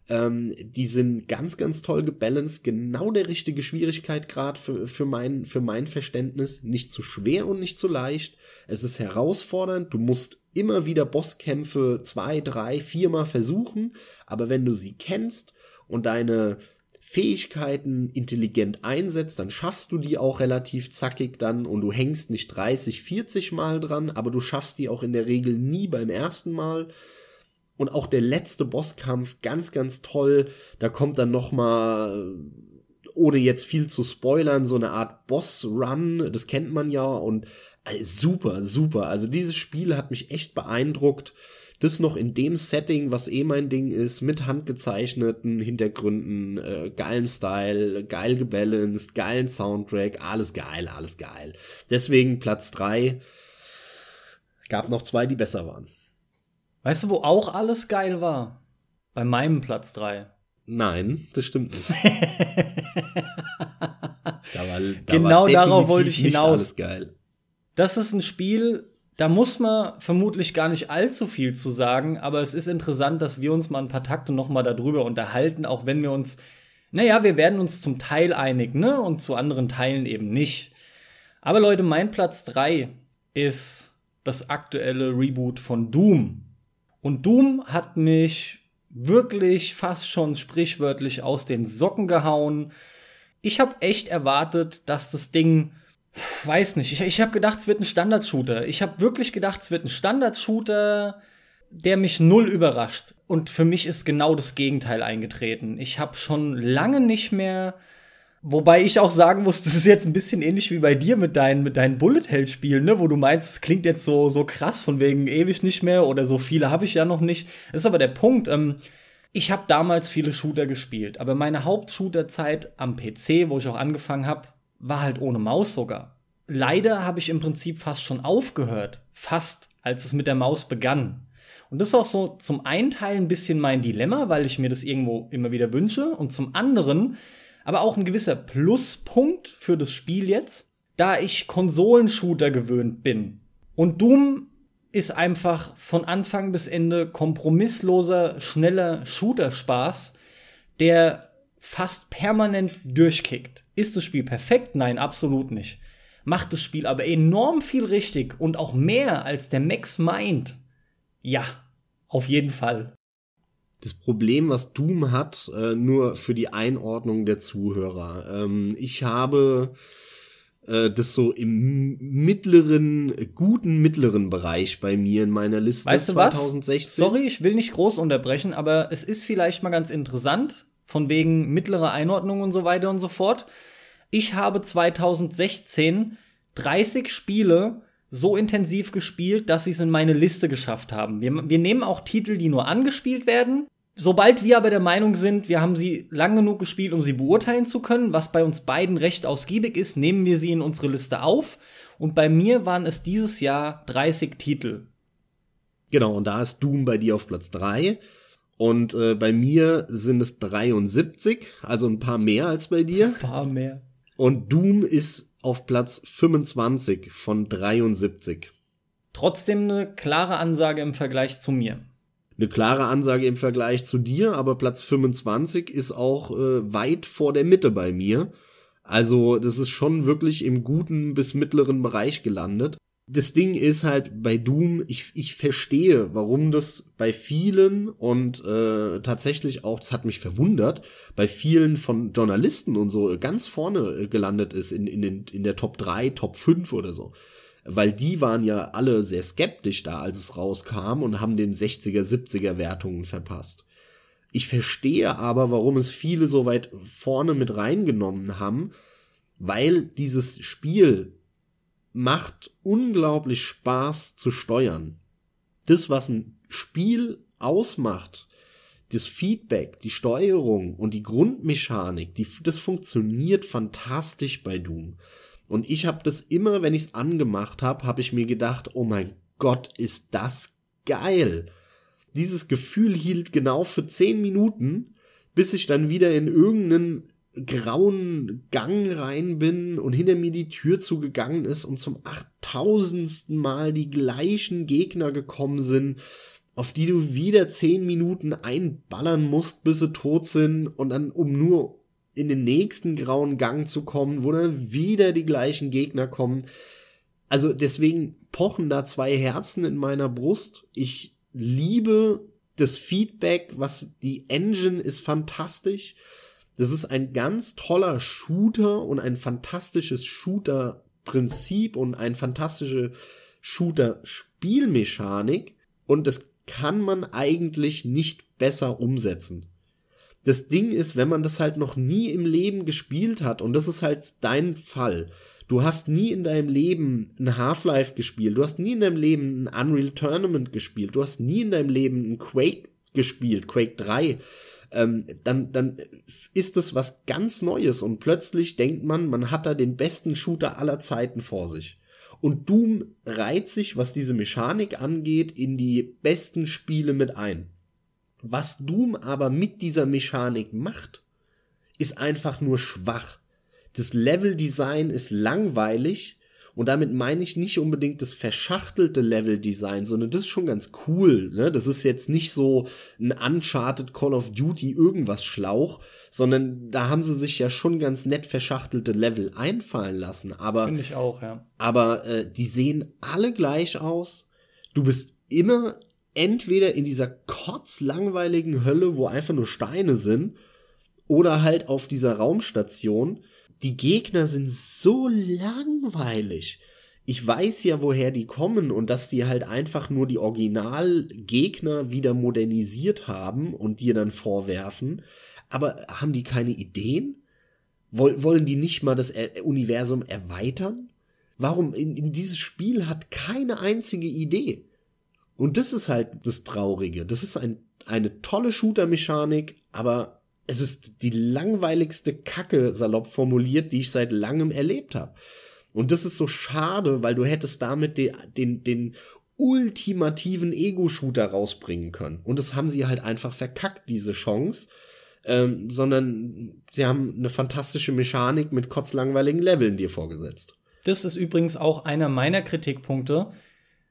ähm, die sind ganz, ganz toll gebalanced. Genau der richtige Schwierigkeitsgrad für, für, mein, für mein Verständnis. Nicht zu schwer und nicht zu leicht. Es ist herausfordernd. Du musst immer wieder Bosskämpfe zwei, drei, viermal versuchen. Aber wenn du sie kennst und deine Fähigkeiten intelligent einsetzt, dann schaffst du die auch relativ zackig dann und du hängst nicht 30, 40 Mal dran, aber du schaffst die auch in der Regel nie beim ersten Mal. Und auch der letzte Bosskampf, ganz, ganz toll. Da kommt dann noch mal, ohne jetzt viel zu spoilern, so eine Art Boss-Run. Das kennt man ja. Und äh, super, super. Also dieses Spiel hat mich echt beeindruckt. Das noch in dem Setting, was eh mein Ding ist, mit handgezeichneten Hintergründen, äh, geilem Style, geil gebalanced, geilen Soundtrack, alles geil, alles geil. Deswegen Platz drei Gab noch zwei, die besser waren. Weißt du, wo auch alles geil war? Bei meinem Platz 3. Nein, das stimmt nicht. [LAUGHS] da war, da genau darauf wollte ich hinaus. Das ist ein Spiel, da muss man vermutlich gar nicht allzu viel zu sagen, aber es ist interessant, dass wir uns mal ein paar Takte noch mal darüber unterhalten, auch wenn wir uns, naja, wir werden uns zum Teil einig, ne, und zu anderen Teilen eben nicht. Aber Leute, mein Platz 3 ist das aktuelle Reboot von Doom. Und Doom hat mich wirklich fast schon sprichwörtlich aus den Socken gehauen. Ich habe echt erwartet, dass das Ding, weiß nicht, ich, ich habe gedacht, es wird ein Standard-Shooter. Ich habe wirklich gedacht, es wird ein Standard-Shooter, der mich null überrascht. Und für mich ist genau das Gegenteil eingetreten. Ich habe schon lange nicht mehr Wobei ich auch sagen muss, [LAUGHS] das ist jetzt ein bisschen ähnlich wie bei dir mit deinen, mit deinen Bullet Hell Spielen, ne, wo du meinst, es klingt jetzt so, so krass von wegen ewig nicht mehr oder so viele habe ich ja noch nicht. Das ist aber der Punkt. Ähm, ich habe damals viele Shooter gespielt, aber meine Hauptshooter-Zeit am PC, wo ich auch angefangen habe, war halt ohne Maus sogar. Leider habe ich im Prinzip fast schon aufgehört, fast, als es mit der Maus begann. Und das ist auch so zum einen Teil ein bisschen mein Dilemma, weil ich mir das irgendwo immer wieder wünsche und zum anderen aber auch ein gewisser Pluspunkt für das Spiel jetzt, da ich Konsolenshooter gewöhnt bin. Und Doom ist einfach von Anfang bis Ende kompromissloser, schneller Shooter-Spaß, der fast permanent durchkickt. Ist das Spiel perfekt? Nein, absolut nicht. Macht das Spiel aber enorm viel richtig und auch mehr als der Max meint. Ja, auf jeden Fall das Problem, was Doom hat, äh, nur für die Einordnung der Zuhörer. Ähm, ich habe äh, das so im mittleren, guten mittleren Bereich bei mir in meiner Liste weißt du 2016. Was? Sorry, ich will nicht groß unterbrechen, aber es ist vielleicht mal ganz interessant, von wegen mittlere Einordnung und so weiter und so fort. Ich habe 2016 30 Spiele so intensiv gespielt, dass sie es in meine Liste geschafft haben. Wir, wir nehmen auch Titel, die nur angespielt werden. Sobald wir aber der Meinung sind, wir haben sie lang genug gespielt, um sie beurteilen zu können, was bei uns beiden recht ausgiebig ist, nehmen wir sie in unsere Liste auf. Und bei mir waren es dieses Jahr 30 Titel. Genau, und da ist Doom bei dir auf Platz 3. Und äh, bei mir sind es 73, also ein paar mehr als bei dir. Ein paar mehr. Und Doom ist auf Platz 25 von 73. Trotzdem eine klare Ansage im Vergleich zu mir. Eine klare Ansage im Vergleich zu dir, aber Platz 25 ist auch äh, weit vor der Mitte bei mir. Also das ist schon wirklich im guten bis mittleren Bereich gelandet. das Ding ist halt bei Doom, ich, ich verstehe, warum das bei vielen und äh, tatsächlich auch, das hat mich verwundert, bei vielen von Journalisten und so ganz vorne gelandet ist in, in, den, in der Top 3, Top 5 oder so. Weil die waren ja alle sehr skeptisch da, als es rauskam und haben den 60er, 70er Wertungen verpasst. Ich verstehe aber, warum es viele so weit vorne mit reingenommen haben, weil dieses Spiel macht unglaublich Spaß zu steuern. Das, was ein Spiel ausmacht, das Feedback, die Steuerung und die Grundmechanik, die, das funktioniert fantastisch bei Doom. Und ich habe das immer, wenn ich es angemacht habe, habe ich mir gedacht, oh mein Gott, ist das geil. Dieses Gefühl hielt genau für zehn Minuten, bis ich dann wieder in irgendeinen grauen Gang rein bin und hinter mir die Tür zugegangen ist und zum achttausendsten Mal die gleichen Gegner gekommen sind, auf die du wieder zehn Minuten einballern musst, bis sie tot sind und dann um nur in den nächsten grauen Gang zu kommen, wo dann wieder die gleichen Gegner kommen. Also deswegen pochen da zwei Herzen in meiner Brust. Ich liebe das Feedback, was die Engine ist fantastisch. Das ist ein ganz toller Shooter und ein fantastisches Shooter-Prinzip und ein fantastische Shooter-Spielmechanik. Und das kann man eigentlich nicht besser umsetzen. Das Ding ist, wenn man das halt noch nie im Leben gespielt hat, und das ist halt dein Fall, du hast nie in deinem Leben ein Half-Life gespielt, du hast nie in deinem Leben ein Unreal Tournament gespielt, du hast nie in deinem Leben ein Quake gespielt, Quake 3, ähm, dann, dann ist es was ganz Neues und plötzlich denkt man, man hat da den besten Shooter aller Zeiten vor sich. Und Doom reiht sich, was diese Mechanik angeht, in die besten Spiele mit ein. Was Doom aber mit dieser Mechanik macht, ist einfach nur schwach. Das Leveldesign ist langweilig und damit meine ich nicht unbedingt das verschachtelte Level-Design, sondern das ist schon ganz cool. Ne? Das ist jetzt nicht so ein Uncharted Call of Duty irgendwas Schlauch, sondern da haben sie sich ja schon ganz nett verschachtelte Level einfallen lassen. Aber finde ich auch, ja. Aber äh, die sehen alle gleich aus. Du bist immer entweder in dieser kotzlangweiligen Hölle, wo einfach nur Steine sind, oder halt auf dieser Raumstation die Gegner sind so langweilig. Ich weiß ja, woher die kommen und dass die halt einfach nur die Originalgegner wieder modernisiert haben und dir dann vorwerfen. Aber haben die keine Ideen? Wollen die nicht mal das Universum erweitern? Warum in, in dieses Spiel hat keine einzige Idee? Und das ist halt das Traurige. Das ist ein, eine tolle Shooter-Mechanik, aber es ist die langweiligste Kacke, salopp formuliert, die ich seit langem erlebt habe. Und das ist so schade, weil du hättest damit den, den, den ultimativen Ego-Shooter rausbringen können. Und das haben sie halt einfach verkackt, diese Chance. Ähm, sondern sie haben eine fantastische Mechanik mit kotzlangweiligen Leveln dir vorgesetzt. Das ist übrigens auch einer meiner Kritikpunkte.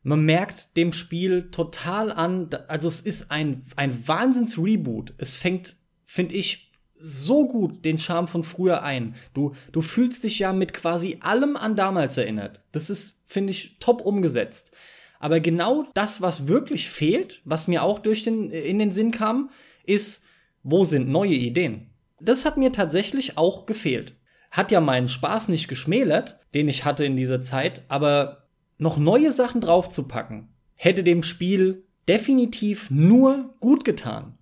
Man merkt dem Spiel total an, also es ist ein, ein Wahnsinns-Reboot. Es fängt finde ich, so gut den Charme von früher ein. Du, du fühlst dich ja mit quasi allem an damals erinnert. Das ist, finde ich, top umgesetzt. Aber genau das, was wirklich fehlt, was mir auch durch den, in den Sinn kam, ist, wo sind neue Ideen? Das hat mir tatsächlich auch gefehlt. Hat ja meinen Spaß nicht geschmälert, den ich hatte in dieser Zeit, aber noch neue Sachen draufzupacken, hätte dem Spiel definitiv nur gut getan.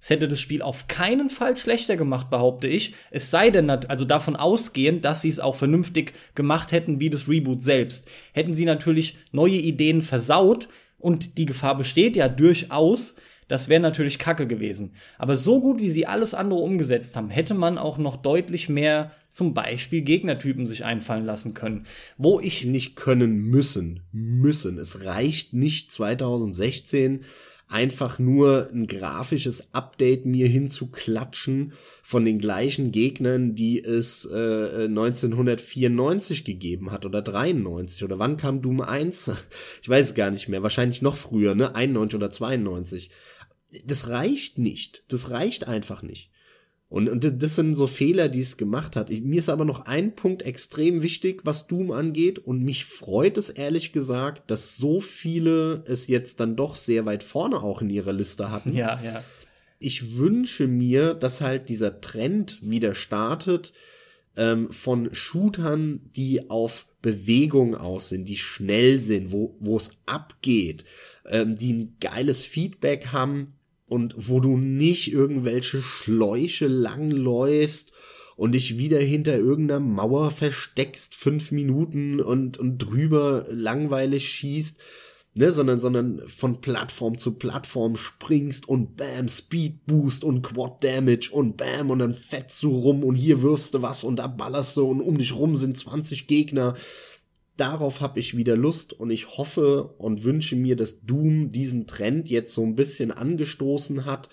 Es hätte das Spiel auf keinen Fall schlechter gemacht, behaupte ich. Es sei denn, also davon ausgehend, dass sie es auch vernünftig gemacht hätten, wie das Reboot selbst. Hätten sie natürlich neue Ideen versaut und die Gefahr besteht ja durchaus, das wäre natürlich kacke gewesen. Aber so gut, wie sie alles andere umgesetzt haben, hätte man auch noch deutlich mehr zum Beispiel Gegnertypen sich einfallen lassen können. Wo ich nicht können müssen. Müssen. Es reicht nicht 2016 einfach nur ein grafisches Update mir hinzuklatschen von den gleichen Gegnern, die es äh, 1994 gegeben hat oder 93 oder wann kam Doom 1? Ich weiß es gar nicht mehr, wahrscheinlich noch früher, ne? 91 oder 92. Das reicht nicht. Das reicht einfach nicht. Und, und das sind so Fehler, die es gemacht hat. Ich, mir ist aber noch ein Punkt extrem wichtig, was Doom angeht. Und mich freut es ehrlich gesagt, dass so viele es jetzt dann doch sehr weit vorne auch in ihrer Liste hatten. Ja, ja. Ich wünsche mir, dass halt dieser Trend wieder startet ähm, von Shootern, die auf Bewegung aus sind, die schnell sind, wo wo es abgeht, ähm, die ein geiles Feedback haben und wo du nicht irgendwelche Schläuche langläufst und dich wieder hinter irgendeiner Mauer versteckst, fünf Minuten und, und drüber langweilig schießt, ne, sondern, sondern von Plattform zu Plattform springst und bam, Speed Boost und Quad Damage und bam, und dann fetzt du rum und hier wirfst du was und da ballerst du und um dich rum sind 20 Gegner darauf habe ich wieder Lust und ich hoffe und wünsche mir, dass Doom diesen Trend jetzt so ein bisschen angestoßen hat.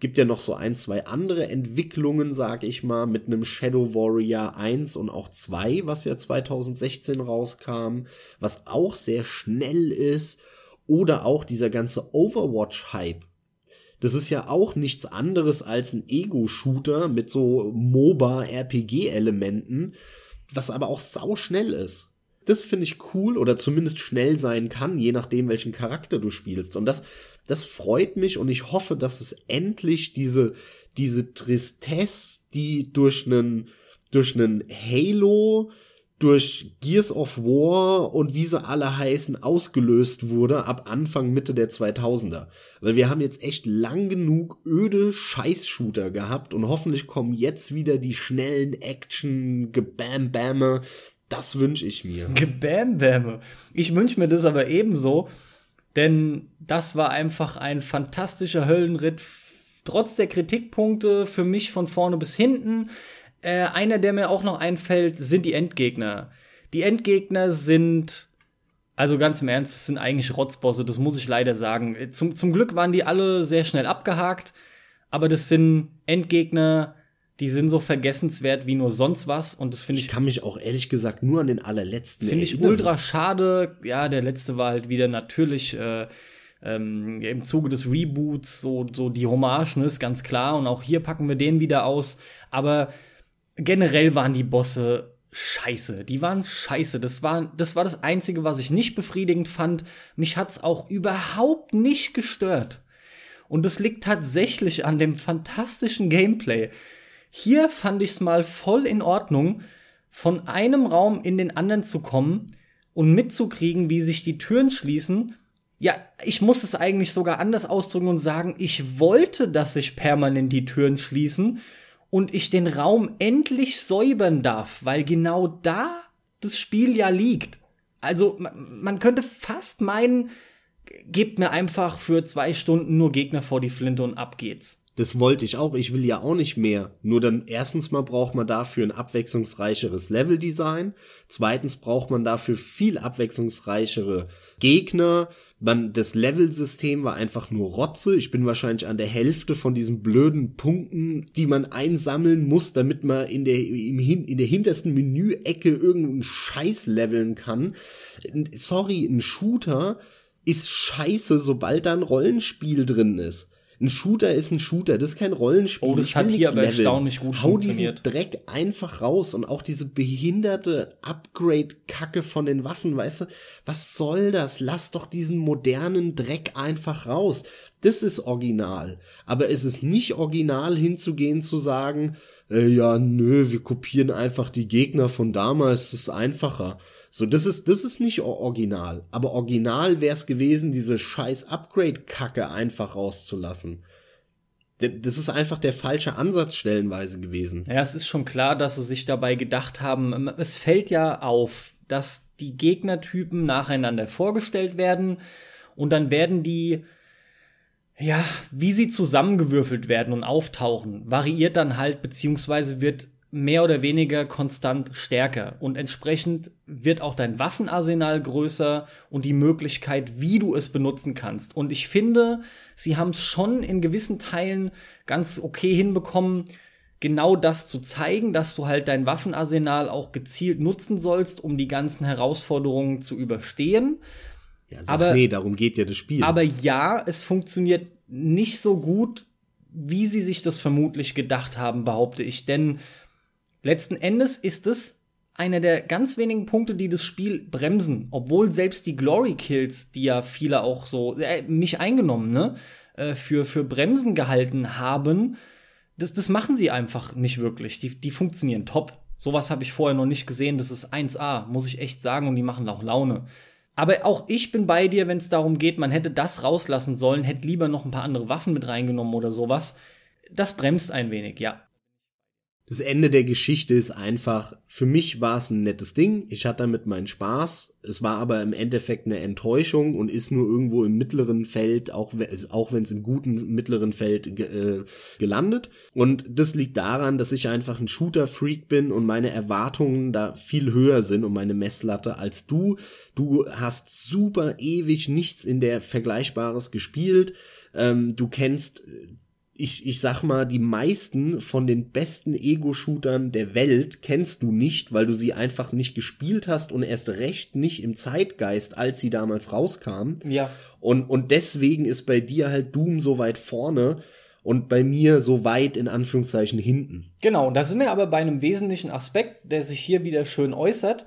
Gibt ja noch so ein, zwei andere Entwicklungen, sag ich mal, mit einem Shadow Warrior 1 und auch 2, was ja 2016 rauskam, was auch sehr schnell ist. Oder auch dieser ganze Overwatch-Hype. Das ist ja auch nichts anderes als ein Ego-Shooter mit so MOBA-RPG-Elementen, was aber auch sau schnell ist das finde ich cool oder zumindest schnell sein kann, je nachdem, welchen Charakter du spielst. Und das, das freut mich und ich hoffe, dass es endlich diese, diese Tristesse, die durch einen, durch einen Halo, durch Gears of War und wie sie alle heißen, ausgelöst wurde ab Anfang, Mitte der 2000er. Weil wir haben jetzt echt lang genug öde Scheißshooter gehabt und hoffentlich kommen jetzt wieder die schnellen Action, Gebam-Bämme, das wünsche ich mir. [LAUGHS] Gebämbäme. Ich wünsche mir das aber ebenso, denn das war einfach ein fantastischer Höllenritt, trotz der Kritikpunkte für mich von vorne bis hinten. Äh, einer, der mir auch noch einfällt, sind die Endgegner. Die Endgegner sind, also ganz im Ernst, das sind eigentlich Rotzbosse, das muss ich leider sagen. Zum, zum Glück waren die alle sehr schnell abgehakt, aber das sind Endgegner, die sind so vergessenswert wie nur sonst was und das finde ich. Ich kann mich auch ehrlich gesagt nur an den allerletzten Finde ich ultra schade. Ja, der letzte war halt wieder natürlich äh, ähm, im Zuge des Reboots so, so die Hommage, ne, ist ganz klar. Und auch hier packen wir den wieder aus. Aber generell waren die Bosse scheiße. Die waren scheiße. Das war, das war das Einzige, was ich nicht befriedigend fand. Mich hat's auch überhaupt nicht gestört. Und das liegt tatsächlich an dem fantastischen Gameplay. Hier fand ich es mal voll in Ordnung, von einem Raum in den anderen zu kommen und mitzukriegen, wie sich die Türen schließen. Ja, ich muss es eigentlich sogar anders ausdrücken und sagen, ich wollte, dass sich permanent die Türen schließen und ich den Raum endlich säubern darf, weil genau da das Spiel ja liegt. Also man könnte fast meinen, gebt mir einfach für zwei Stunden nur Gegner vor die Flinte und ab geht's. Das wollte ich auch. Ich will ja auch nicht mehr. Nur dann erstens mal braucht man dafür ein abwechslungsreicheres Leveldesign. Zweitens braucht man dafür viel abwechslungsreichere Gegner. Man, das Levelsystem war einfach nur Rotze. Ich bin wahrscheinlich an der Hälfte von diesen blöden Punkten, die man einsammeln muss, damit man in der, im, in der hintersten Menüecke irgendeinen Scheiß leveln kann. Sorry, ein Shooter ist scheiße, sobald da ein Rollenspiel drin ist. Ein Shooter ist ein Shooter, das ist kein Rollenspiel. Oh, das hat hier aber erstaunlich gut Hau funktioniert. diesen Dreck einfach raus und auch diese behinderte Upgrade-Kacke von den Waffen, weißt du, was soll das? Lass doch diesen modernen Dreck einfach raus. Das ist original. Aber es ist nicht original hinzugehen zu sagen, äh, ja, nö, wir kopieren einfach die Gegner von damals, das ist einfacher. So, das ist, das ist nicht original. Aber original wäre es gewesen, diese scheiß Upgrade-Kacke einfach rauszulassen. Das ist einfach der falsche Ansatz stellenweise gewesen. Ja, es ist schon klar, dass sie sich dabei gedacht haben, es fällt ja auf, dass die Gegnertypen nacheinander vorgestellt werden und dann werden die, ja, wie sie zusammengewürfelt werden und auftauchen, variiert dann halt, beziehungsweise wird mehr oder weniger konstant stärker. Und entsprechend wird auch dein Waffenarsenal größer und die Möglichkeit, wie du es benutzen kannst. Und ich finde, sie haben es schon in gewissen Teilen ganz okay hinbekommen, genau das zu zeigen, dass du halt dein Waffenarsenal auch gezielt nutzen sollst, um die ganzen Herausforderungen zu überstehen. Ja, sag aber, nee, darum geht ja das Spiel. Aber ja, es funktioniert nicht so gut wie sie sich das vermutlich gedacht haben, behaupte ich. Denn letzten Endes ist es einer der ganz wenigen Punkte, die das Spiel bremsen. Obwohl selbst die Glory Kills, die ja viele auch so, äh, mich eingenommen, ne, äh, für, für Bremsen gehalten haben, das, das machen sie einfach nicht wirklich. Die, die funktionieren top. Sowas habe ich vorher noch nicht gesehen. Das ist 1A, muss ich echt sagen, und die machen auch Laune. Aber auch ich bin bei dir, wenn es darum geht, man hätte das rauslassen sollen, hätte lieber noch ein paar andere Waffen mit reingenommen oder sowas. Das bremst ein wenig, ja das Ende der Geschichte ist einfach, für mich war es ein nettes Ding, ich hatte damit meinen Spaß, es war aber im Endeffekt eine Enttäuschung und ist nur irgendwo im mittleren Feld, auch, auch wenn es im guten mittleren Feld äh, gelandet. Und das liegt daran, dass ich einfach ein Shooter-Freak bin und meine Erwartungen da viel höher sind und meine Messlatte als du. Du hast super ewig nichts in der Vergleichbares gespielt. Ähm, du kennst ich, ich sag mal, die meisten von den besten Ego-Shootern der Welt kennst du nicht, weil du sie einfach nicht gespielt hast und erst recht nicht im Zeitgeist, als sie damals rauskamen. Ja. Und, und deswegen ist bei dir halt Doom so weit vorne und bei mir so weit in Anführungszeichen hinten. Genau, da sind wir aber bei einem wesentlichen Aspekt, der sich hier wieder schön äußert.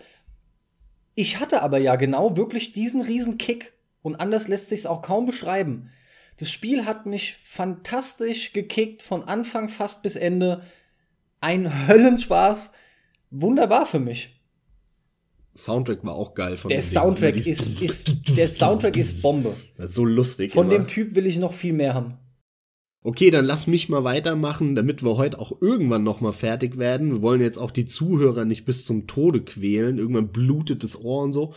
Ich hatte aber ja genau wirklich diesen riesen Kick und anders lässt sich's auch kaum beschreiben. Das Spiel hat mich fantastisch gekickt, von Anfang fast bis Ende. Ein Höllenspaß. Wunderbar für mich. Soundtrack war auch geil von Der Soundtrack ist, ist, der Soundtrack ist Bombe. so lustig. Von immer. dem Typ will ich noch viel mehr haben. Okay, dann lass mich mal weitermachen, damit wir heute auch irgendwann noch mal fertig werden. Wir wollen jetzt auch die Zuhörer nicht bis zum Tode quälen. Irgendwann blutet das Ohr und so.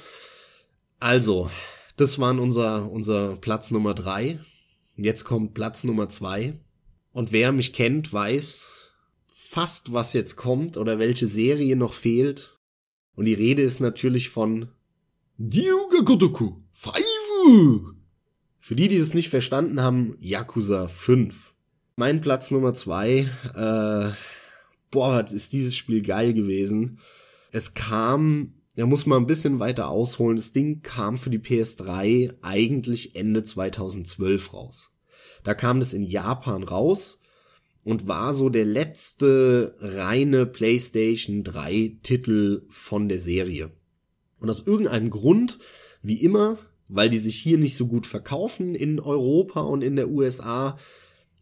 Also, das waren unser, unser Platz Nummer drei. Jetzt kommt Platz Nummer zwei. Und wer mich kennt, weiß fast, was jetzt kommt oder welche Serie noch fehlt. Und die Rede ist natürlich von Ryuga Gotoku 5. Für die, die das nicht verstanden haben, Yakuza 5. Mein Platz Nummer zwei. Äh, boah, ist dieses Spiel geil gewesen. Es kam da muss man ein bisschen weiter ausholen. Das Ding kam für die PS3 eigentlich Ende 2012 raus. Da kam das in Japan raus und war so der letzte reine PlayStation 3 Titel von der Serie. Und aus irgendeinem Grund, wie immer, weil die sich hier nicht so gut verkaufen in Europa und in der USA,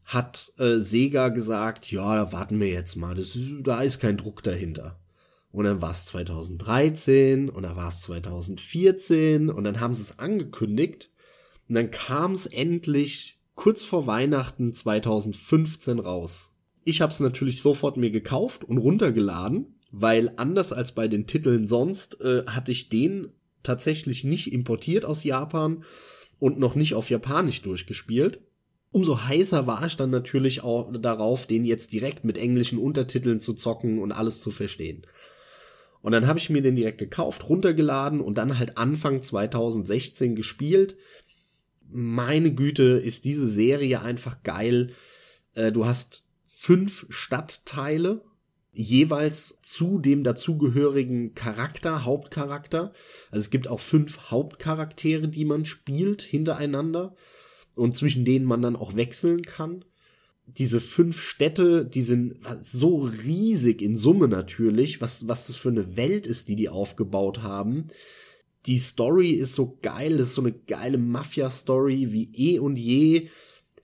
hat äh, Sega gesagt, ja, warten wir jetzt mal, das, da ist kein Druck dahinter. Und dann war es 2013 und dann war es 2014 und dann haben sie es angekündigt und dann kam es endlich kurz vor Weihnachten 2015 raus. Ich habe es natürlich sofort mir gekauft und runtergeladen, weil anders als bei den Titeln sonst äh, hatte ich den tatsächlich nicht importiert aus Japan und noch nicht auf Japanisch durchgespielt. Umso heißer war ich dann natürlich auch darauf, den jetzt direkt mit englischen Untertiteln zu zocken und alles zu verstehen. Und dann habe ich mir den direkt gekauft, runtergeladen und dann halt Anfang 2016 gespielt. Meine Güte, ist diese Serie einfach geil. Äh, du hast fünf Stadtteile, jeweils zu dem dazugehörigen Charakter, Hauptcharakter. Also es gibt auch fünf Hauptcharaktere, die man spielt hintereinander und zwischen denen man dann auch wechseln kann diese fünf Städte, die sind so riesig in Summe natürlich, was, was das für eine Welt ist, die die aufgebaut haben. Die Story ist so geil, das ist so eine geile Mafia-Story wie eh und je.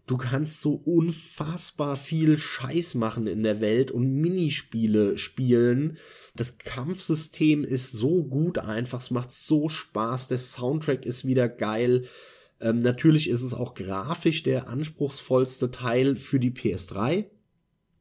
Du kannst so unfassbar viel Scheiß machen in der Welt und Minispiele spielen. Das Kampfsystem ist so gut einfach, es macht so Spaß, der Soundtrack ist wieder geil. Ähm, natürlich ist es auch grafisch der anspruchsvollste Teil für die PS3.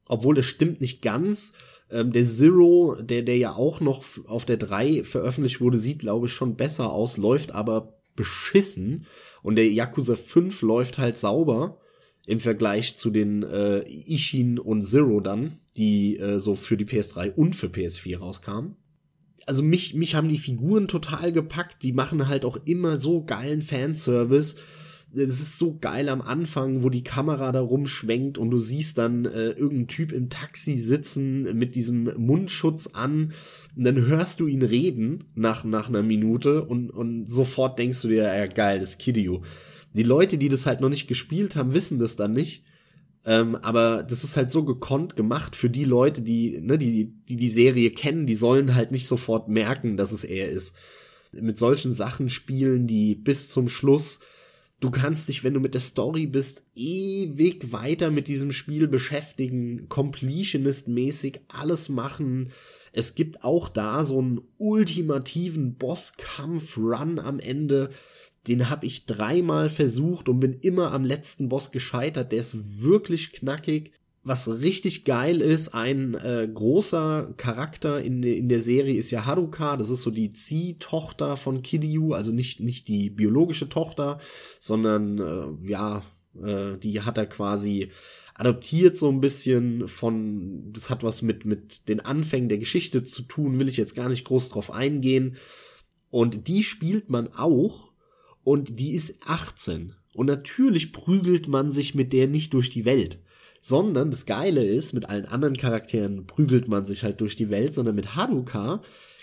Obwohl das stimmt nicht ganz. Ähm, der Zero, der, der ja auch noch auf der 3 veröffentlicht wurde, sieht, glaube ich, schon besser aus, läuft aber beschissen. Und der Yakuza 5 läuft halt sauber im Vergleich zu den äh, Ishin und Zero dann, die äh, so für die PS3 und für PS4 rauskamen also mich, mich haben die Figuren total gepackt. Die machen halt auch immer so geilen Fanservice. Es ist so geil am Anfang, wo die Kamera da rumschwenkt und du siehst dann äh, irgendeinen Typ im Taxi sitzen mit diesem Mundschutz an und dann hörst du ihn reden nach, nach einer Minute und, und sofort denkst du dir, ja geil, das ist Kiddio. Die Leute, die das halt noch nicht gespielt haben, wissen das dann nicht Ähm, aber das ist halt so gekonnt gemacht für die Leute, die, ne, die, die die Serie kennen, die sollen halt nicht sofort merken, dass es er ist. Mit solchen Sachen spielen, die bis zum Schluss du kannst dich, wenn du mit der Story bist, ewig weiter mit diesem Spiel beschäftigen, Completionist-mäßig alles machen. Es gibt auch da so einen ultimativen Bosskampf-Run am Ende. Den habe ich dreimal versucht und bin immer am letzten Boss gescheitert. Der ist wirklich knackig was richtig geil ist, ein äh, großer Charakter in, in der Serie ist ja Haruka, das ist so die Ziehtochter von Kiryu, also nicht, nicht die biologische Tochter, sondern äh, ja, äh, die hat er quasi adoptiert so ein bisschen von, das hat was mit, mit den Anfängen der Geschichte zu tun, will ich jetzt gar nicht groß drauf eingehen. Und die spielt man auch und die ist 18. Und natürlich prügelt man sich mit der nicht durch die Welt sondern das Geile ist, mit allen anderen Charakteren prügelt man sich halt durch die Welt, sondern mit Haruka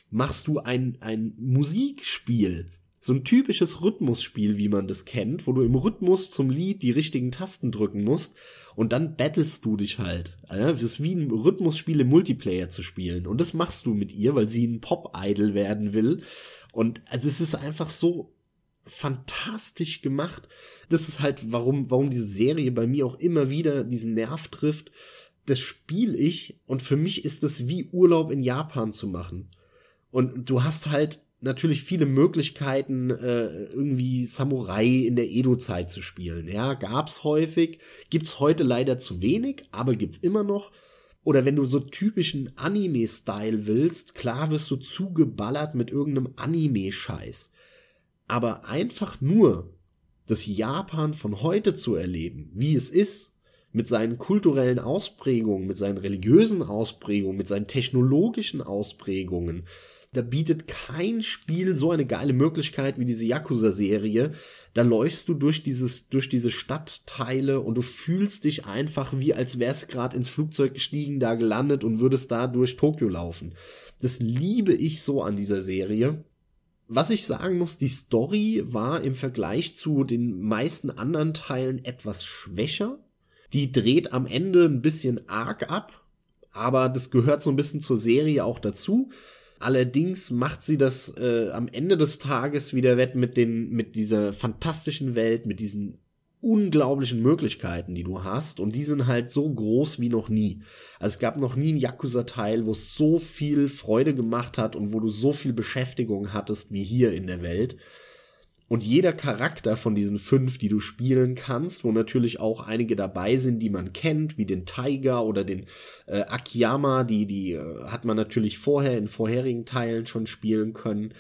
machst du ein, ein Musikspiel. So ein typisches Rhythmusspiel, wie man das kennt, wo du im Rhythmus zum Lied die richtigen Tasten drücken musst und dann battlest du dich halt. Ja, das ist wie ein Rhythmusspiel im Multiplayer zu spielen. Und das machst du mit ihr, weil sie ein Pop-Idol werden will. Und also es ist einfach so fantastisch gemacht. Das ist halt, warum, warum diese Serie bei mir auch immer wieder diesen Nerv trifft. Das spiele ich und für mich ist es wie Urlaub in Japan zu machen. Und du hast halt natürlich viele Möglichkeiten, äh, irgendwie Samurai in der Edo-Zeit zu spielen. Ja, gab's häufig, gibt's heute leider zu wenig, aber gibt's immer noch. Oder wenn du so typischen Anime-Style willst, klar wirst du zugeballert mit irgendeinem Anime-Scheiß. Aber einfach nur das Japan von heute zu erleben, wie es ist, mit seinen kulturellen Ausprägungen, mit seinen religiösen Ausprägungen, mit seinen technologischen Ausprägungen, da bietet kein Spiel so eine geile Möglichkeit wie diese Yakuza-Serie. Da läufst du durch dieses, durch diese Stadtteile und du fühlst dich einfach wie als wärst gerade ins Flugzeug gestiegen, da gelandet und würdest da durch Tokio laufen. Das liebe ich so an dieser Serie was ich sagen muss, die Story war im Vergleich zu den meisten anderen Teilen etwas schwächer. Die dreht am Ende ein bisschen arg ab, aber das gehört so ein bisschen zur Serie auch dazu. Allerdings macht sie das äh, am Ende des Tages wieder wett mit den mit dieser fantastischen Welt, mit diesen unglaublichen Möglichkeiten, die du hast. Und die sind halt so groß wie noch nie. Also es gab noch nie einen Yakuza-Teil, wo es so viel Freude gemacht hat und wo du so viel Beschäftigung hattest wie hier in der Welt. Und jeder Charakter von diesen fünf, die du spielen kannst, wo natürlich auch einige dabei sind, die man kennt, wie den Tiger oder den äh, Akiyama, die, die äh, hat man natürlich vorher in vorherigen Teilen schon spielen können.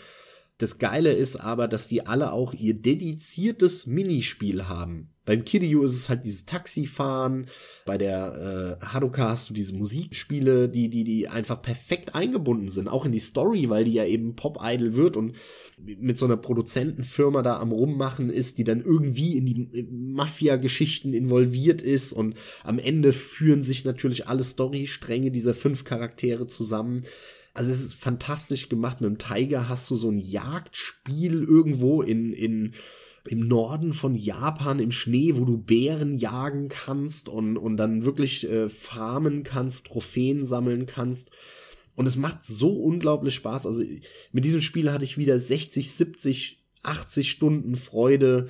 Das Geile ist aber, dass die alle auch ihr dediziertes Minispiel haben. Beim Kiryu ist es halt dieses Taxifahren, bei der äh, Haruka hast du diese Musikspiele, die, die, die einfach perfekt eingebunden sind, auch in die Story, weil die ja eben Pop-Idol wird und mit so einer Produzentenfirma da am Rummachen ist, die dann irgendwie in die Mafia-Geschichten involviert ist und am Ende führen sich natürlich alle Storystränge dieser fünf Charaktere zusammen. Also es ist fantastisch gemacht. Mit dem Tiger hast du so ein Jagdspiel irgendwo in, in, im Norden von Japan im Schnee, wo du Bären jagen kannst und, und dann wirklich äh, farmen kannst, Trophäen sammeln kannst. Und es macht so unglaublich Spaß. Also mit diesem Spiel hatte ich wieder 60, 70, 80 Stunden Freude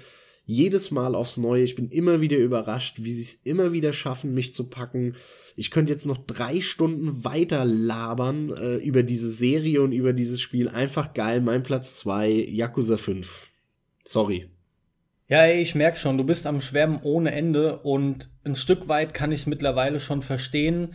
jedes Mal aufs Neue. Ich bin immer wieder überrascht, wie sie es immer wieder schaffen, mich zu packen. Ich könnte jetzt noch drei Stunden weiter labern äh, über diese Serie und über dieses Spiel. Einfach geil. Mein Platz zwei Yakuza 5. Sorry. Ja, ich merk schon, du bist am Schwärmen ohne Ende und ein Stück weit kann ich es mittlerweile schon verstehen.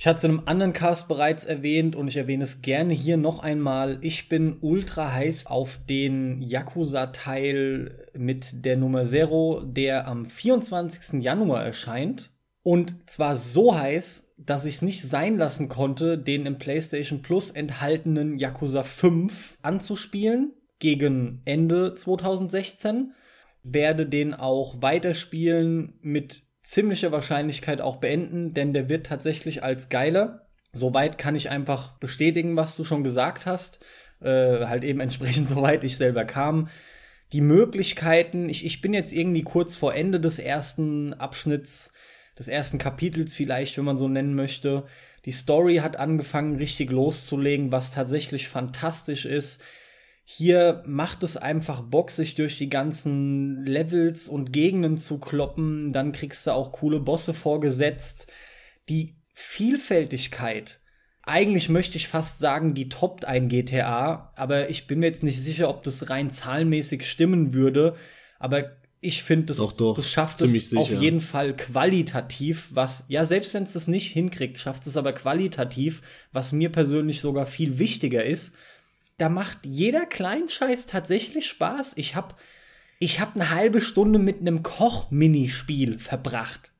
Ich hatte es in einem anderen Cast bereits erwähnt und ich erwähne es gerne hier noch einmal. Ich bin ultra heiß auf den Yakuza-Teil mit der Nummer Zero, der am 24. Januar erscheint. Und zwar so heiß, dass ich es nicht sein lassen konnte, den im PlayStation Plus enthaltenen Yakuza 5 anzuspielen gegen Ende 2016. Werde den auch weiterspielen mit ziemlicher Wahrscheinlichkeit auch beenden, denn der wird tatsächlich als geiler. Soweit kann ich einfach bestätigen, was du schon gesagt hast. Äh, halt eben entsprechend, [LAUGHS] soweit ich selber kam. Die Möglichkeiten, ich, ich bin jetzt irgendwie kurz vor Ende des ersten Abschnitts. des ersten Kapitels vielleicht, wenn man so nennen möchte. Die Story hat angefangen, richtig loszulegen, was tatsächlich fantastisch ist. Hier macht es einfach Bock, sich durch die ganzen Levels und Gegenden zu kloppen. Dann kriegst du auch coole Bosse vorgesetzt. Die Vielfältigkeit, eigentlich möchte ich fast sagen, die toppt ein GTA, aber ich bin mir jetzt nicht sicher, ob das rein zahlenmäßig stimmen würde. Aber ich finde, das, doch, doch, das schafft es auf jeden Fall qualitativ, was, ja, selbst wenn es das nicht hinkriegt, schafft es aber qualitativ, was mir persönlich sogar viel wichtiger ist da macht jeder Kleinscheiß tatsächlich Spaß. Ich hab, ich hab eine halbe Stunde mit einem Koch-Minispiel verbracht.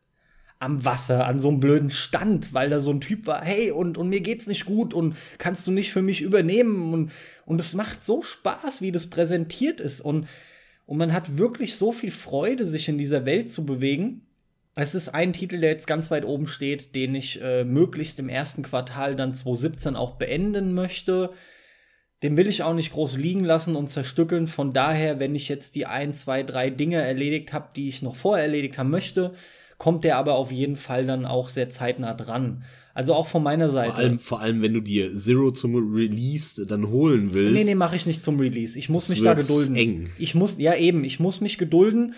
Am Wasser, an so einem blöden Stand, weil da so ein Typ war, hey, und, und mir geht's nicht gut und kannst du nicht für mich übernehmen? Und, und es macht so Spaß, wie das präsentiert ist. Und, und man hat wirklich so viel Freude, sich in dieser Welt zu bewegen. Es ist ein Titel, der jetzt ganz weit oben steht, den ich äh, möglichst im ersten Quartal dann 2017 auch beenden möchte den will ich auch nicht groß liegen lassen und zerstückeln. Von daher, wenn ich jetzt die ein, zwei, drei Dinge erledigt habe, die ich noch vorher erledigt haben möchte, kommt der aber auf jeden Fall dann auch sehr zeitnah dran. Also auch von meiner Seite. Vor allem, vor allem wenn du dir Zero zum Release dann holen willst. Nee, nee, mache ich nicht zum Release. Ich muss mich da gedulden. Eng. Ich muss, ja eben, ich muss mich gedulden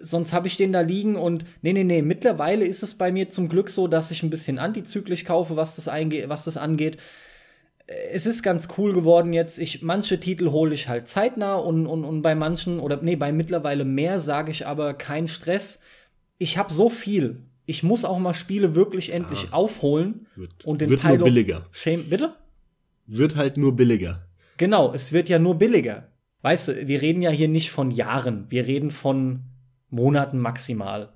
sonst habe ich den da liegen und nee, nee, nee, mittlerweile ist es bei mir zum Glück so, dass ich ein bisschen antizyklisch kaufe, was das, was das angeht es ist ganz cool geworden jetzt. Ich, manche Titel hole ich halt zeitnah und, und, und bei manchen, oder nee, bei mittlerweile mehr sage ich aber kein Stress. Ich habe so viel. Ich muss auch mal Spiele wirklich endlich ah, aufholen wird, und den wird Pile nur billiger. Shame, bitte? Wird halt nur billiger. Genau, es wird ja nur billiger. Weißt du, wir reden ja hier nicht von Jahren, wir reden von Monaten maximal.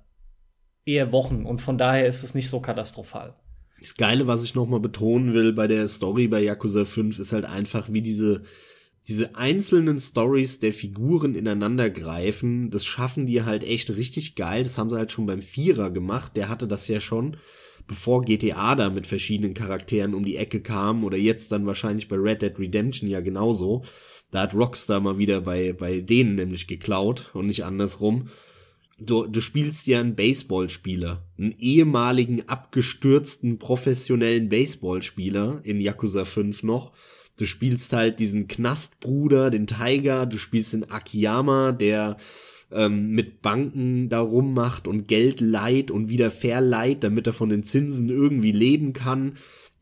Eher Wochen und von daher ist es nicht so katastrophal. Das Geile, was ich nochmal betonen will bei der Story bei Yakuza 5, ist halt einfach, wie diese, diese einzelnen Stories der Figuren ineinander greifen. Das schaffen die halt echt richtig geil. Das haben sie halt schon beim Vierer gemacht. Der hatte das ja schon, bevor GTA da mit verschiedenen Charakteren um die Ecke kam oder jetzt dann wahrscheinlich bei Red Dead Redemption ja genauso. Da hat Rockstar mal wieder bei, bei denen nämlich geklaut und nicht andersrum du, du spielst ja einen Baseballspieler, einen ehemaligen abgestürzten professionellen Baseballspieler in Yakuza 5 noch. Du spielst halt diesen Knastbruder, den Tiger, du spielst den Akiyama, der ähm, mit Banken da rummacht und Geld leiht und wieder verleiht, damit er von den Zinsen irgendwie leben kann.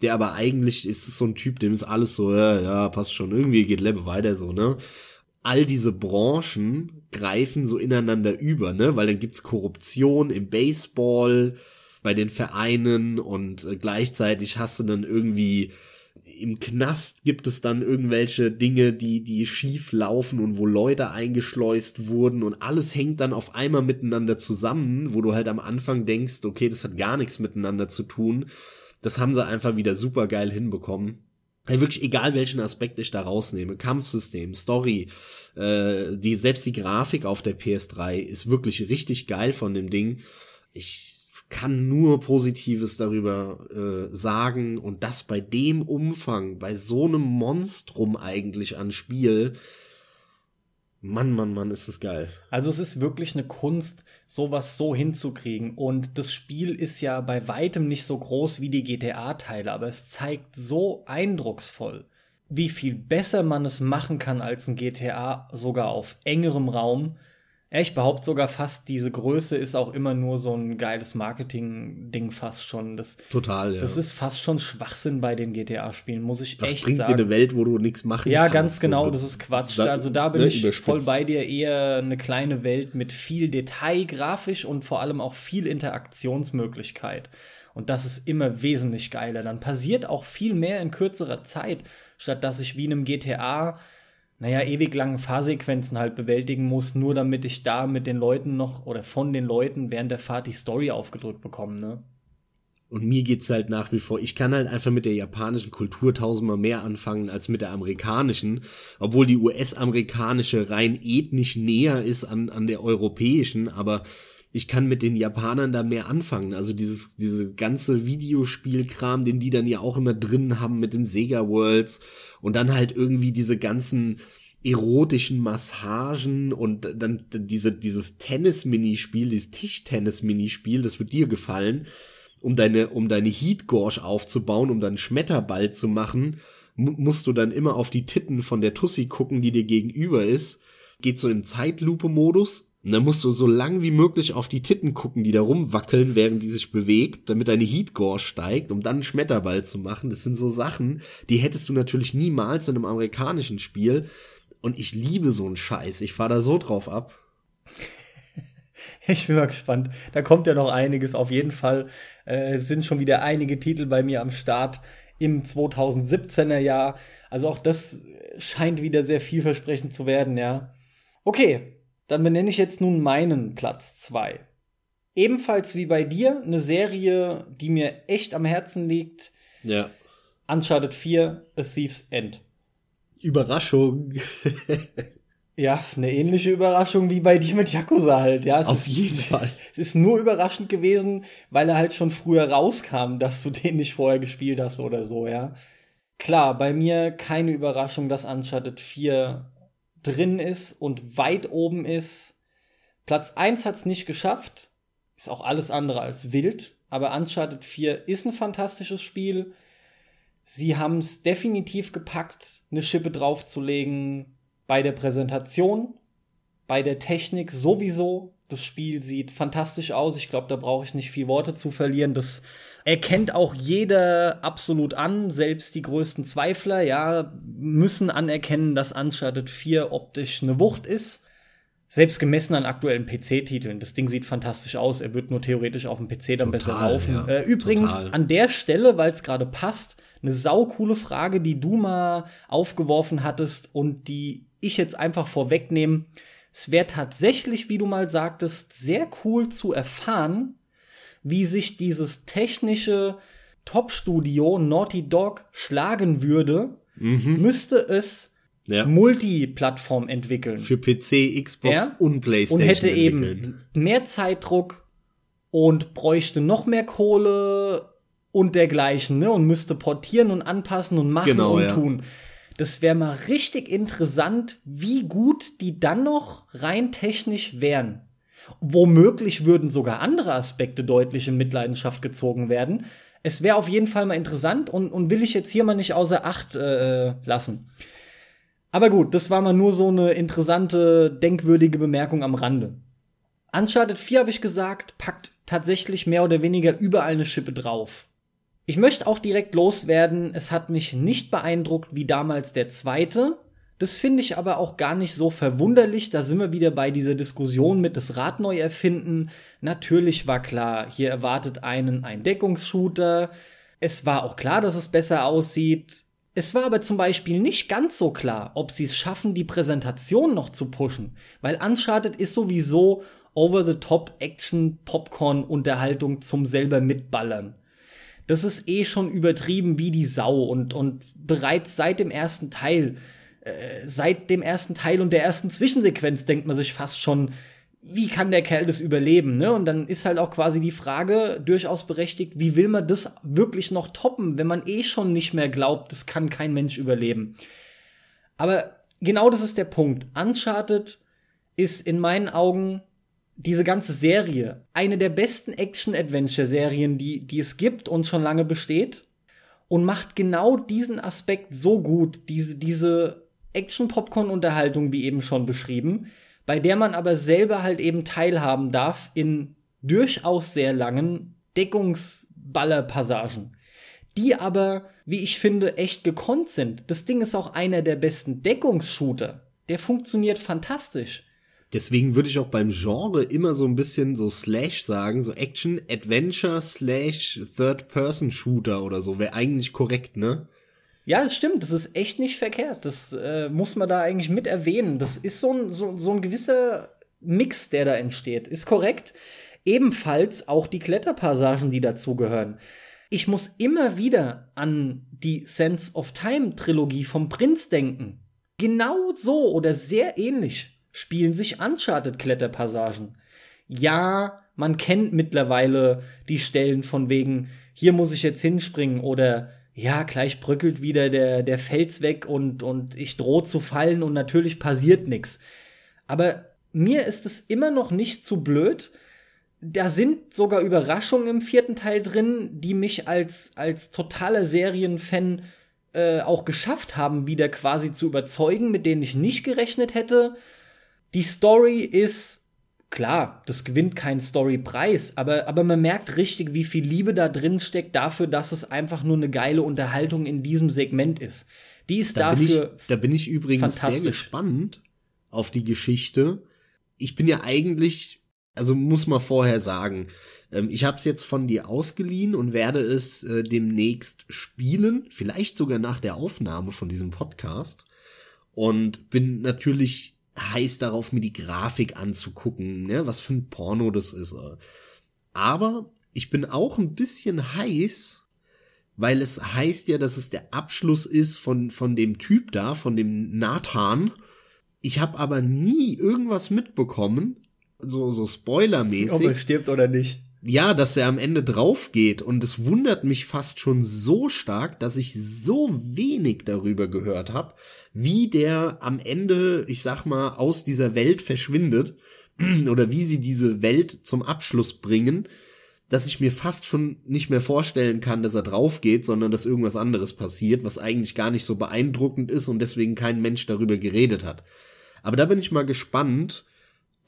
Der aber eigentlich ist so ein Typ, dem ist alles so, ja, ja, passt schon, irgendwie geht Lebe weiter so, ne? all diese Branchen greifen so ineinander über, ne? Weil dann gibt's Korruption im Baseball, bei den Vereinen und äh, gleichzeitig hast du dann irgendwie im Knast gibt es dann irgendwelche Dinge, die, die schief laufen und wo Leute eingeschleust wurden und alles hängt dann auf einmal miteinander zusammen, wo du halt am Anfang denkst, okay, das hat gar nichts miteinander zu tun. Das haben sie einfach wieder super geil hinbekommen. Wirklich egal welchen Aspekt ich da rausnehme, Kampfsystem, Story, äh, die selbst die Grafik auf der PS3 ist wirklich richtig geil von dem Ding. Ich kann nur Positives darüber äh, sagen und das bei dem Umfang, bei so einem Monstrum eigentlich an Spiel, Mann, Mann, Mann, ist das geil. Also es ist wirklich eine Kunst, sowas so hinzukriegen. Und das Spiel ist ja bei weitem nicht so groß wie die GTA-Teile, aber es zeigt so eindrucksvoll, wie viel besser man es machen kann als ein GTA, sogar auf engerem Raum ich behaupte sogar fast, diese Größe ist auch immer nur so ein geiles Marketing-Ding fast schon. Das, Total, ja. Das ist fast schon Schwachsinn bei den GTA-Spielen, muss ich das echt sagen. Das bringt dir eine Welt, wo du nichts machen ja, kannst. Ja, ganz genau, das ist Quatsch. Also da bin ne, ich voll bei dir. Eher eine kleine Welt mit viel Detail, grafisch und vor allem auch viel Interaktionsmöglichkeit. Und das ist immer wesentlich geiler. Dann passiert auch viel mehr in kürzerer Zeit, statt dass ich wie in einem GTA naja, ewig langen Fahrsequenzen halt bewältigen muss, nur damit ich da mit den Leuten noch oder von den Leuten während der Fahrt die Story aufgedrückt bekomme, ne? Und mir geht's halt nach wie vor, ich kann halt einfach mit der japanischen Kultur tausendmal mehr anfangen als mit der amerikanischen, obwohl die US-amerikanische rein ethnisch näher ist an, an der europäischen, aber ich kann mit den Japanern da mehr anfangen. Also dieses, diese ganze Videospielkram, den die dann ja auch immer drin haben mit den Sega Worlds und dann halt irgendwie diese ganzen erotischen Massagen und dann diese, dieses Tennis-Minispiel, dieses Tischtennis-Minispiel, das wird dir gefallen, um deine, um deine Heat-Gorge aufzubauen, um dann Schmetterball zu machen, musst du dann immer auf die Titten von der Tussi gucken, die dir gegenüber ist. Geht so in Zeitlupe-Modus und dann musst du so lang wie möglich auf die Titten gucken, die da rumwackeln, während die sich bewegt, damit deine Heatgore steigt, um dann einen Schmetterball zu machen. Das sind so Sachen, die hättest du natürlich niemals in einem amerikanischen Spiel. Und ich liebe so einen Scheiß. Ich fahr da so drauf ab. [LAUGHS] Ich bin mal gespannt. Da kommt ja noch einiges auf jeden Fall. Äh, es sind schon wieder einige Titel bei mir am Start im 2017er Jahr. Also auch das scheint wieder sehr vielversprechend zu werden, ja. Okay, dann benenne ich jetzt nun meinen Platz 2. Ebenfalls wie bei dir eine Serie, die mir echt am Herzen liegt. Ja. Uncharted 4, A Thief's End. Überraschung. [LAUGHS] ja, eine ähnliche Überraschung wie bei dir mit Yakuza halt. Ja, Auf ist, jeden [LAUGHS] Fall. Es ist nur überraschend gewesen, weil er halt schon früher rauskam, dass du den nicht vorher gespielt hast oder so, ja. Klar, bei mir keine Überraschung, dass Uncharted 4 drin ist und weit oben ist. Platz 1 hat es nicht geschafft. Ist auch alles andere als wild. Aber Uncharted 4 ist ein fantastisches Spiel. Sie haben es definitiv gepackt, eine Schippe draufzulegen bei der Präsentation, bei der Technik sowieso. Das Spiel sieht fantastisch aus. Ich glaube, da brauche ich nicht viel Worte zu verlieren. Das erkennt auch jeder absolut an, selbst die größten Zweifler, ja, müssen anerkennen, dass Uncharted 4 optisch eine Wucht ist. Selbst gemessen an aktuellen PC-Titeln. Das Ding sieht fantastisch aus. Er wird nur theoretisch auf dem PC dann total, besser laufen. Ja, äh, übrigens, total. an der Stelle, weil es gerade passt, eine saukoole Frage, die du mal aufgeworfen hattest und die ich jetzt einfach vorwegnehme. Es wäre tatsächlich, wie du mal sagtest, sehr cool zu erfahren, wie sich dieses technische Top-Studio Naughty Dog schlagen würde, mhm. müsste es ja. Multiplattform entwickeln. Für PC, Xbox ja? und PlayStation. Und hätte eben mehr Zeitdruck und bräuchte noch mehr Kohle und dergleichen, ne? Und müsste portieren und anpassen und machen genau, und ja. tun. Das wäre mal richtig interessant, wie gut die dann noch rein technisch wären. Womöglich würden sogar andere Aspekte deutlich in Mitleidenschaft gezogen werden. Es wäre auf jeden Fall mal interessant und, und will ich jetzt hier mal nicht außer Acht äh, lassen. Aber gut, das war mal nur so eine interessante, denkwürdige Bemerkung am Rande. Uncharted 4, habe ich gesagt, packt tatsächlich mehr oder weniger überall eine Schippe drauf. Ich möchte auch direkt loswerden, es hat mich nicht beeindruckt wie damals der zweite, das finde ich aber auch gar nicht so verwunderlich. Da sind wir wieder bei dieser Diskussion mit das Rad neu erfinden. Natürlich war klar, hier erwartet einen ein Deckungsshooter. Es war auch klar, dass es besser aussieht. Es war aber zum Beispiel nicht ganz so klar, ob sie es schaffen, die Präsentation noch zu pushen. Weil Uncharted ist sowieso Over-the-Top-Action-Popcorn-Unterhaltung zum selber mitballern. Das ist eh schon übertrieben wie die Sau und, und bereits seit dem ersten Teil äh, seit dem ersten Teil und der ersten Zwischensequenz denkt man sich fast schon, wie kann der Kerl das überleben? Ne? Und dann ist halt auch quasi die Frage durchaus berechtigt, wie will man das wirklich noch toppen, wenn man eh schon nicht mehr glaubt, das kann kein Mensch überleben. Aber genau das ist der Punkt. Uncharted ist in meinen Augen diese ganze Serie eine der besten Action-Adventure-Serien, die, die es gibt und schon lange besteht. Und macht genau diesen Aspekt so gut, diese, diese Action-Popcorn-Unterhaltung, wie eben schon beschrieben, bei der man aber selber halt eben teilhaben darf in durchaus sehr langen Deckungsballerpassagen, die aber, wie ich finde, echt gekonnt sind. Das Ding ist auch einer der besten Deckungsshooter. Der funktioniert fantastisch. Deswegen würde ich auch beim Genre immer so ein bisschen so Slash sagen, so Action, Adventure, Slash, Third-Person-Shooter oder so, wäre eigentlich korrekt, ne? Ja, das stimmt. Das ist echt nicht verkehrt. Das äh, muss man da eigentlich mit erwähnen. Das ist so ein, so, so ein gewisser Mix, der da entsteht. Ist korrekt. Ebenfalls auch die Kletterpassagen, die dazugehören. Ich muss immer wieder an die Sense of Time Trilogie vom Prinz denken. Genau so oder sehr ähnlich spielen sich Uncharted Kletterpassagen. Ja, man kennt mittlerweile die Stellen von wegen, hier muss ich jetzt hinspringen oder ja, gleich bröckelt wieder der, der Fels weg und, und ich drohe zu fallen und natürlich passiert nichts. Aber mir ist es immer noch nicht zu blöd. Da sind sogar Überraschungen im vierten Teil drin, die mich als, als totaler Serienfan äh, auch geschafft haben, wieder quasi zu überzeugen, mit denen ich nicht gerechnet hätte. Die Story ist klar, das gewinnt keinen Storypreis, aber, aber man merkt richtig, wie viel Liebe da drin steckt dafür, dass es einfach nur eine geile Unterhaltung in diesem Segment ist. Die ist da dafür. Bin ich, da bin ich übrigens sehr gespannt auf die Geschichte. Ich bin ja eigentlich, also muss man vorher sagen, ähm, ich habe es jetzt von dir ausgeliehen und werde es äh, demnächst spielen, vielleicht sogar nach der Aufnahme von diesem Podcast. Und bin natürlich heiß darauf, mir die Grafik anzugucken, ne, was für ein Porno das ist. Aber ich bin auch ein bisschen heiß, weil es heißt ja, dass es der Abschluss ist von, von dem Typ da, von dem Nathan. Ich habe aber nie irgendwas mitbekommen, so, so spoilermäßig. Ob er stirbt oder nicht ja, dass er am Ende drauf geht und es wundert mich fast schon so stark, dass ich so wenig darüber gehört habe, wie der am Ende, ich sag mal, aus dieser Welt verschwindet [CLEARS THROAT] oder wie sie diese Welt zum Abschluss bringen, dass ich mir fast schon nicht mehr vorstellen kann, dass er drauf geht, sondern dass irgendwas anderes passiert, was eigentlich gar nicht so beeindruckend ist und deswegen kein Mensch darüber geredet hat. Aber da bin ich mal gespannt,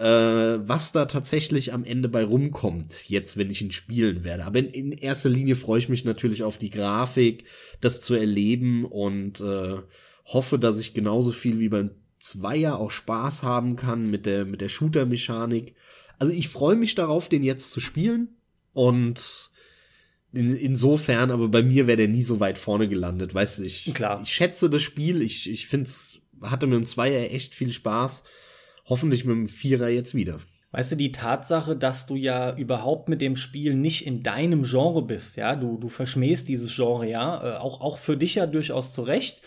äh, was da tatsächlich am Ende bei rumkommt, jetzt, wenn ich ihn spielen werde. Aber in, in erster Linie freue ich mich natürlich auf die Grafik, das zu erleben und äh, hoffe, dass ich genauso viel wie beim Zweier auch Spaß haben kann mit der, mit der Shooter-Mechanik. Also ich freue mich darauf, den jetzt zu spielen und in, insofern, aber bei mir wäre der nie so weit vorne gelandet, weißt du, ich, Klar. ich schätze das Spiel, ich, ich finde es, hatte mit dem Zweier echt viel Spaß hoffentlich mit dem Vierer jetzt wieder. Weißt du, die Tatsache, dass du ja überhaupt mit dem Spiel nicht in deinem Genre bist, ja, du, du verschmähst dieses Genre, ja, äh, auch, auch für dich ja durchaus zurecht,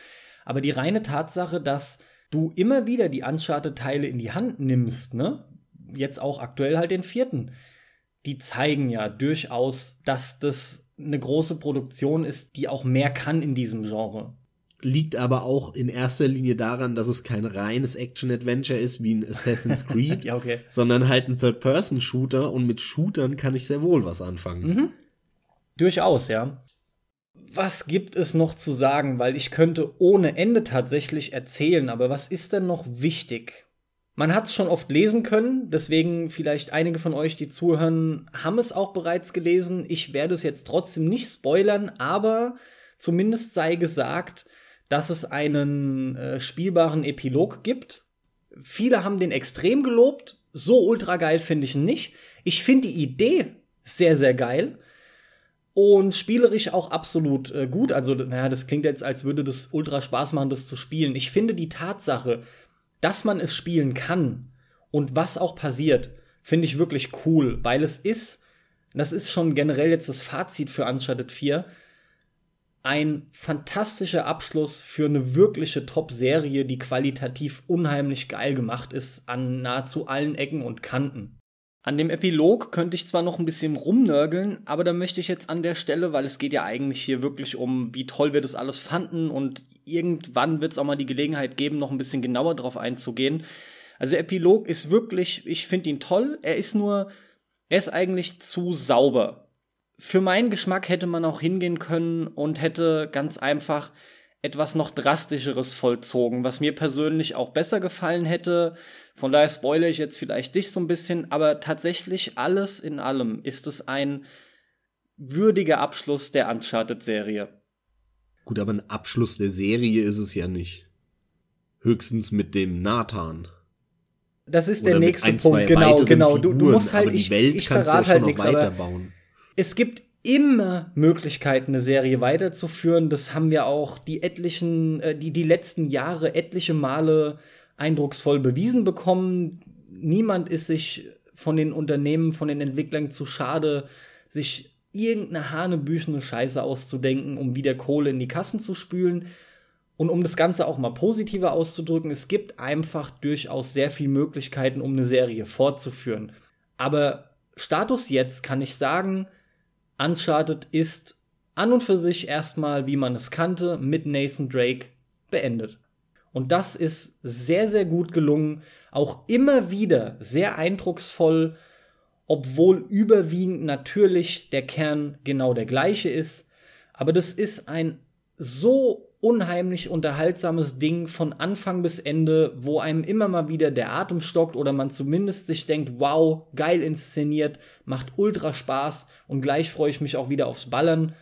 aber die reine Tatsache, dass du immer wieder die Uncharted-Teile in die Hand nimmst, ne, jetzt auch aktuell halt den vierten, die zeigen ja durchaus, dass das eine große Produktion ist, die auch mehr kann in diesem Genre liegt aber auch in erster Linie daran, dass es kein reines Action-Adventure ist wie ein Assassin's [LAUGHS] Creed, ja, okay. sondern halt ein Third-Person-Shooter und mit Shootern kann ich sehr wohl was anfangen. Mhm. Durchaus, ja. Was gibt es noch zu sagen? Weil ich könnte ohne Ende tatsächlich erzählen, aber was ist denn noch wichtig? Man hat es schon oft lesen können, deswegen vielleicht einige von euch, die zuhören, haben es auch bereits gelesen. Ich werde es jetzt trotzdem nicht spoilern, aber zumindest sei gesagt, dass es einen äh, spielbaren Epilog gibt. Viele haben den extrem gelobt. So ultra geil finde ich ihn nicht. Ich finde die Idee sehr, sehr geil. Und spielerisch auch absolut äh, gut. Also, naja, das klingt jetzt, als würde das ultra Spaß machen, das zu spielen. Ich finde die Tatsache, dass man es spielen kann und was auch passiert, finde ich wirklich cool, weil es ist, das ist schon generell jetzt das Fazit für Uncharted 4, ein fantastischer Abschluss für eine wirkliche Top-Serie, die qualitativ unheimlich geil gemacht ist an nahezu allen Ecken und Kanten. An dem Epilog könnte ich zwar noch ein bisschen rumnörgeln, aber da möchte ich jetzt an der Stelle, weil es geht ja eigentlich hier wirklich um, wie toll wir das alles fanden und irgendwann wird es auch mal die Gelegenheit geben, noch ein bisschen genauer drauf einzugehen. Also Epilog ist wirklich, ich finde ihn toll, er ist nur, er ist eigentlich zu sauber für meinen Geschmack hätte man auch hingehen können und hätte ganz einfach etwas noch drastischeres vollzogen, was mir persönlich auch besser gefallen hätte. Von daher spoilere ich jetzt vielleicht dich so ein bisschen, aber tatsächlich alles in allem ist es ein würdiger Abschluss der Uncharted-Serie. Gut, aber ein Abschluss der Serie ist es ja nicht. Höchstens mit dem Nathan. Das ist Oder der nächste ein, Punkt, genau, genau. Du, du musst halt, aber die Welt ich, kannst ja schon halt noch weiterbauen es gibt immer Möglichkeiten, eine Serie weiterzuführen. Das haben wir auch die etlichen, äh, die, die letzten Jahre etliche Male eindrucksvoll bewiesen bekommen. Niemand ist sich von den Unternehmen, von den Entwicklern zu schade, sich irgendeine hanebüchene Scheiße auszudenken, um wieder Kohle in die Kassen zu spülen. Und um das Ganze auch mal positiver auszudrücken, es gibt einfach durchaus sehr viele Möglichkeiten, um eine Serie fortzuführen. Aber Status jetzt kann ich sagen, Uncharted ist an und für sich erstmal, wie man es kannte, mit Nathan Drake beendet. Und das ist sehr, sehr gut gelungen. Auch immer wieder sehr eindrucksvoll, obwohl überwiegend natürlich der Kern genau der gleiche ist. Aber das ist ein so unheimlich unterhaltsames Ding von Anfang bis Ende, wo einem immer mal wieder der Atem stockt oder man zumindest sich denkt, wow, geil inszeniert, macht ultra Spaß und gleich freue ich mich auch wieder aufs Ballern.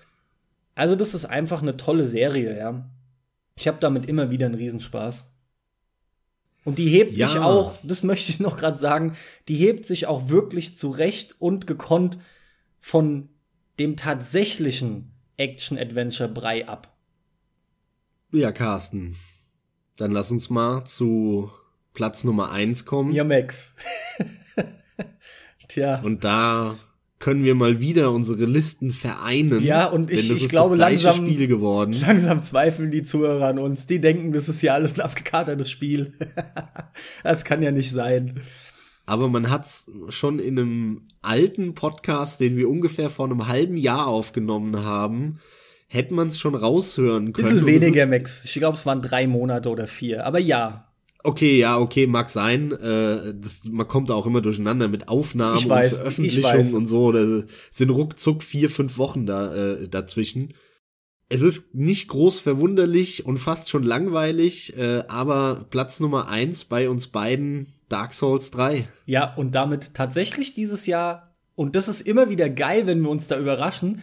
Also das ist einfach eine tolle Serie, ja. Ich habe damit immer wieder einen Riesenspaß. Und die hebt ja. sich auch, das möchte ich noch gerade sagen, die hebt sich auch wirklich zurecht und gekonnt von dem tatsächlichen Action-Adventure-Brei ab. Ja, Carsten. Dann lass uns mal zu Platz Nummer eins kommen. Ja, Max. [LAUGHS] Tja. Und da können wir mal wieder unsere Listen vereinen. Ja, und ich, ich glaube, langsam, Spiel geworden. langsam zweifeln die Zuhörer an uns. Die denken, das ist ja alles ein abgekatertes Spiel. [LAUGHS] das kann ja nicht sein. Aber man hat's schon in einem alten Podcast, den wir ungefähr vor einem halben Jahr aufgenommen haben, hätte man es schon raushören können. Bisschen weniger, Max. Ich glaube, es waren drei Monate oder vier. Aber ja, Okay, ja, okay, mag sein. Äh, das, man kommt auch immer durcheinander mit Aufnahmen weiß, und Veröffentlichungen und so. Da sind ruckzuck vier, fünf Wochen da äh, dazwischen. Es ist nicht groß verwunderlich und fast schon langweilig, äh, aber Platz Nummer eins bei uns beiden Dark Souls 3. Ja, und damit tatsächlich dieses Jahr, und das ist immer wieder geil, wenn wir uns da überraschen,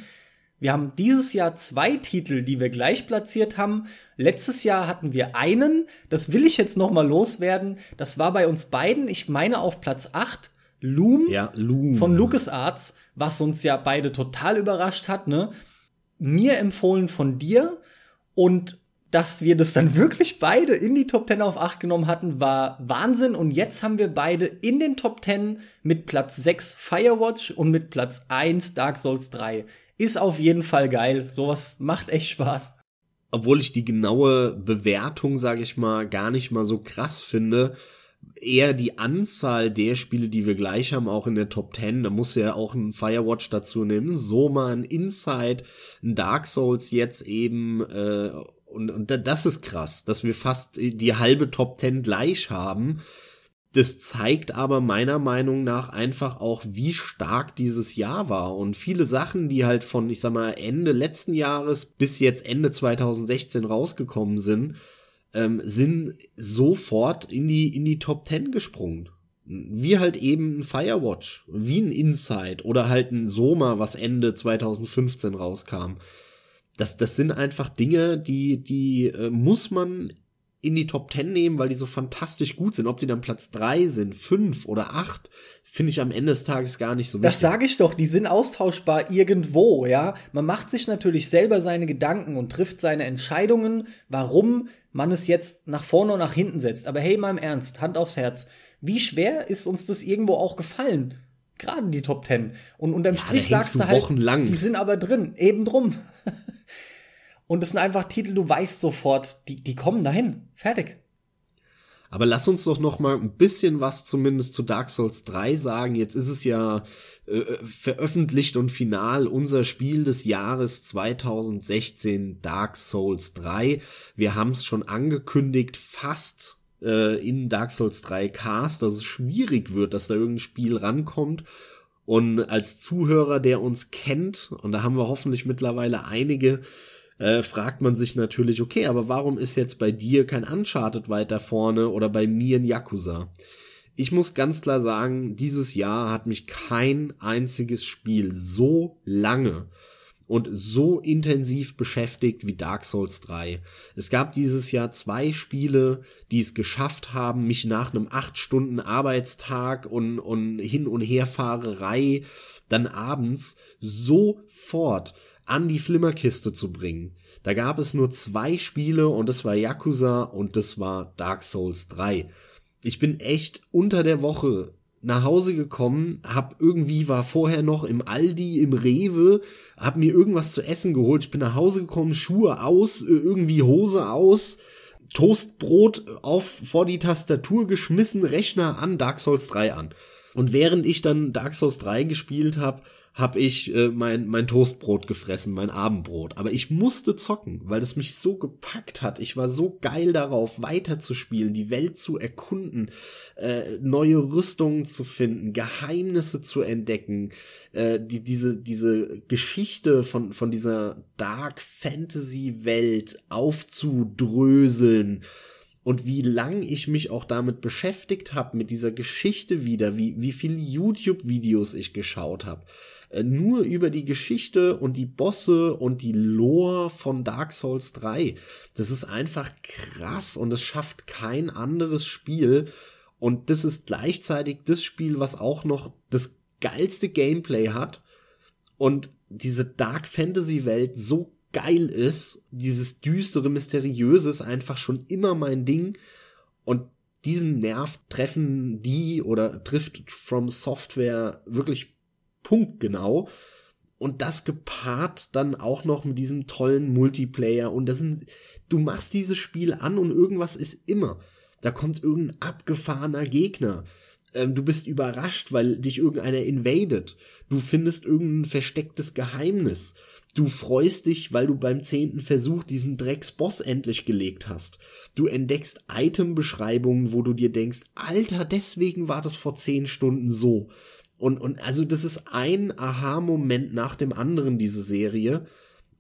wir haben dieses Jahr zwei Titel, die wir gleich platziert haben. Letztes Jahr hatten wir einen, das will ich jetzt noch mal loswerden. Das war bei uns beiden, ich meine auf Platz 8, Loom, ja, Loom. von LucasArts, was uns ja beide total überrascht hat, ne? Mir empfohlen von dir und dass wir das dann [LAUGHS] wirklich beide in die Top 10 auf 8 genommen hatten, war Wahnsinn. Und jetzt haben wir beide in den Top 10 mit Platz 6 Firewatch und mit Platz 1 Dark Souls 3 ist auf jeden Fall geil. Sowas macht echt Spaß. Obwohl ich die genaue Bewertung, sage ich mal, gar nicht mal so krass finde. Eher die Anzahl der Spiele, die wir gleich haben, auch in der Top 10. Da muss ja auch ein Firewatch dazu nehmen. So mal ein Inside, ein Dark Souls jetzt eben. Äh, und, und das ist krass, dass wir fast die halbe Top 10 gleich haben. Das zeigt aber meiner Meinung nach einfach auch, wie stark dieses Jahr war. Und viele Sachen, die halt von, ich sag mal, Ende letzten Jahres bis jetzt Ende 2016 rausgekommen sind, ähm, sind sofort in die, in die Top 10 gesprungen. Wie halt eben ein Firewatch, wie ein Inside oder halt ein Soma, was Ende 2015 rauskam. Das, das sind einfach Dinge, die, die äh, muss man in die Top 10 nehmen, weil die so fantastisch gut sind. Ob die dann Platz 3 sind, 5 oder 8, finde ich am Ende des Tages gar nicht so wichtig. Das sage ich doch, die sind austauschbar irgendwo, ja. Man macht sich natürlich selber seine Gedanken und trifft seine Entscheidungen, warum man es jetzt nach vorne und nach hinten setzt. Aber hey, mal im Ernst, Hand aufs Herz. Wie schwer ist uns das irgendwo auch gefallen? Gerade die Top 10. Und unterm ja, Strich sagst du halt, wochenlang. die sind aber drin, eben drum. [LAUGHS] Und es sind einfach Titel, du weißt sofort, die, die kommen dahin. Fertig. Aber lass uns doch noch mal ein bisschen was zumindest zu Dark Souls 3 sagen. Jetzt ist es ja äh, veröffentlicht und final unser Spiel des Jahres 2016 Dark Souls 3. Wir haben es schon angekündigt, fast äh, in Dark Souls 3 Cast, dass es schwierig wird, dass da irgendein Spiel rankommt. Und als Zuhörer, der uns kennt, und da haben wir hoffentlich mittlerweile einige, äh, fragt man sich natürlich, okay, aber warum ist jetzt bei dir kein Uncharted weiter vorne oder bei mir ein Yakuza? Ich muss ganz klar sagen, dieses Jahr hat mich kein einziges Spiel so lange und so intensiv beschäftigt wie Dark Souls 3. Es gab dieses Jahr zwei Spiele, die es geschafft haben, mich nach einem acht Stunden Arbeitstag und, und hin und her Fahrerei dann abends sofort an die Flimmerkiste zu bringen. Da gab es nur zwei Spiele und das war Yakuza und das war Dark Souls 3. Ich bin echt unter der Woche nach Hause gekommen, hab irgendwie war vorher noch im Aldi, im Rewe, hab mir irgendwas zu essen geholt. Ich bin nach Hause gekommen, Schuhe aus, irgendwie Hose aus, Toastbrot auf vor die Tastatur geschmissen, Rechner an, Dark Souls 3 an. Und während ich dann Dark Souls 3 gespielt habe, habe ich äh, mein, mein Toastbrot gefressen, mein Abendbrot. Aber ich musste zocken, weil es mich so gepackt hat. Ich war so geil darauf, weiterzuspielen, die Welt zu erkunden, äh, neue Rüstungen zu finden, Geheimnisse zu entdecken, äh, die, diese, diese Geschichte von, von dieser Dark Fantasy Welt aufzudröseln und wie lang ich mich auch damit beschäftigt habe, mit dieser Geschichte wieder, wie, wie viele YouTube-Videos ich geschaut habe. Äh, nur über die Geschichte und die Bosse und die Lore von Dark Souls 3. Das ist einfach krass und es schafft kein anderes Spiel. Und das ist gleichzeitig das Spiel, was auch noch das geilste Gameplay hat und diese Dark Fantasy Welt so geil ist. Dieses düstere, mysteriöse ist einfach schon immer mein Ding. Und diesen Nerv treffen die oder trifft From Software wirklich punktgenau. Und das gepaart dann auch noch mit diesem tollen Multiplayer. Und das sind, du machst dieses Spiel an und irgendwas ist immer. Da kommt irgendein abgefahrener Gegner. Ähm, du bist überrascht, weil dich irgendeiner invadet. Du findest irgendein verstecktes Geheimnis. Du freust dich, weil du beim zehnten Versuch diesen Drecksboss endlich gelegt hast. Du entdeckst Itembeschreibungen, wo du dir denkst, Alter, deswegen war das vor zehn Stunden so. Und, und also das ist ein Aha-Moment nach dem anderen, diese Serie.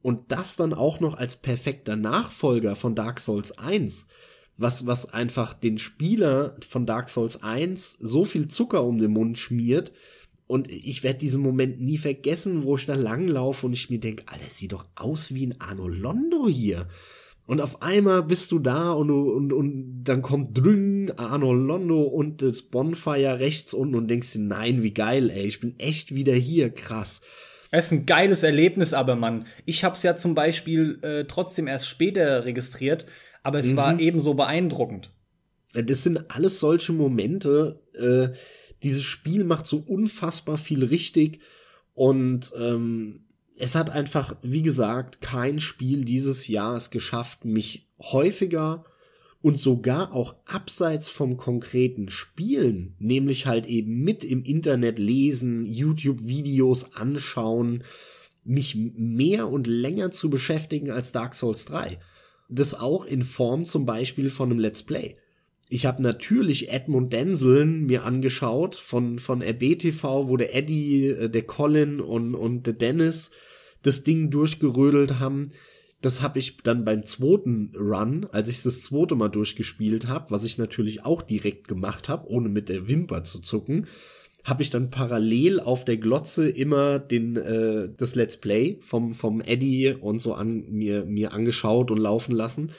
Und das dann auch noch als perfekter Nachfolger von Dark Souls 1, was, was einfach den Spieler von Dark Souls 1 so viel Zucker um den Mund schmiert. Und ich werde diesen Moment nie vergessen, wo ich da langlaufe und ich mir denke, Alter, sieht doch aus wie ein Arno Londo hier. Und auf einmal bist du da und, und, und dann kommt drüng Arnold Londo und das Bonfire rechts unten und denkst dir, nein, wie geil, ey, ich bin echt wieder hier, krass. Es ist ein geiles Erlebnis, aber Mann, ich hab's ja zum Beispiel äh, trotzdem erst später registriert, aber es mhm. war ebenso beeindruckend. Das sind alles solche Momente. Äh, dieses Spiel macht so unfassbar viel richtig und ähm, es hat einfach, wie gesagt, kein Spiel dieses Jahr es geschafft, mich häufiger und sogar auch abseits vom konkreten Spielen, nämlich halt eben mit im Internet lesen, YouTube-Videos anschauen, mich mehr und länger zu beschäftigen als Dark Souls 3. Das auch in Form zum Beispiel von einem Let's Play. Ich habe natürlich Edmund Denseln mir angeschaut von, von RBTV, wo der Eddie, äh, der Colin und, und der Dennis das Ding durchgerödelt haben. Das habe ich dann beim zweiten Run, als ich das zweite Mal durchgespielt habe, was ich natürlich auch direkt gemacht habe, ohne mit der Wimper zu zucken, habe ich dann parallel auf der Glotze immer den äh, das Let's Play vom vom Eddie und so an mir mir angeschaut und laufen lassen.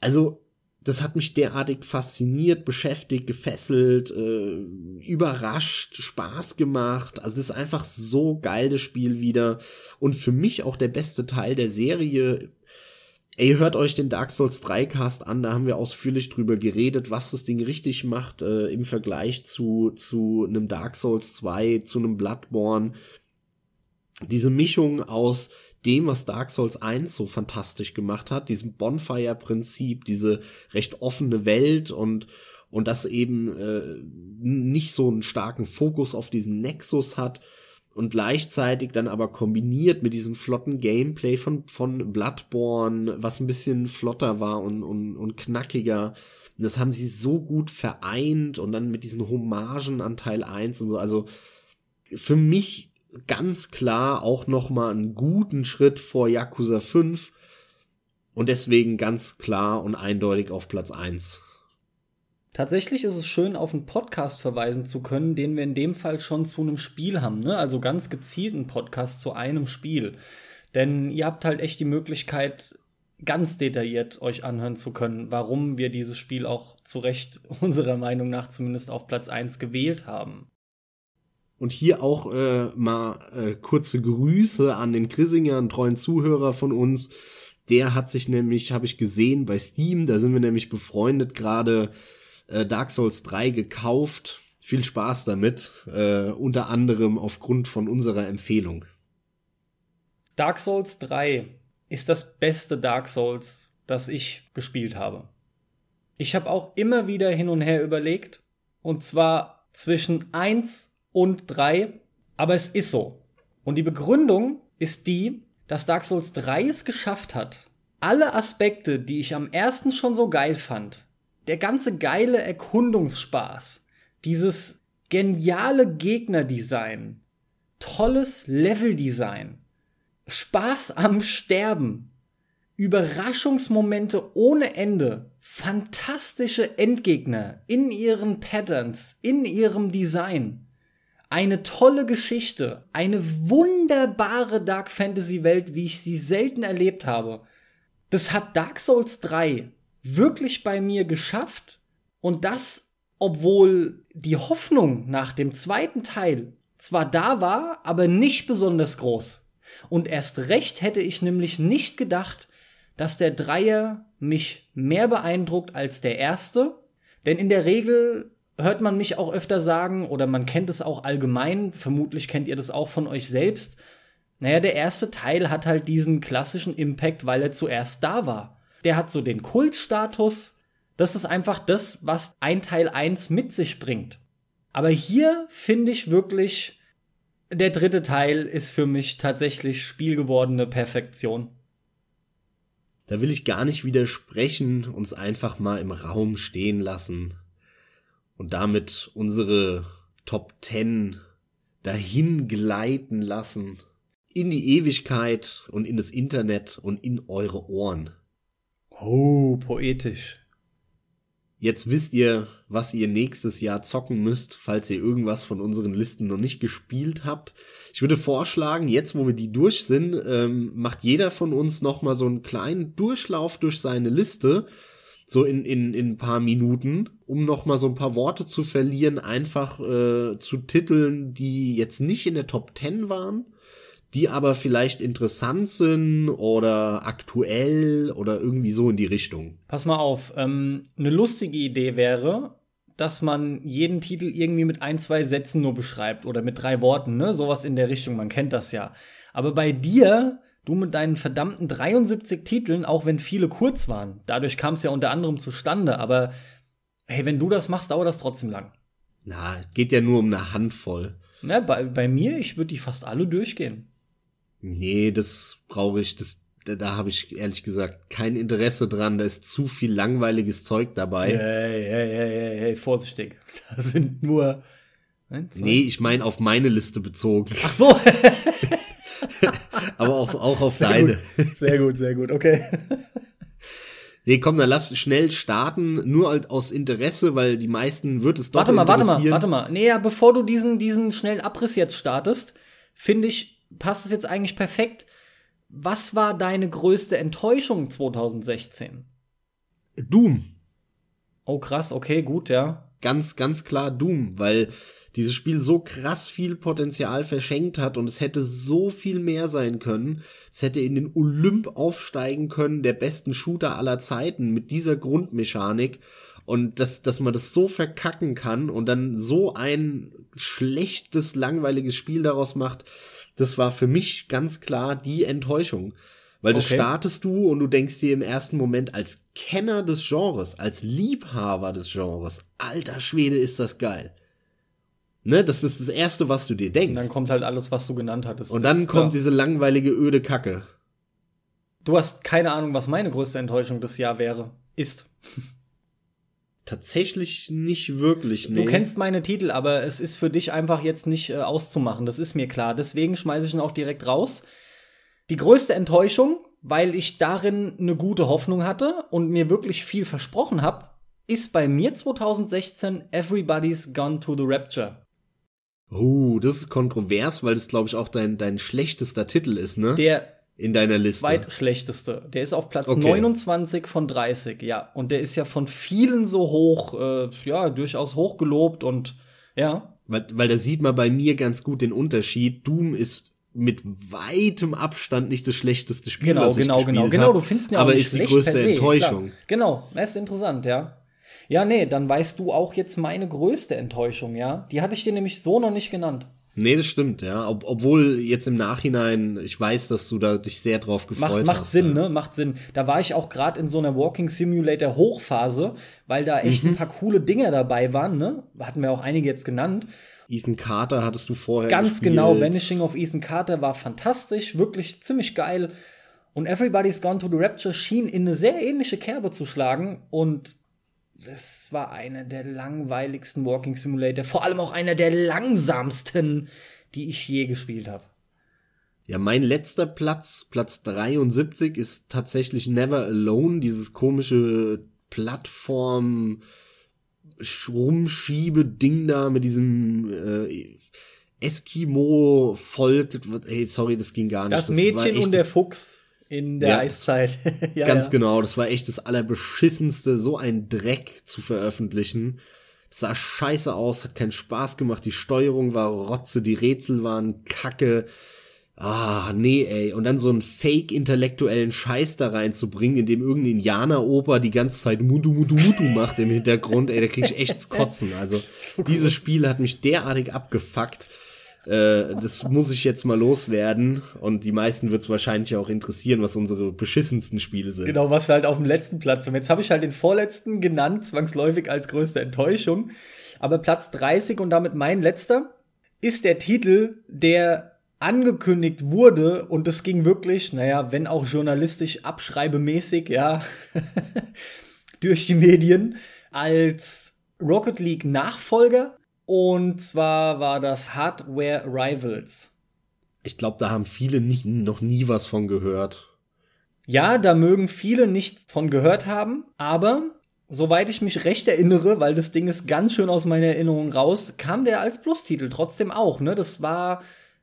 Also das hat mich derartig fasziniert, beschäftigt, gefesselt, äh, überrascht, Spaß gemacht. Also es ist einfach so geil, das Spiel wieder. Und für mich auch der beste Teil der Serie. Ey, hört euch den Dark Souls 3 Cast an, da haben wir ausführlich drüber geredet, was das Ding richtig macht äh, im Vergleich zu, zu einem Dark Souls 2, zu einem Bloodborne. Diese Mischung aus dem, was Dark Souls 1 so fantastisch gemacht hat, diesem Bonfire-Prinzip, diese recht offene Welt und und das eben äh, nicht so einen starken Fokus auf diesen Nexus hat und gleichzeitig dann aber kombiniert mit diesem flotten Gameplay von von Bloodborne, was ein bisschen flotter war und und, und knackiger. Das haben sie so gut vereint und dann mit diesen Hommagen an Teil 1 und so. Also für mich ganz klar auch noch mal einen guten Schritt vor Yakuza 5 und deswegen ganz klar und eindeutig auf Platz 1. Tatsächlich ist es schön, auf einen Podcast verweisen zu können, den wir in dem Fall schon zu einem Spiel haben, ne? Also ganz gezielt einen Podcast zu einem Spiel. Denn ihr habt halt echt die Möglichkeit, ganz detailliert euch anhören zu können, warum wir dieses Spiel auch zu Recht [LAUGHS] unserer Meinung nach zumindest auf Platz 1 gewählt haben. Und hier auch äh, mal äh, kurze Grüße an den Chrissinger, einen treuen Zuhörer von uns. Der hat sich nämlich, habe ich gesehen, bei Steam, da sind wir nämlich befreundet, gerade äh, Dark Souls 3 gekauft. Viel Spaß damit, äh, unter anderem aufgrund von unserer Empfehlung. Dark Souls 3 ist das beste Dark Souls, das ich gespielt habe. Ich habe auch immer wieder hin und her überlegt, und zwar zwischen 1 und 3, aber es ist so. Und die Begründung ist die, dass Dark Souls 3 es geschafft hat, alle Aspekte, die ich am ersten schon so geil fand, der ganze geile Erkundungsspaß, dieses geniale Gegnerdesign, tolles Leveldesign, Spaß am Sterben, Überraschungsmomente ohne Ende, fantastische Endgegner in ihren Patterns, in ihrem Design, eine tolle Geschichte, eine wunderbare Dark Fantasy Welt, wie ich sie selten erlebt habe. Das hat Dark Souls 3 wirklich bei mir geschafft und das, obwohl die Hoffnung nach dem zweiten Teil zwar da war, aber nicht besonders groß. Und erst recht hätte ich nämlich nicht gedacht, dass der Dreier mich mehr beeindruckt als der erste. Denn in der Regel hört man mich auch öfter sagen, oder man kennt es auch allgemein, vermutlich kennt ihr das auch von euch selbst. Naja, der erste Teil hat halt diesen klassischen Impact, weil er zuerst da war. Der hat so den Kultstatus. Das ist einfach das, was ein Teil 1 mit sich bringt. Aber hier finde ich wirklich, der dritte Teil ist für mich tatsächlich spielgewordene Perfektion. Da will ich gar nicht widersprechen, uns einfach mal im Raum stehen lassen und damit unsere Top 10 dahin gleiten lassen in die Ewigkeit und in das Internet und in eure Ohren. Oh, poetisch. Jetzt wisst ihr, was ihr nächstes Jahr zocken müsst, falls ihr irgendwas von unseren Listen noch nicht gespielt habt. Ich würde vorschlagen, jetzt wo wir die durch sind, ähm, macht jeder von uns noch mal so einen kleinen Durchlauf durch seine Liste, so in, in, in ein paar Minuten, um noch mal so ein paar Worte zu verlieren, einfach äh, zu Titeln, die jetzt nicht in der Top 10 waren die aber vielleicht interessant sind oder aktuell oder irgendwie so in die Richtung. Pass mal auf, ähm, eine lustige Idee wäre, dass man jeden Titel irgendwie mit ein, zwei Sätzen nur beschreibt oder mit drei Worten, ne? Sowas in der Richtung, man kennt das ja. Aber bei dir, du mit deinen verdammten 73 Titeln, auch wenn viele kurz waren, dadurch kam es ja unter anderem zustande, aber hey, wenn du das machst, dauert das trotzdem lang. Na, geht ja nur um eine Handvoll. Na, bei, bei mir, ich würde die fast alle durchgehen. Nee, das brauche ich, das, da, habe ich ehrlich gesagt kein Interesse dran. Da ist zu viel langweiliges Zeug dabei. Hey, hey, hey, hey, hey, vorsichtig. [LAUGHS] Da sind nur. Eins, nee, ich meine auf meine Liste bezogen. Ach so. [LAUGHS] Aber auch, auch auf [LAUGHS] sehr deine. Gut. Sehr gut, sehr gut, okay. [LAUGHS] Nee, komm, dann lass schnell starten, nur halt aus Interesse, weil die meisten wird es doch Warte mal, warte mal, warte mal. Nee, ja, bevor du diesen, diesen schnellen Abriss jetzt startest, finde ich, passt es jetzt eigentlich perfekt. Was war deine größte Enttäuschung 2016? Doom. Oh krass, okay, gut, ja. Ganz, ganz klar Doom, weil dieses Spiel so krass viel Potenzial verschenkt hat und es hätte so viel mehr sein können. Es hätte in den Olymp aufsteigen können, der besten Shooter aller Zeiten mit dieser Grundmechanik. Und dass, dass man das so verkacken kann und dann so ein schlechtes, langweiliges Spiel daraus macht, das war für mich ganz klar die Enttäuschung. Weil das okay. startest du und du denkst dir im ersten Moment als Kenner des Genres, als Liebhaber des Genres, alter Schwede, ist das geil. Ne, das ist das erste, was du dir denkst. Und dann kommt halt alles, was du genannt hattest. Und dann kommt klar. diese langweilige, öde Kacke. Du hast keine Ahnung, was meine größte Enttäuschung des Jahr wäre. Ist. Tatsächlich nicht wirklich, nee. Du kennst meine Titel, aber es ist für dich einfach jetzt nicht äh, auszumachen, das ist mir klar. Deswegen schmeiße ich ihn auch direkt raus. Die größte Enttäuschung, weil ich darin eine gute Hoffnung hatte und mir wirklich viel versprochen habe, ist bei mir 2016 Everybody's Gone to the Rapture. Oh, das ist kontrovers, weil das, glaube ich, auch dein, dein schlechtester Titel ist, ne? Der in deiner Liste. Zweitschlechteste. Der ist auf Platz okay. 29 von 30, ja. Und der ist ja von vielen so hoch, äh, ja, durchaus hochgelobt und ja. Weil, weil da sieht man bei mir ganz gut den Unterschied. Doom ist mit weitem Abstand nicht das schlechteste Spiel, genau, was ich genau, genau, genau. Du findest ja aber ist die größte Enttäuschung. Klar. Genau, das ist interessant, ja. Ja, nee, dann weißt du auch jetzt meine größte Enttäuschung, ja. Die hatte ich dir nämlich so noch nicht genannt. Nee, das stimmt, ja. Ob, obwohl jetzt im Nachhinein, ich weiß, dass du da dich sehr drauf gefreut macht, macht hast. Sinn, ja. ne? Macht Sinn. Da war ich auch gerade in so einer Walking Simulator Hochphase, weil da echt mhm. ein paar coole Dinge dabei waren, ne? Hatten wir auch einige jetzt genannt. Ethan Carter hattest du vorher Ganz gespielt. genau, Vanishing of Ethan Carter war fantastisch, wirklich ziemlich geil. Und Everybody's Gone to the Rapture schien in eine sehr ähnliche Kerbe zu schlagen und das war einer der langweiligsten Walking Simulator, vor allem auch einer der langsamsten, die ich je gespielt habe. Ja, mein letzter Platz, Platz 73, ist tatsächlich Never Alone, dieses komische Plattform Rumschiebe-Ding da mit diesem äh, Eskimo-Volk. Ey, sorry, das ging gar nicht. Das, das Mädchen und der Fuchs in der ja, Eiszeit. [LAUGHS] ja, ganz ja. genau, das war echt das allerbeschissenste, so ein Dreck zu veröffentlichen. Das sah scheiße aus, hat keinen Spaß gemacht, die Steuerung war Rotze, die Rätsel waren Kacke. Ah, nee, ey. Und dann so einen fake-intellektuellen Scheiß da reinzubringen, in dem irgendein Indianer-Oper die ganze Zeit Mutu Mutu Mutu macht im Hintergrund, ey, da krieg ich echt zu kotzen. [LAUGHS] Also, dieses Spiel hat mich derartig abgefuckt. Äh, das muss ich jetzt mal loswerden. Und die meisten wird es wahrscheinlich auch interessieren, was unsere beschissensten Spiele sind. Genau, was wir halt auf dem letzten Platz haben. Jetzt habe ich halt den vorletzten genannt, zwangsläufig als größte Enttäuschung. Aber Platz 30 und damit mein letzter ist der Titel, der angekündigt wurde und es ging wirklich, naja, wenn auch journalistisch abschreibemäßig, ja, [LAUGHS] durch die Medien als Rocket League Nachfolger und zwar war das Hardware Rivals. Ich glaube, da haben viele nicht, noch nie was von gehört. Ja, da mögen viele nichts von gehört haben, aber soweit ich mich recht erinnere, weil das Ding ist ganz schön aus meiner Erinnerung raus, kam der als Plus-Titel trotzdem auch. Ne? Das war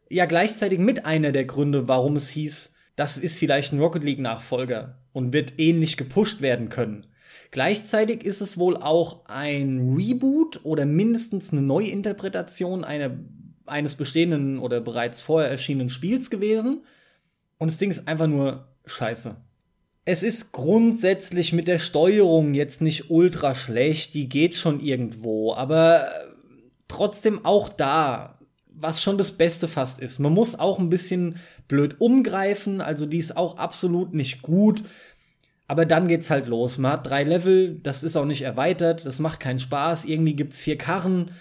ja gleichzeitig mit einer der Gründe, warum es hieß, das ist vielleicht ein Rocket League-Nachfolger und wird ähnlich gepusht werden können. Gleichzeitig ist es wohl auch ein Reboot oder mindestens eine Neuinterpretation einer, eines bestehenden oder bereits vorher erschienenen Spiels gewesen. Und das Ding ist einfach nur scheiße. Es ist grundsätzlich mit der Steuerung jetzt nicht ultra schlecht, die geht schon irgendwo, aber trotzdem auch da, was schon das Beste fast ist. Man muss auch ein bisschen blöd umgreifen, also die ist auch absolut nicht gut. Aber dann geht's halt los. Man hat drei Level, das ist auch nicht erweitert, das macht keinen Spaß. Irgendwie gibt's vier Karren.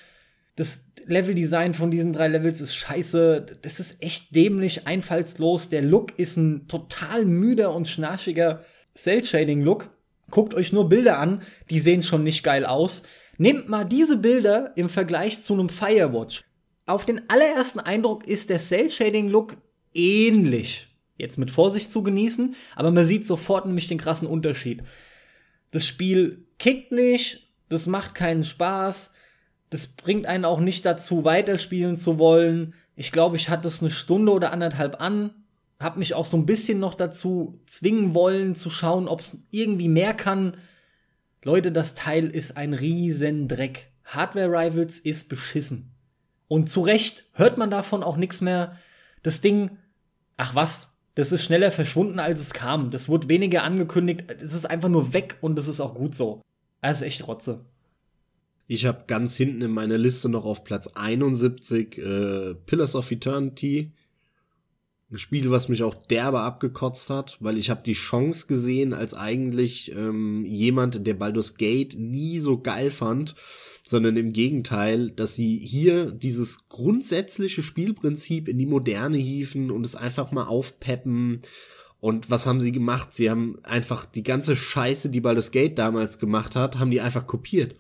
Das Leveldesign von diesen drei Levels ist scheiße. Das ist echt dämlich, einfallslos. Der Look ist ein total müder und schnarchiger Cell-Shading-Look. Guckt euch nur Bilder an, die sehen schon nicht geil aus. Nehmt mal diese Bilder im Vergleich zu einem Firewatch. Auf den allerersten Eindruck ist der Cell-Shading-Look ähnlich jetzt mit Vorsicht zu genießen, aber man sieht sofort nämlich den krassen Unterschied. Das Spiel kickt nicht, das macht keinen Spaß, das bringt einen auch nicht dazu, weiterspielen zu wollen. Ich glaube, ich hatte es eine Stunde oder anderthalb an, hab mich auch so ein bisschen noch dazu zwingen wollen, zu schauen, ob es irgendwie mehr kann. Leute, das Teil ist ein Riesendreck. Hardware Rivals ist beschissen. Und zu Recht hört man davon auch nichts mehr. Das Ding, ach was, das ist schneller verschwunden, als es kam. Das wurde weniger angekündigt. Es ist einfach nur weg und das ist auch gut so. Das ist echt Rotze. Ich habe ganz hinten in meiner Liste noch auf Platz 71 äh, Pillars of Eternity. Ein Spiel, was mich auch derbe abgekotzt hat, weil ich habe die Chance gesehen, als eigentlich ähm, jemand, der Baldur's Gate nie so geil fand, sondern im Gegenteil, dass sie hier dieses grundsätzliche Spielprinzip in die Moderne hieven und es einfach mal aufpeppen. Und was haben sie gemacht? Sie haben einfach die ganze Scheiße, die Baldur's Gate damals gemacht hat, haben die einfach kopiert.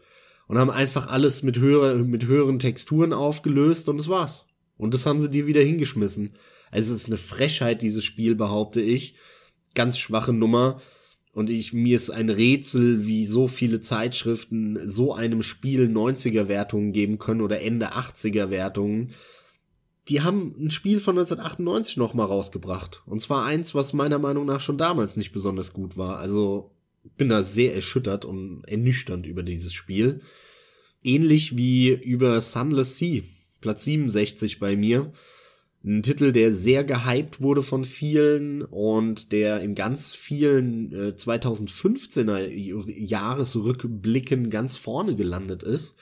Und haben einfach alles mit, höher, mit höheren Texturen aufgelöst und das war's. Und das haben sie dir wieder hingeschmissen. Also es ist eine Frechheit, dieses Spiel, behaupte ich. Ganz schwache Nummer. Und ich, mir ist ein Rätsel, wie so viele Zeitschriften so einem Spiel 90er Wertungen geben können oder Ende 80er Wertungen. Die haben ein Spiel von 1998 nochmal rausgebracht. Und zwar eins, was meiner Meinung nach schon damals nicht besonders gut war. Also bin da sehr erschüttert und ernüchternd über dieses Spiel. Ähnlich wie über Sunless Sea. Platz 67 bei mir. Ein Titel, der sehr gehypt wurde von vielen und der in ganz vielen äh, 2015er Jahresrückblicken ganz vorne gelandet ist.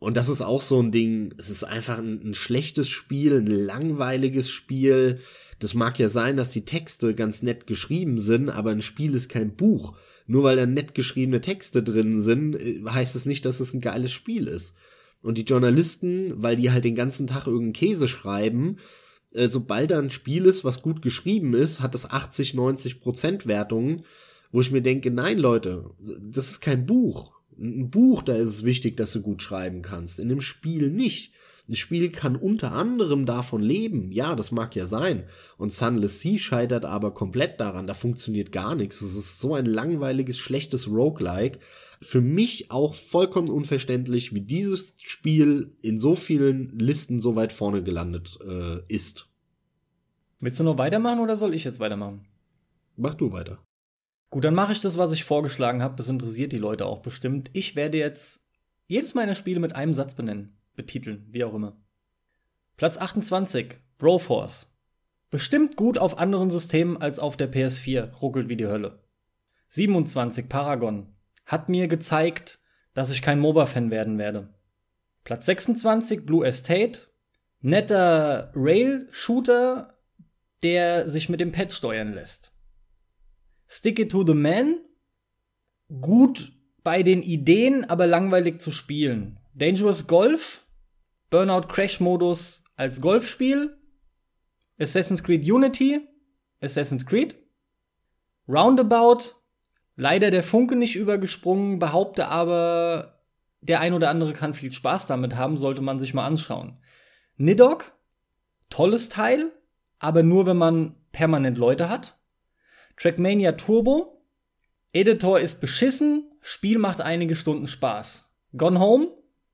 Und das ist auch so ein Ding, es ist einfach ein, ein schlechtes Spiel, ein langweiliges Spiel. Das mag ja sein, dass die Texte ganz nett geschrieben sind, aber ein Spiel ist kein Buch. Nur weil da nett geschriebene Texte drin sind, äh, heißt es nicht, dass es ein geiles Spiel ist. Und die Journalisten, weil die halt den ganzen Tag irgendeinen Käse schreiben, äh, sobald da ein Spiel ist, was gut geschrieben ist, hat das 80, 90 Prozent Wertungen, wo ich mir denke, nein, Leute, das ist kein Buch ein Buch, da ist es wichtig, dass du gut schreiben kannst. In dem Spiel nicht. Ein Spiel kann unter anderem davon leben. Ja, das mag ja sein. Und Sunless Sea scheitert aber komplett daran. Da funktioniert gar nichts. Es ist so ein langweiliges, schlechtes Roguelike. Für mich auch vollkommen unverständlich, wie dieses Spiel in so vielen Listen so weit vorne gelandet äh, ist. Willst du noch weitermachen oder soll ich jetzt weitermachen? Mach du weiter. Gut, dann mache ich das, was ich vorgeschlagen habe. Das interessiert die Leute auch bestimmt. Ich werde jetzt jedes meiner Spiele mit einem Satz benennen, betiteln, wie auch immer. Platz 28, Broforce. Bestimmt gut auf anderen Systemen als auf der PS4, ruckelt wie die Hölle. 27, Paragon. Hat mir gezeigt, dass ich kein MOBA-Fan werden werde. Platz 26, Blue Estate. Netter Rail-Shooter, der sich mit dem Pad steuern lässt. Stick It to the Man, gut bei den Ideen, aber langweilig zu spielen. Dangerous Golf, Burnout Crash Modus als Golfspiel, Assassin's Creed Unity, Assassin's Creed, Roundabout, leider der Funke nicht übergesprungen, behaupte aber, der ein oder andere kann viel Spaß damit haben, sollte man sich mal anschauen. Nidok, tolles Teil, aber nur wenn man permanent Leute hat. Trackmania Turbo. Editor ist beschissen, Spiel macht einige Stunden Spaß. Gone Home,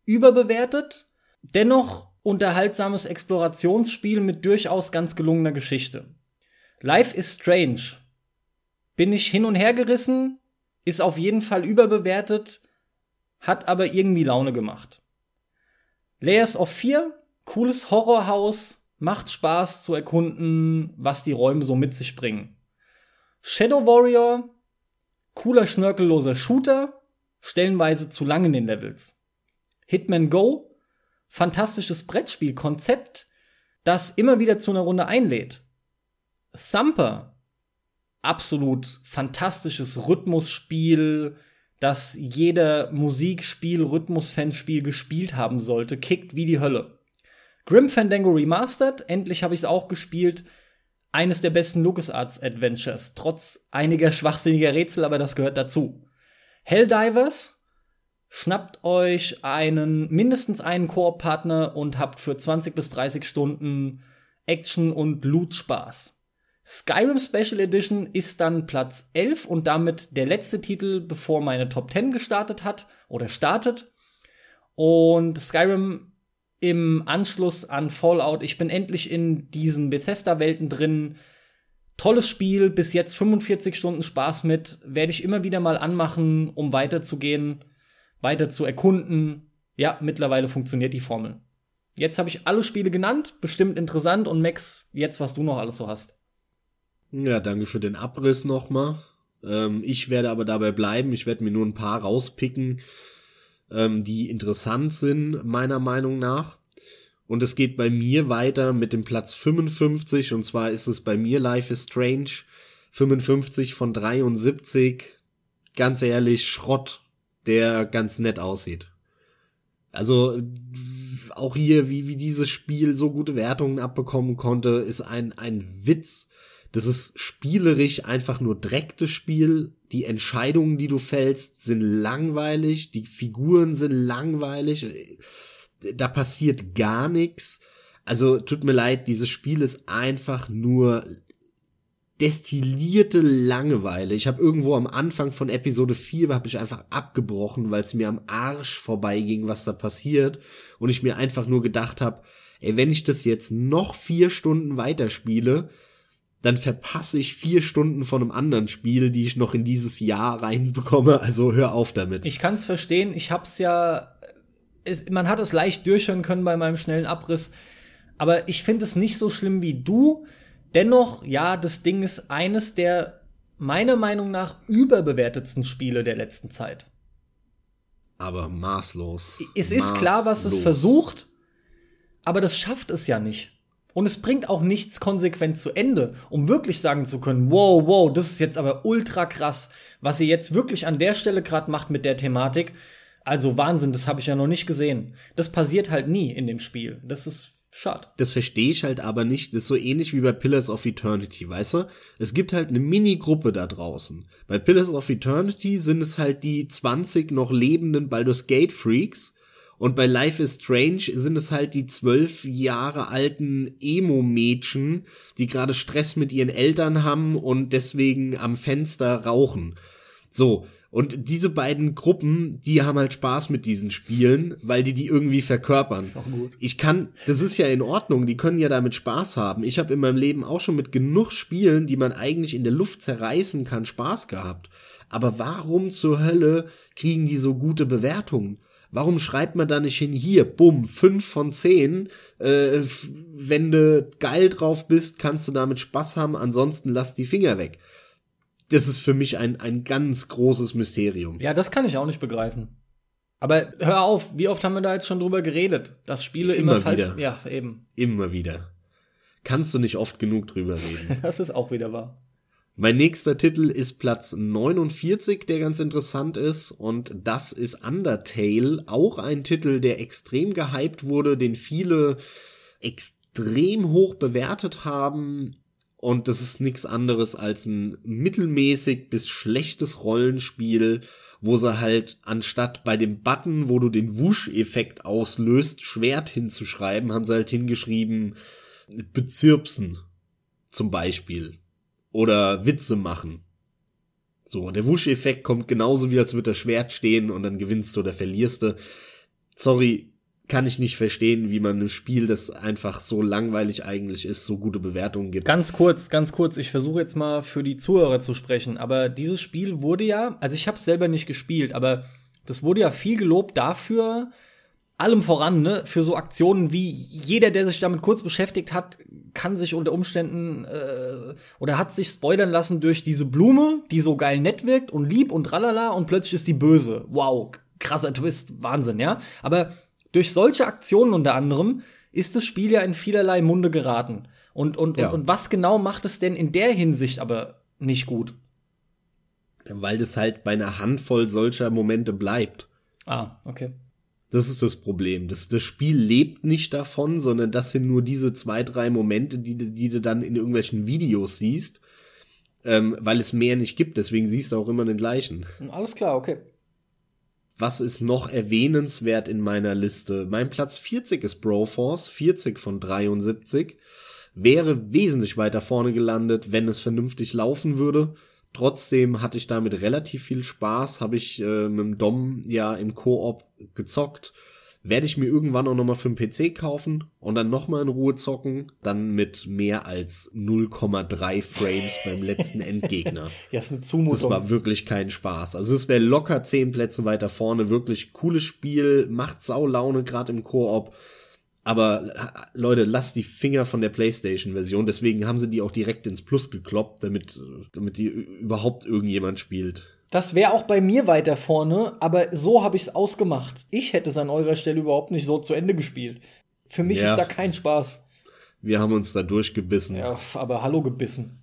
überbewertet, dennoch unterhaltsames Explorationsspiel mit durchaus ganz gelungener Geschichte. Life is Strange. Bin ich hin und her gerissen, ist auf jeden Fall überbewertet, hat aber irgendwie Laune gemacht. Layers of Fear, cooles Horrorhaus, macht Spaß zu erkunden, was die Räume so mit sich bringen. Shadow Warrior, cooler schnörkelloser Shooter, stellenweise zu lang in den Levels. Hitman Go, fantastisches Brettspielkonzept, das immer wieder zu einer Runde einlädt. Thumper, absolut fantastisches Rhythmusspiel, das jeder Musikspiel, Rhythmus-Fanspiel gespielt haben sollte, kickt wie die Hölle. Grim Fandango Remastered, endlich habe ich es auch gespielt, eines der besten LucasArts Adventures, trotz einiger schwachsinniger Rätsel, aber das gehört dazu. Helldivers, schnappt euch einen, mindestens einen Koop-Partner und habt für 20 bis 30 Stunden Action und Loot Spaß. Skyrim Special Edition ist dann Platz 11 und damit der letzte Titel, bevor meine Top 10 gestartet hat oder startet. Und Skyrim im Anschluss an Fallout. Ich bin endlich in diesen Bethesda-Welten drin. Tolles Spiel, bis jetzt 45 Stunden Spaß mit. Werde ich immer wieder mal anmachen, um weiterzugehen, weiter zu erkunden. Ja, mittlerweile funktioniert die Formel. Jetzt habe ich alle Spiele genannt, bestimmt interessant. Und Max, jetzt, was du noch alles so hast. Ja, danke für den Abriss nochmal. Ähm, ich werde aber dabei bleiben. Ich werde mir nur ein paar rauspicken, ähm, die interessant sind, meiner Meinung nach. Und es geht bei mir weiter mit dem Platz 55, und zwar ist es bei mir Life is Strange 55 von 73. Ganz ehrlich, Schrott, der ganz nett aussieht. Also auch hier, wie, wie dieses Spiel so gute Wertungen abbekommen konnte, ist ein, ein Witz. Das ist spielerisch einfach nur Dreck, das Spiel. Die Entscheidungen, die du fällst, sind langweilig. Die Figuren sind langweilig. Da passiert gar nichts. Also tut mir leid, dieses Spiel ist einfach nur destillierte Langeweile. Ich habe irgendwo am Anfang von Episode 4 habe ich einfach abgebrochen, weil es mir am Arsch vorbeiging, was da passiert und ich mir einfach nur gedacht habe, ey, wenn ich das jetzt noch vier Stunden weiterspiele, dann verpasse ich vier Stunden von einem anderen Spiel, die ich noch in dieses Jahr reinbekomme. [LAUGHS] Also hör auf damit. Ich kann es verstehen. Ich hab's ja, man hat es leicht durchhören können bei meinem schnellen Abriss. Aber ich finde es nicht so schlimm wie du. Dennoch, ja, das Ding ist eines der meiner Meinung nach überbewertetsten Spiele der letzten Zeit. aber maßlos. Es ist maßlos. klar, was es versucht, aber das schafft es ja nicht. Und es bringt auch nichts konsequent zu Ende, um wirklich sagen zu können, wow, wow, das ist jetzt aber ultra krass, was ihr jetzt wirklich an der Stelle gerade macht mit der Thematik. Also Wahnsinn, das habe ich ja noch nicht gesehen. Das passiert halt nie in dem Spiel. Das ist schade. Das verstehe ich halt aber nicht. Das ist so ähnlich wie bei Pillars of Eternity, weißt du? Es gibt halt eine Mini-Gruppe da draußen. Bei Pillars of Eternity sind es halt die 20 noch lebenden Baldur's Gate Freaks und bei Life is Strange sind es halt die zwölf Jahre alten Emo-Mädchen, die gerade Stress mit ihren Eltern haben und deswegen am Fenster rauchen. So. Und diese beiden Gruppen, die haben halt Spaß mit diesen Spielen, weil die die irgendwie verkörpern. Ich kann, das ist ja in Ordnung, die können ja damit Spaß haben. Ich habe in meinem Leben auch schon mit genug Spielen, die man eigentlich in der Luft zerreißen kann, Spaß gehabt. Aber warum zur Hölle kriegen die so gute Bewertungen? Warum schreibt man da nicht hin, hier, bumm, fünf von zehn, äh, wenn du geil drauf bist, kannst du damit Spaß haben, ansonsten lass die Finger weg. Das ist für mich ein, ein ganz großes Mysterium. Ja, das kann ich auch nicht begreifen. Aber hör auf, wie oft haben wir da jetzt schon drüber geredet, dass Spiele immer, immer falsch. Wieder. Ja, eben. Immer wieder. Kannst du nicht oft genug drüber reden. [LAUGHS] das ist auch wieder wahr. Mein nächster Titel ist Platz 49, der ganz interessant ist, und das ist Undertale, auch ein Titel, der extrem gehypt wurde, den viele extrem hoch bewertet haben. Und das ist nichts anderes als ein mittelmäßig bis schlechtes Rollenspiel, wo sie halt anstatt bei dem Button, wo du den Wusch-Effekt auslöst, Schwert hinzuschreiben, haben sie halt hingeschrieben, bezirpsen. Zum Beispiel oder Witze machen. So, der Wusch-Effekt kommt genauso wie als würde das Schwert stehen und dann gewinnst du oder verlierst du. Sorry, kann ich nicht verstehen, wie man einem Spiel, das einfach so langweilig eigentlich ist, so gute Bewertungen gibt. Ganz kurz, ganz kurz, ich versuche jetzt mal für die Zuhörer zu sprechen, aber dieses Spiel wurde ja, also ich habe es selber nicht gespielt, aber das wurde ja viel gelobt dafür, allem voran, ne, für so Aktionen wie jeder, der sich damit kurz beschäftigt hat, kann sich unter Umständen äh, oder hat sich spoilern lassen durch diese Blume, die so geil nett wirkt und lieb und tralala und plötzlich ist die böse. Wow, krasser Twist, Wahnsinn, ja. Aber durch solche Aktionen unter anderem ist das Spiel ja in vielerlei Munde geraten. Und, und, ja. und, und was genau macht es denn in der Hinsicht aber nicht gut? Weil das halt bei einer Handvoll solcher Momente bleibt. Ah, okay. Das ist das Problem. Das, das Spiel lebt nicht davon, sondern das sind nur diese zwei, drei Momente, die, die du dann in irgendwelchen Videos siehst, ähm, weil es mehr nicht gibt. Deswegen siehst du auch immer den gleichen. Alles klar, okay. Was ist noch erwähnenswert in meiner Liste? Mein Platz 40 ist Broforce, 40 von 73. Wäre wesentlich weiter vorne gelandet, wenn es vernünftig laufen würde. Trotzdem hatte ich damit relativ viel Spaß, habe ich äh, mit dem Dom ja im Koop gezockt. Werde ich mir irgendwann auch nochmal für den PC kaufen und dann nochmal in Ruhe zocken, dann mit mehr als 0,3 Frames beim letzten [LAUGHS] Endgegner. ja, ist eine Zumutung. Das war wirklich kein Spaß. Also es wäre locker zehn Plätze weiter vorne, wirklich cooles Spiel, macht sau Laune gerade im Koop. Aber Leute, lasst die Finger von der PlayStation-Version. Deswegen haben sie die auch direkt ins Plus gekloppt, damit, damit die überhaupt irgendjemand spielt. Das wäre auch bei mir weiter vorne, aber so habe ich es ausgemacht. Ich hätte es an eurer Stelle überhaupt nicht so zu Ende gespielt. Für mich ja. ist da kein Spaß. Wir haben uns da durchgebissen. Ja, aber hallo gebissen.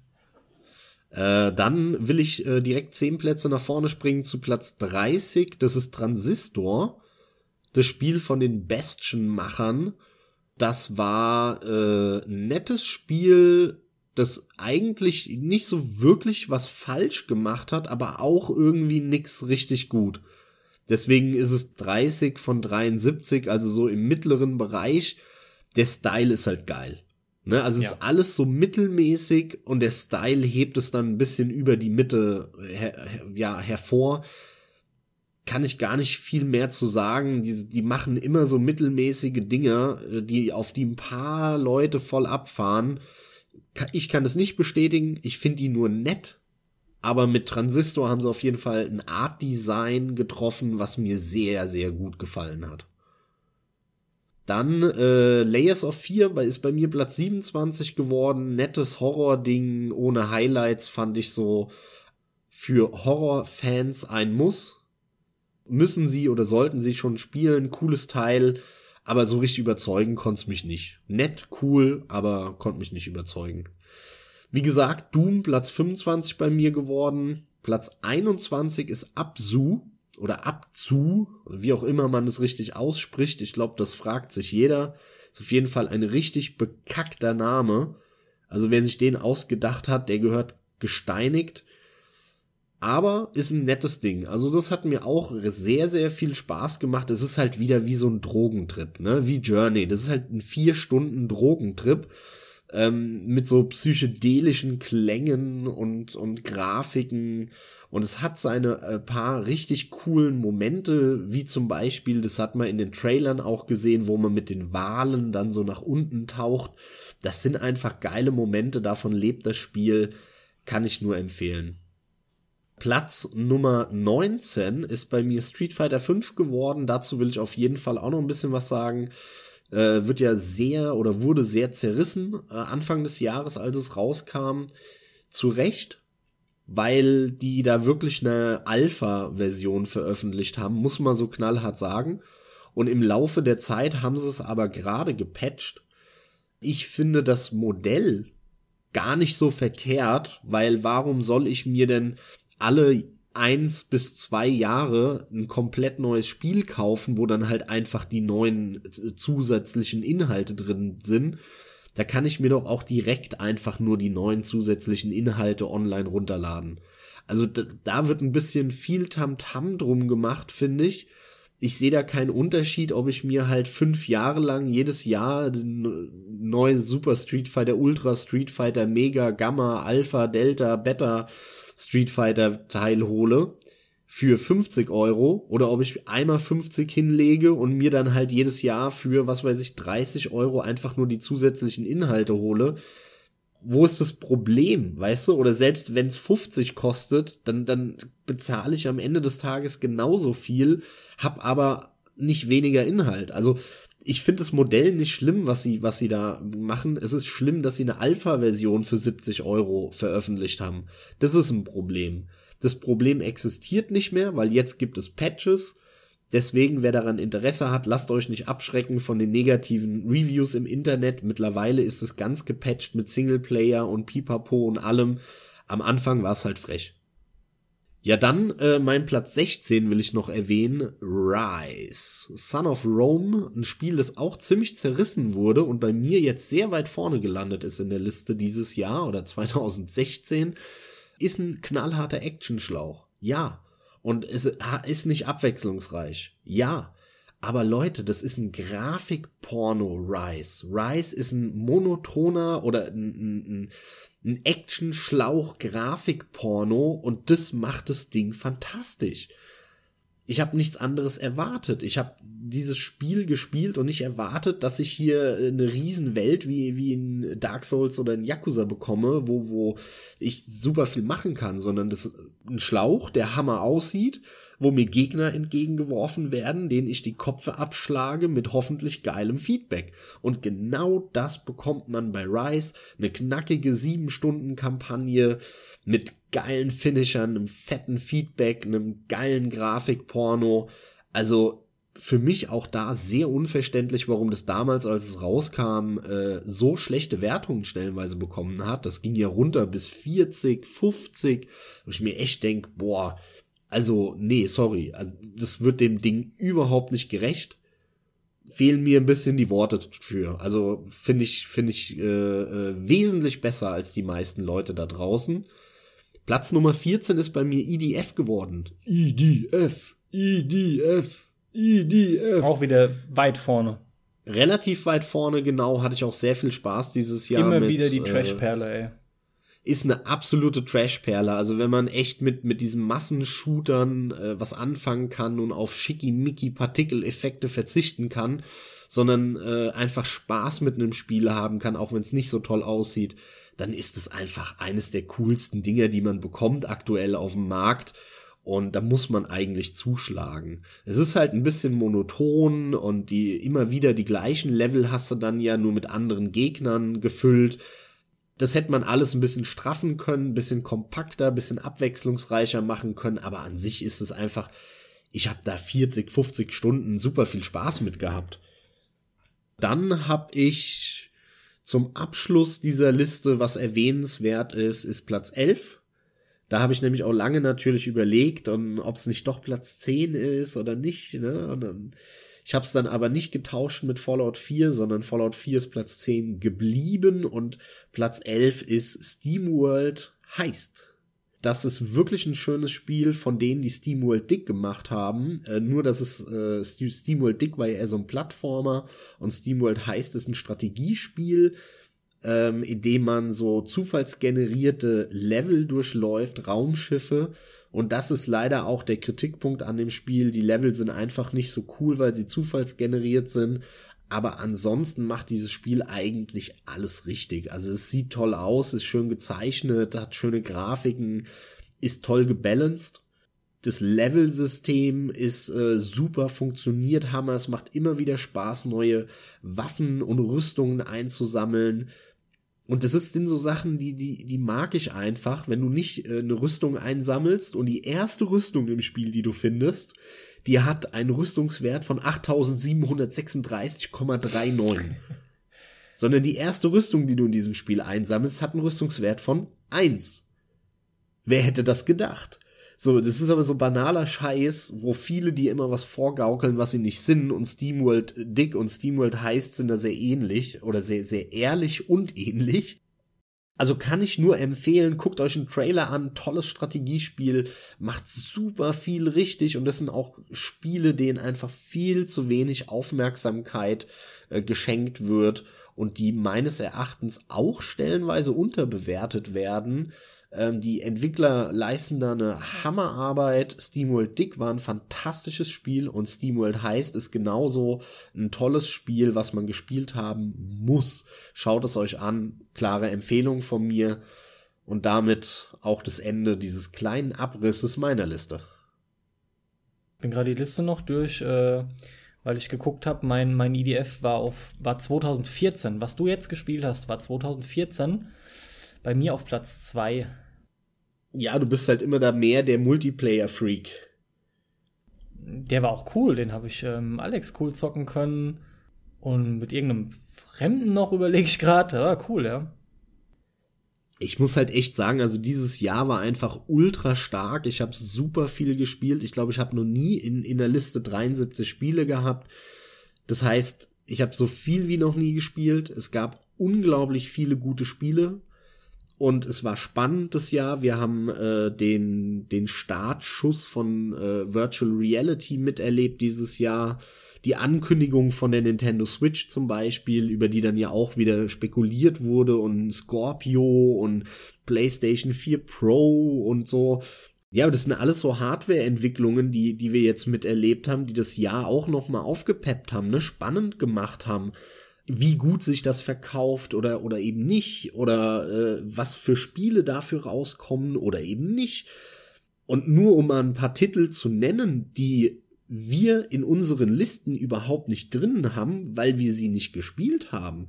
Äh, dann will ich äh, direkt zehn Plätze nach vorne springen zu Platz 30. Das ist Transistor. Das Spiel von den Bastion-Machern. Das war äh, ein nettes Spiel, das eigentlich nicht so wirklich was falsch gemacht hat, aber auch irgendwie nix richtig gut. Deswegen ist es 30 von 73, also so im mittleren Bereich. Der Style ist halt geil. Ne? Also es ja. ist alles so mittelmäßig und der Style hebt es dann ein bisschen über die Mitte her ja, hervor kann ich gar nicht viel mehr zu sagen. Die, die machen immer so mittelmäßige Dinge, äh, die auf die ein paar Leute voll abfahren. Ich kann das nicht bestätigen. Ich finde die nur nett. Aber mit Transistor haben sie auf jeden Fall ein Art Design getroffen, was mir sehr, sehr gut gefallen hat. Dann äh, Layers of 4 ist bei mir Platz 27 geworden. Nettes Horror-Ding ohne Highlights fand ich so für Horror-Fans ein Muss müssen sie oder sollten sie schon spielen. Cooles Teil, aber so richtig überzeugen konnte es mich nicht. Nett, cool, aber konnte mich nicht überzeugen. Wie gesagt, Doom Platz 25 bei mir geworden. Platz 21 ist Absu oder Abzu, wie auch immer man es richtig ausspricht. Ich glaube, das fragt sich jeder. Ist auf jeden Fall ein richtig bekackter Name. Also wer sich den ausgedacht hat, der gehört gesteinigt. Aber ist ein nettes Ding. Also das hat mir auch sehr, sehr viel Spaß gemacht. Es ist halt wieder wie so ein Drogentrip, ne? Wie Journey. Das ist halt ein vier Stunden Drogentrip ähm, mit so psychedelischen Klängen und, und Grafiken. Und es hat seine äh, paar richtig coolen Momente, wie zum Beispiel, das hat man in den Trailern auch gesehen, wo man mit den Walen dann so nach unten taucht. Das sind einfach geile Momente, davon lebt das Spiel. Kann ich nur empfehlen. Platz Nummer 19 ist bei mir Street Fighter 5 geworden. Dazu will ich auf jeden Fall auch noch ein bisschen was sagen. Äh, wird ja sehr oder wurde sehr zerrissen äh, Anfang des Jahres, als es rauskam. Zu Recht, weil die da wirklich eine Alpha-Version veröffentlicht haben, muss man so knallhart sagen. Und im Laufe der Zeit haben sie es aber gerade gepatcht. Ich finde das Modell gar nicht so verkehrt, weil warum soll ich mir denn alle eins bis zwei Jahre ein komplett neues Spiel kaufen, wo dann halt einfach die neuen äh, zusätzlichen Inhalte drin sind. Da kann ich mir doch auch direkt einfach nur die neuen zusätzlichen Inhalte online runterladen. Also da, wird ein bisschen viel Tamtam -Tam drum gemacht, finde ich. Ich sehe da keinen Unterschied, ob ich mir halt fünf Jahre lang jedes Jahr den neuen Super Street Fighter, Ultra Street Fighter, Mega, Gamma, Alpha, Delta, Beta Street Fighter Teil hole für 50 Euro oder ob ich einmal 50 hinlege und mir dann halt jedes Jahr für, was weiß ich, 30 Euro einfach nur die zusätzlichen Inhalte hole. Wo ist das Problem, weißt du? Oder selbst wenn es 50 kostet, dann, dann bezahle ich am Ende des Tages genauso viel, hab aber nicht weniger Inhalt. Also ich finde das Modell nicht schlimm, was sie, was sie da machen. Es ist schlimm, dass sie eine Alpha-Version für 70 Euro veröffentlicht haben. Das ist ein Problem. Das Problem existiert nicht mehr, weil jetzt gibt es Patches. Deswegen, wer daran Interesse hat, lasst euch nicht abschrecken von den negativen Reviews im Internet. Mittlerweile ist es ganz gepatcht mit Singleplayer und Pipapo und allem. Am Anfang war es halt frech. Ja, dann äh, mein Platz 16 will ich noch erwähnen. Rise. Son of Rome, ein Spiel, das auch ziemlich zerrissen wurde und bei mir jetzt sehr weit vorne gelandet ist in der Liste dieses Jahr oder 2016, ist ein knallharter Actionschlauch. Ja. Und es ist nicht abwechslungsreich. Ja. Aber Leute, das ist ein Grafikporno Rise. Rise ist ein monotoner oder ein, ein, ein Action-Schlauch-Grafik-Porno und das macht das Ding fantastisch. Ich habe nichts anderes erwartet. Ich habe dieses Spiel gespielt und nicht erwartet, dass ich hier eine Riesenwelt wie, wie in Dark Souls oder in Yakuza bekomme, wo, wo ich super viel machen kann, sondern das ist ein Schlauch, der Hammer aussieht wo mir Gegner entgegengeworfen werden, denen ich die Kopfe abschlage mit hoffentlich geilem Feedback. Und genau das bekommt man bei Rise. Eine knackige sieben Stunden Kampagne mit geilen Finishern, einem fetten Feedback, einem geilen Grafikporno. Also für mich auch da sehr unverständlich, warum das damals, als es rauskam, äh, so schlechte Wertungen stellenweise bekommen hat. Das ging ja runter bis 40, 50, wo ich mir echt denk, boah, also, nee, sorry. Also, das wird dem Ding überhaupt nicht gerecht. Fehlen mir ein bisschen die Worte für. Also finde ich, finde ich äh, äh, wesentlich besser als die meisten Leute da draußen. Platz Nummer 14 ist bei mir IDF geworden. IDF, IDF, IDF. Auch wieder weit vorne. Relativ weit vorne, genau, hatte ich auch sehr viel Spaß dieses Jahr. Immer mit, wieder die Trashperle, ey ist eine absolute Trashperle. Also wenn man echt mit, mit diesen Massenshootern äh, was anfangen kann und auf schickimicki Partikeleffekte verzichten kann, sondern äh, einfach Spaß mit einem Spiel haben kann, auch wenn es nicht so toll aussieht, dann ist es einfach eines der coolsten Dinger, die man bekommt aktuell auf dem Markt. Und da muss man eigentlich zuschlagen. Es ist halt ein bisschen monoton und die immer wieder die gleichen Level hast du dann ja nur mit anderen Gegnern gefüllt das hätte man alles ein bisschen straffen können, ein bisschen kompakter, ein bisschen abwechslungsreicher machen können, aber an sich ist es einfach ich habe da 40, 50 Stunden super viel Spaß mit gehabt. Dann habe ich zum Abschluss dieser Liste, was erwähnenswert ist, ist Platz 11. Da habe ich nämlich auch lange natürlich überlegt, ob es nicht doch Platz 10 ist oder nicht. Ne? Und dann, ich habe es dann aber nicht getauscht mit Fallout 4, sondern Fallout 4 ist Platz 10 geblieben und Platz 11 ist SteamWorld Heist. Das ist wirklich ein schönes Spiel von denen, die SteamWorld Dick gemacht haben. Äh, nur, dass es äh, SteamWorld Dick war ja eher so ein Plattformer und SteamWorld heißt es ein Strategiespiel, ähm, in dem man so zufallsgenerierte Level durchläuft, Raumschiffe. Und das ist leider auch der Kritikpunkt an dem Spiel. Die Level sind einfach nicht so cool, weil sie zufallsgeneriert sind. Aber ansonsten macht dieses Spiel eigentlich alles richtig. Also es sieht toll aus, ist schön gezeichnet, hat schöne Grafiken, ist toll gebalanced. Das Level-System ist äh, super, funktioniert Hammer. Es macht immer wieder Spaß, neue Waffen und Rüstungen einzusammeln. Und das sind so Sachen, die, die, die mag ich einfach, wenn du nicht äh, eine Rüstung einsammelst und die erste Rüstung im Spiel, die du findest, die hat einen Rüstungswert von 8736,39. [LAUGHS] Sondern die erste Rüstung, die du in diesem Spiel einsammelst, hat einen Rüstungswert von 1. Wer hätte das gedacht? So, das ist aber so banaler Scheiß, wo viele dir immer was vorgaukeln, was sie nicht sind. Und SteamWorld Dick und SteamWorld heißt sind da sehr ähnlich oder sehr, sehr ehrlich und ähnlich. Also kann ich nur empfehlen, guckt euch einen Trailer an, tolles Strategiespiel, macht super viel richtig und das sind auch Spiele, denen einfach viel zu wenig Aufmerksamkeit äh, geschenkt wird und die meines Erachtens auch stellenweise unterbewertet werden. Ähm, die Entwickler leisten da eine Hammerarbeit. SteamWorld Dick war ein fantastisches Spiel und SteamWorld heißt ist genauso ein tolles Spiel, was man gespielt haben muss. Schaut es euch an. Klare Empfehlung von mir. Und damit auch das Ende dieses kleinen Abrisses meiner Liste. Bin gerade die Liste noch durch, äh, weil ich geguckt habe, mein, mein IDF war auf war 2014. Was du jetzt gespielt hast, war 2014 bei mir auf Platz 2. Ja, du bist halt immer da mehr der Multiplayer-Freak. Der war auch cool, den habe ich ähm, Alex cool zocken können. Und mit irgendeinem Fremden noch [LAUGHS] überlege ich gerade. Ja, cool, ja. Ich muss halt echt sagen, also dieses Jahr war einfach ultra stark. Ich habe super viel gespielt. Ich glaube, ich habe noch nie in, in der Liste 73 Spiele gehabt. Das heißt, ich habe so viel wie noch nie gespielt. Es gab unglaublich viele gute Spiele. Und es war spannend das Jahr. Wir haben äh, den, den Startschuss von äh, Virtual Reality miterlebt dieses Jahr. Die Ankündigung von der Nintendo Switch zum Beispiel, über die dann ja auch wieder spekuliert wurde und Scorpio und PlayStation 4 Pro und so. Ja, das sind alles so Hardware-Entwicklungen, die, die wir jetzt miterlebt haben, die das Jahr auch noch mal aufgepeppt haben, ne, spannend gemacht haben wie gut sich das verkauft oder, oder eben nicht oder äh, was für Spiele dafür rauskommen oder eben nicht. Und nur um mal ein paar Titel zu nennen, die wir in unseren Listen überhaupt nicht drinnen haben, weil wir sie nicht gespielt haben.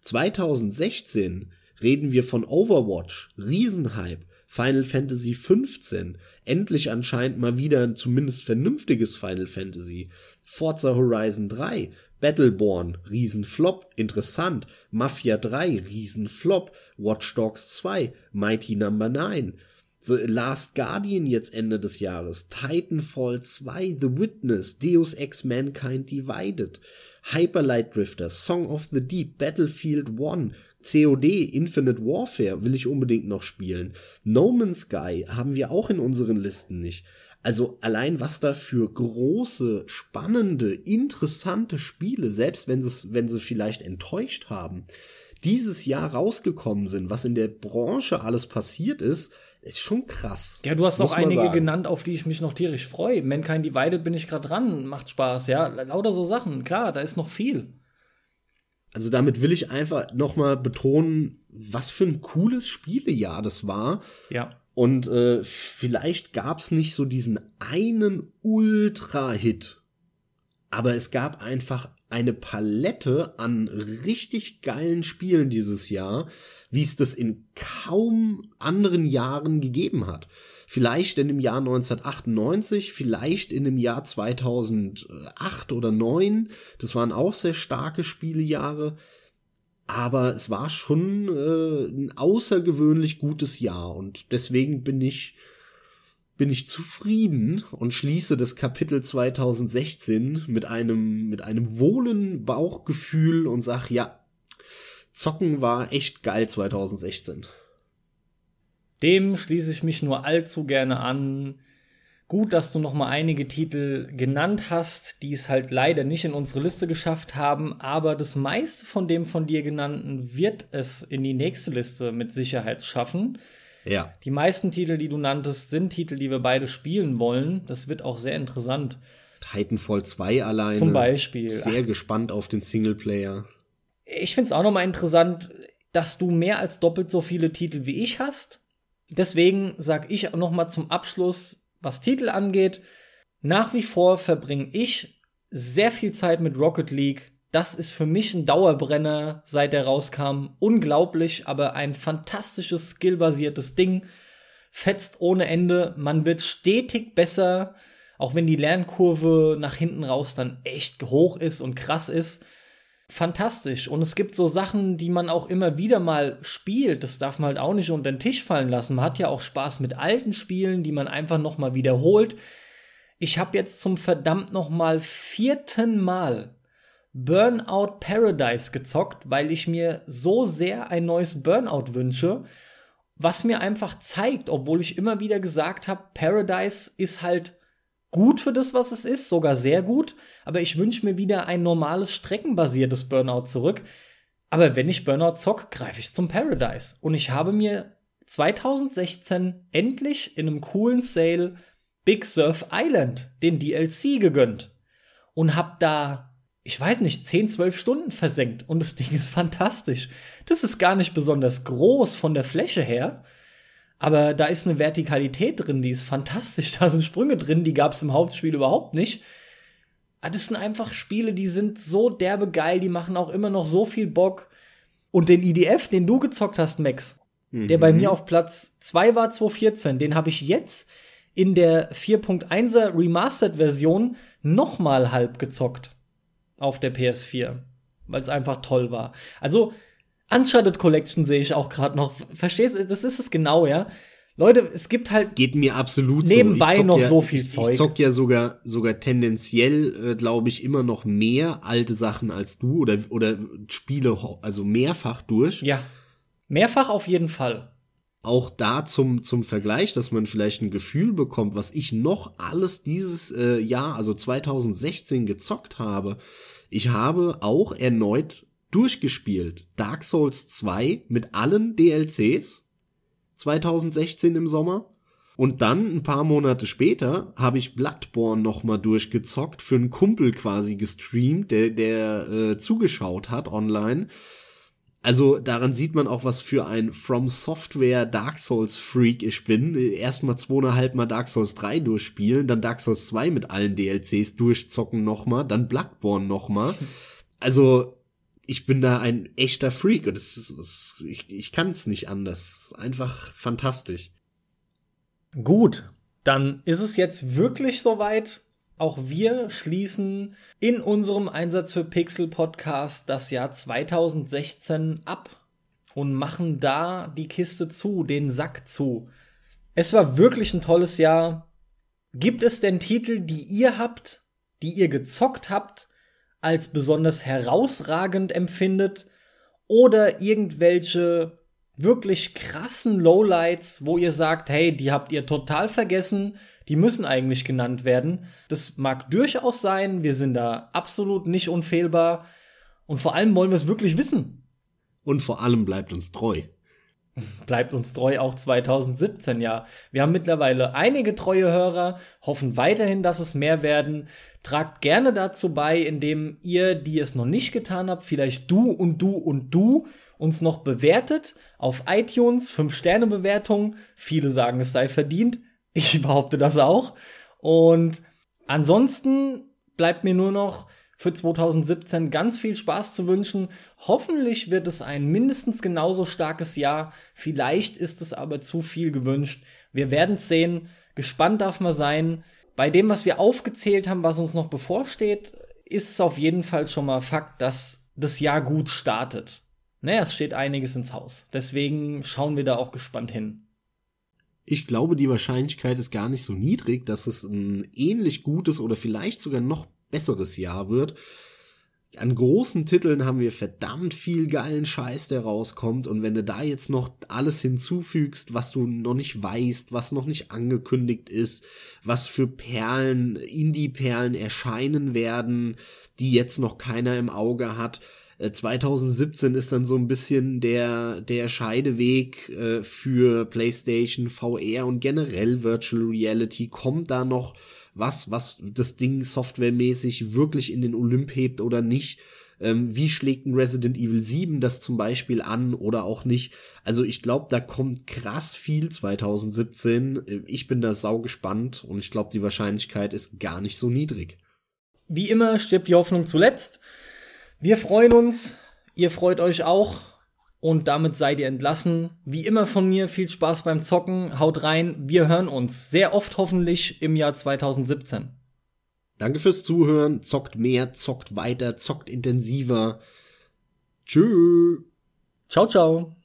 2016 reden wir von Overwatch, Riesenhype, Final Fantasy 15, endlich anscheinend mal wieder ein zumindest vernünftiges Final Fantasy, Forza Horizon 3, Battleborn, Riesenflop, interessant. Mafia 3, Riesenflop. Watch Dogs 2, Mighty Number no. 9. The Last Guardian jetzt Ende des Jahres. Titanfall 2, The Witness, Deus Ex Mankind Divided. Hyper Light Drifter, Song of the Deep, Battlefield 1, COD, Infinite Warfare will ich unbedingt noch spielen. No Man's Sky haben wir auch in unseren Listen nicht. Also allein was da für große, spannende, interessante Spiele, selbst wenn sie, wenn sie vielleicht enttäuscht haben, dieses Jahr rausgekommen sind, was in der Branche alles passiert ist, ist schon krass. Ja, du hast auch einige sagen. genannt, auf die ich mich noch tierisch freue. Mankind Divided bin ich gerade dran, macht Spaß, ja. Lauter so Sachen, klar, da ist noch viel. Also damit will ich einfach noch mal betonen, was für ein cooles Spielejahr das war. Ja. Und äh, vielleicht gab's nicht so diesen einen Ultra-Hit. aber es gab einfach eine Palette an richtig geilen Spielen dieses Jahr, wie es das in kaum anderen Jahren gegeben hat. Vielleicht in dem Jahr 1998, vielleicht in dem Jahr 2008 oder 2009. Das waren auch sehr starke Spielejahre. Aber es war schon äh, ein außergewöhnlich gutes Jahr und deswegen bin ich bin ich zufrieden und schließe das Kapitel 2016 mit einem mit einem wohlen Bauchgefühl und sag ja, zocken war echt geil 2016. Dem schließe ich mich nur allzu gerne an. Gut, dass du noch mal einige Titel genannt hast, die es halt leider nicht in unsere Liste geschafft haben, aber das meiste von dem von dir genannten wird es in die nächste Liste mit Sicherheit schaffen. Ja. Die meisten Titel, die du nanntest, sind Titel, die wir beide spielen wollen. Das wird auch sehr interessant. Titanfall 2 alleine. Zum Beispiel. Sehr Ach. gespannt auf den Singleplayer. Ich finde es auch noch mal interessant, dass du mehr als doppelt so viele Titel wie ich hast. Deswegen sage ich noch mal zum Abschluss, was Titel angeht, nach wie vor verbringe ich sehr viel Zeit mit Rocket League. Das ist für mich ein Dauerbrenner, seit er rauskam. Unglaublich, aber ein fantastisches, skillbasiertes Ding. Fetzt ohne Ende. Man wird stetig besser, auch wenn die Lernkurve nach hinten raus dann echt hoch ist und krass ist fantastisch. Und es gibt so Sachen, die man auch immer wieder mal spielt. Das darf man halt auch nicht unter den Tisch fallen lassen. Man hat ja auch Spaß mit alten Spielen, die man einfach noch mal wiederholt. Ich habe jetzt zum verdammt noch mal vierten Mal Burnout Paradise gezockt, weil ich mir so sehr ein neues Burnout wünsche, was mir einfach zeigt, obwohl ich immer wieder gesagt habe, Paradise ist halt gut für das, was es ist, sogar sehr gut. Aber ich wünsche mir wieder ein normales streckenbasiertes Burnout zurück. Aber wenn ich Burnout zock, greife ich zum Paradise. Und ich habe mir 2016 endlich in einem coolen Sale Big Surf Island, den DLC, gegönnt. Und hab da, ich weiß nicht, 10, 12 Stunden versenkt. Und das Ding ist [LAUGHS] fantastisch. Das ist gar nicht besonders groß von der Fläche her. Aber da ist eine Vertikalität drin, die ist fantastisch. [LAUGHS] Da sind Sprünge drin, die gab es im Hauptspiel überhaupt nicht. Ah, das sind einfach Spiele, die sind so derbe geil, die machen auch immer noch so viel Bock. Und den IDF, den du gezockt hast, Max, mhm. der bei mir auf Platz 2 war 2014, den habe ich jetzt in der 4.1er Remastered-Version nochmal halb gezockt. Auf der PS4. Weil es einfach toll war. Also, Uncharted Collection sehe ich auch gerade noch. Verstehst du? Das ist es genau, ja. Leute, es gibt halt geht mir absolut nebenbei so. noch ja, so viel ich, Zeug. Ich zock ja sogar sogar tendenziell, äh, glaube ich, immer noch mehr alte Sachen als du oder oder Spiele also mehrfach durch. Ja, mehrfach auf jeden Fall. Auch da zum zum Vergleich, dass man vielleicht ein Gefühl bekommt, was ich noch alles dieses äh, Jahr, also 2016 gezockt habe. Ich habe auch erneut durchgespielt. Dark Souls 2 mit allen DLCs 2016 im Sommer. Und dann ein paar Monate später habe ich Bloodborne noch mal durchgezockt für einen Kumpel quasi gestreamt, der der äh, zugeschaut hat online. Also daran sieht man auch, was für ein From Software Dark Souls Freak ich bin. Erstmal zweieinhalb Mal Dark Souls 3 durchspielen, dann Dark Souls 2 mit allen DLCs durchzocken nochmal, dann Bloodborne nochmal. Also ich bin da ein echter Freak und es ist, es, ich, ich kann es nicht anders. Einfach fantastisch. Gut, dann ist es jetzt wirklich soweit. Auch wir schließen in unserem Einsatz für Pixel Podcast das Jahr 2016 ab und machen da die Kiste zu, den Sack zu. Es war wirklich ein tolles Jahr. Gibt es denn Titel, die ihr habt, die ihr gezockt habt, als besonders herausragend empfindet oder irgendwelche wirklich krassen Lowlights, wo ihr sagt, hey, die habt ihr total vergessen, die müssen eigentlich genannt werden. Das mag durchaus sein, wir sind da absolut nicht unfehlbar und vor allem wollen wir es wirklich wissen. Und vor allem bleibt uns treu [LAUGHS] bleibt uns treu auch 2017 ja. Wir haben mittlerweile einige treue Hörer, hoffen weiterhin, dass es mehr werden. Tragt gerne dazu bei, indem ihr, die es noch nicht getan habt, vielleicht du und du und du uns noch bewertet auf iTunes, 5-Sterne-Bewertung. Viele sagen, es sei verdient. Ich behaupte das auch. Und ansonsten bleibt mir nur noch für 2017 ganz viel Spaß zu wünschen. Hoffentlich wird es ein mindestens genauso starkes Jahr. Vielleicht ist es aber zu viel gewünscht. Wir werden es sehen. Gespannt darf man sein. Bei dem, was wir aufgezählt haben, was uns noch bevorsteht, ist es auf jeden Fall schon mal Fakt, dass das Jahr gut startet. Naja, es steht einiges ins Haus. Deswegen schauen wir da auch gespannt hin. Ich glaube, die Wahrscheinlichkeit ist gar nicht so niedrig, dass es ein ähnlich gutes oder vielleicht sogar noch besseres Jahr wird. An großen Titeln haben wir verdammt viel geilen Scheiß, der rauskommt. Und wenn du da jetzt noch alles hinzufügst, was du noch nicht weißt, was noch nicht angekündigt ist, was für Perlen, Indie-Perlen erscheinen werden, die jetzt noch keiner im Auge hat, 2017 äh, ist dann so ein bisschen der, der Scheideweg äh, für PlayStation, VR und generell Virtual Reality. Kommt da noch was, was das Ding softwaremäßig wirklich in den Olymp hebt oder nicht? Ähm, wie schlägt ein Resident Evil 7 das zum Beispiel an oder auch nicht? Also ich glaube, da kommt krass viel 2017. Ich bin da sau gespannt und ich glaube, die Wahrscheinlichkeit ist gar nicht so niedrig. Wie immer stirbt die Hoffnung zuletzt. Wir freuen uns, ihr freut euch auch und damit seid ihr entlassen. Wie immer von mir viel Spaß beim Zocken, haut rein, wir hören uns sehr oft hoffentlich im Jahr 2017. Danke fürs Zuhören, zockt mehr, zockt weiter, zockt intensiver. Tschüss. Ciao, ciao.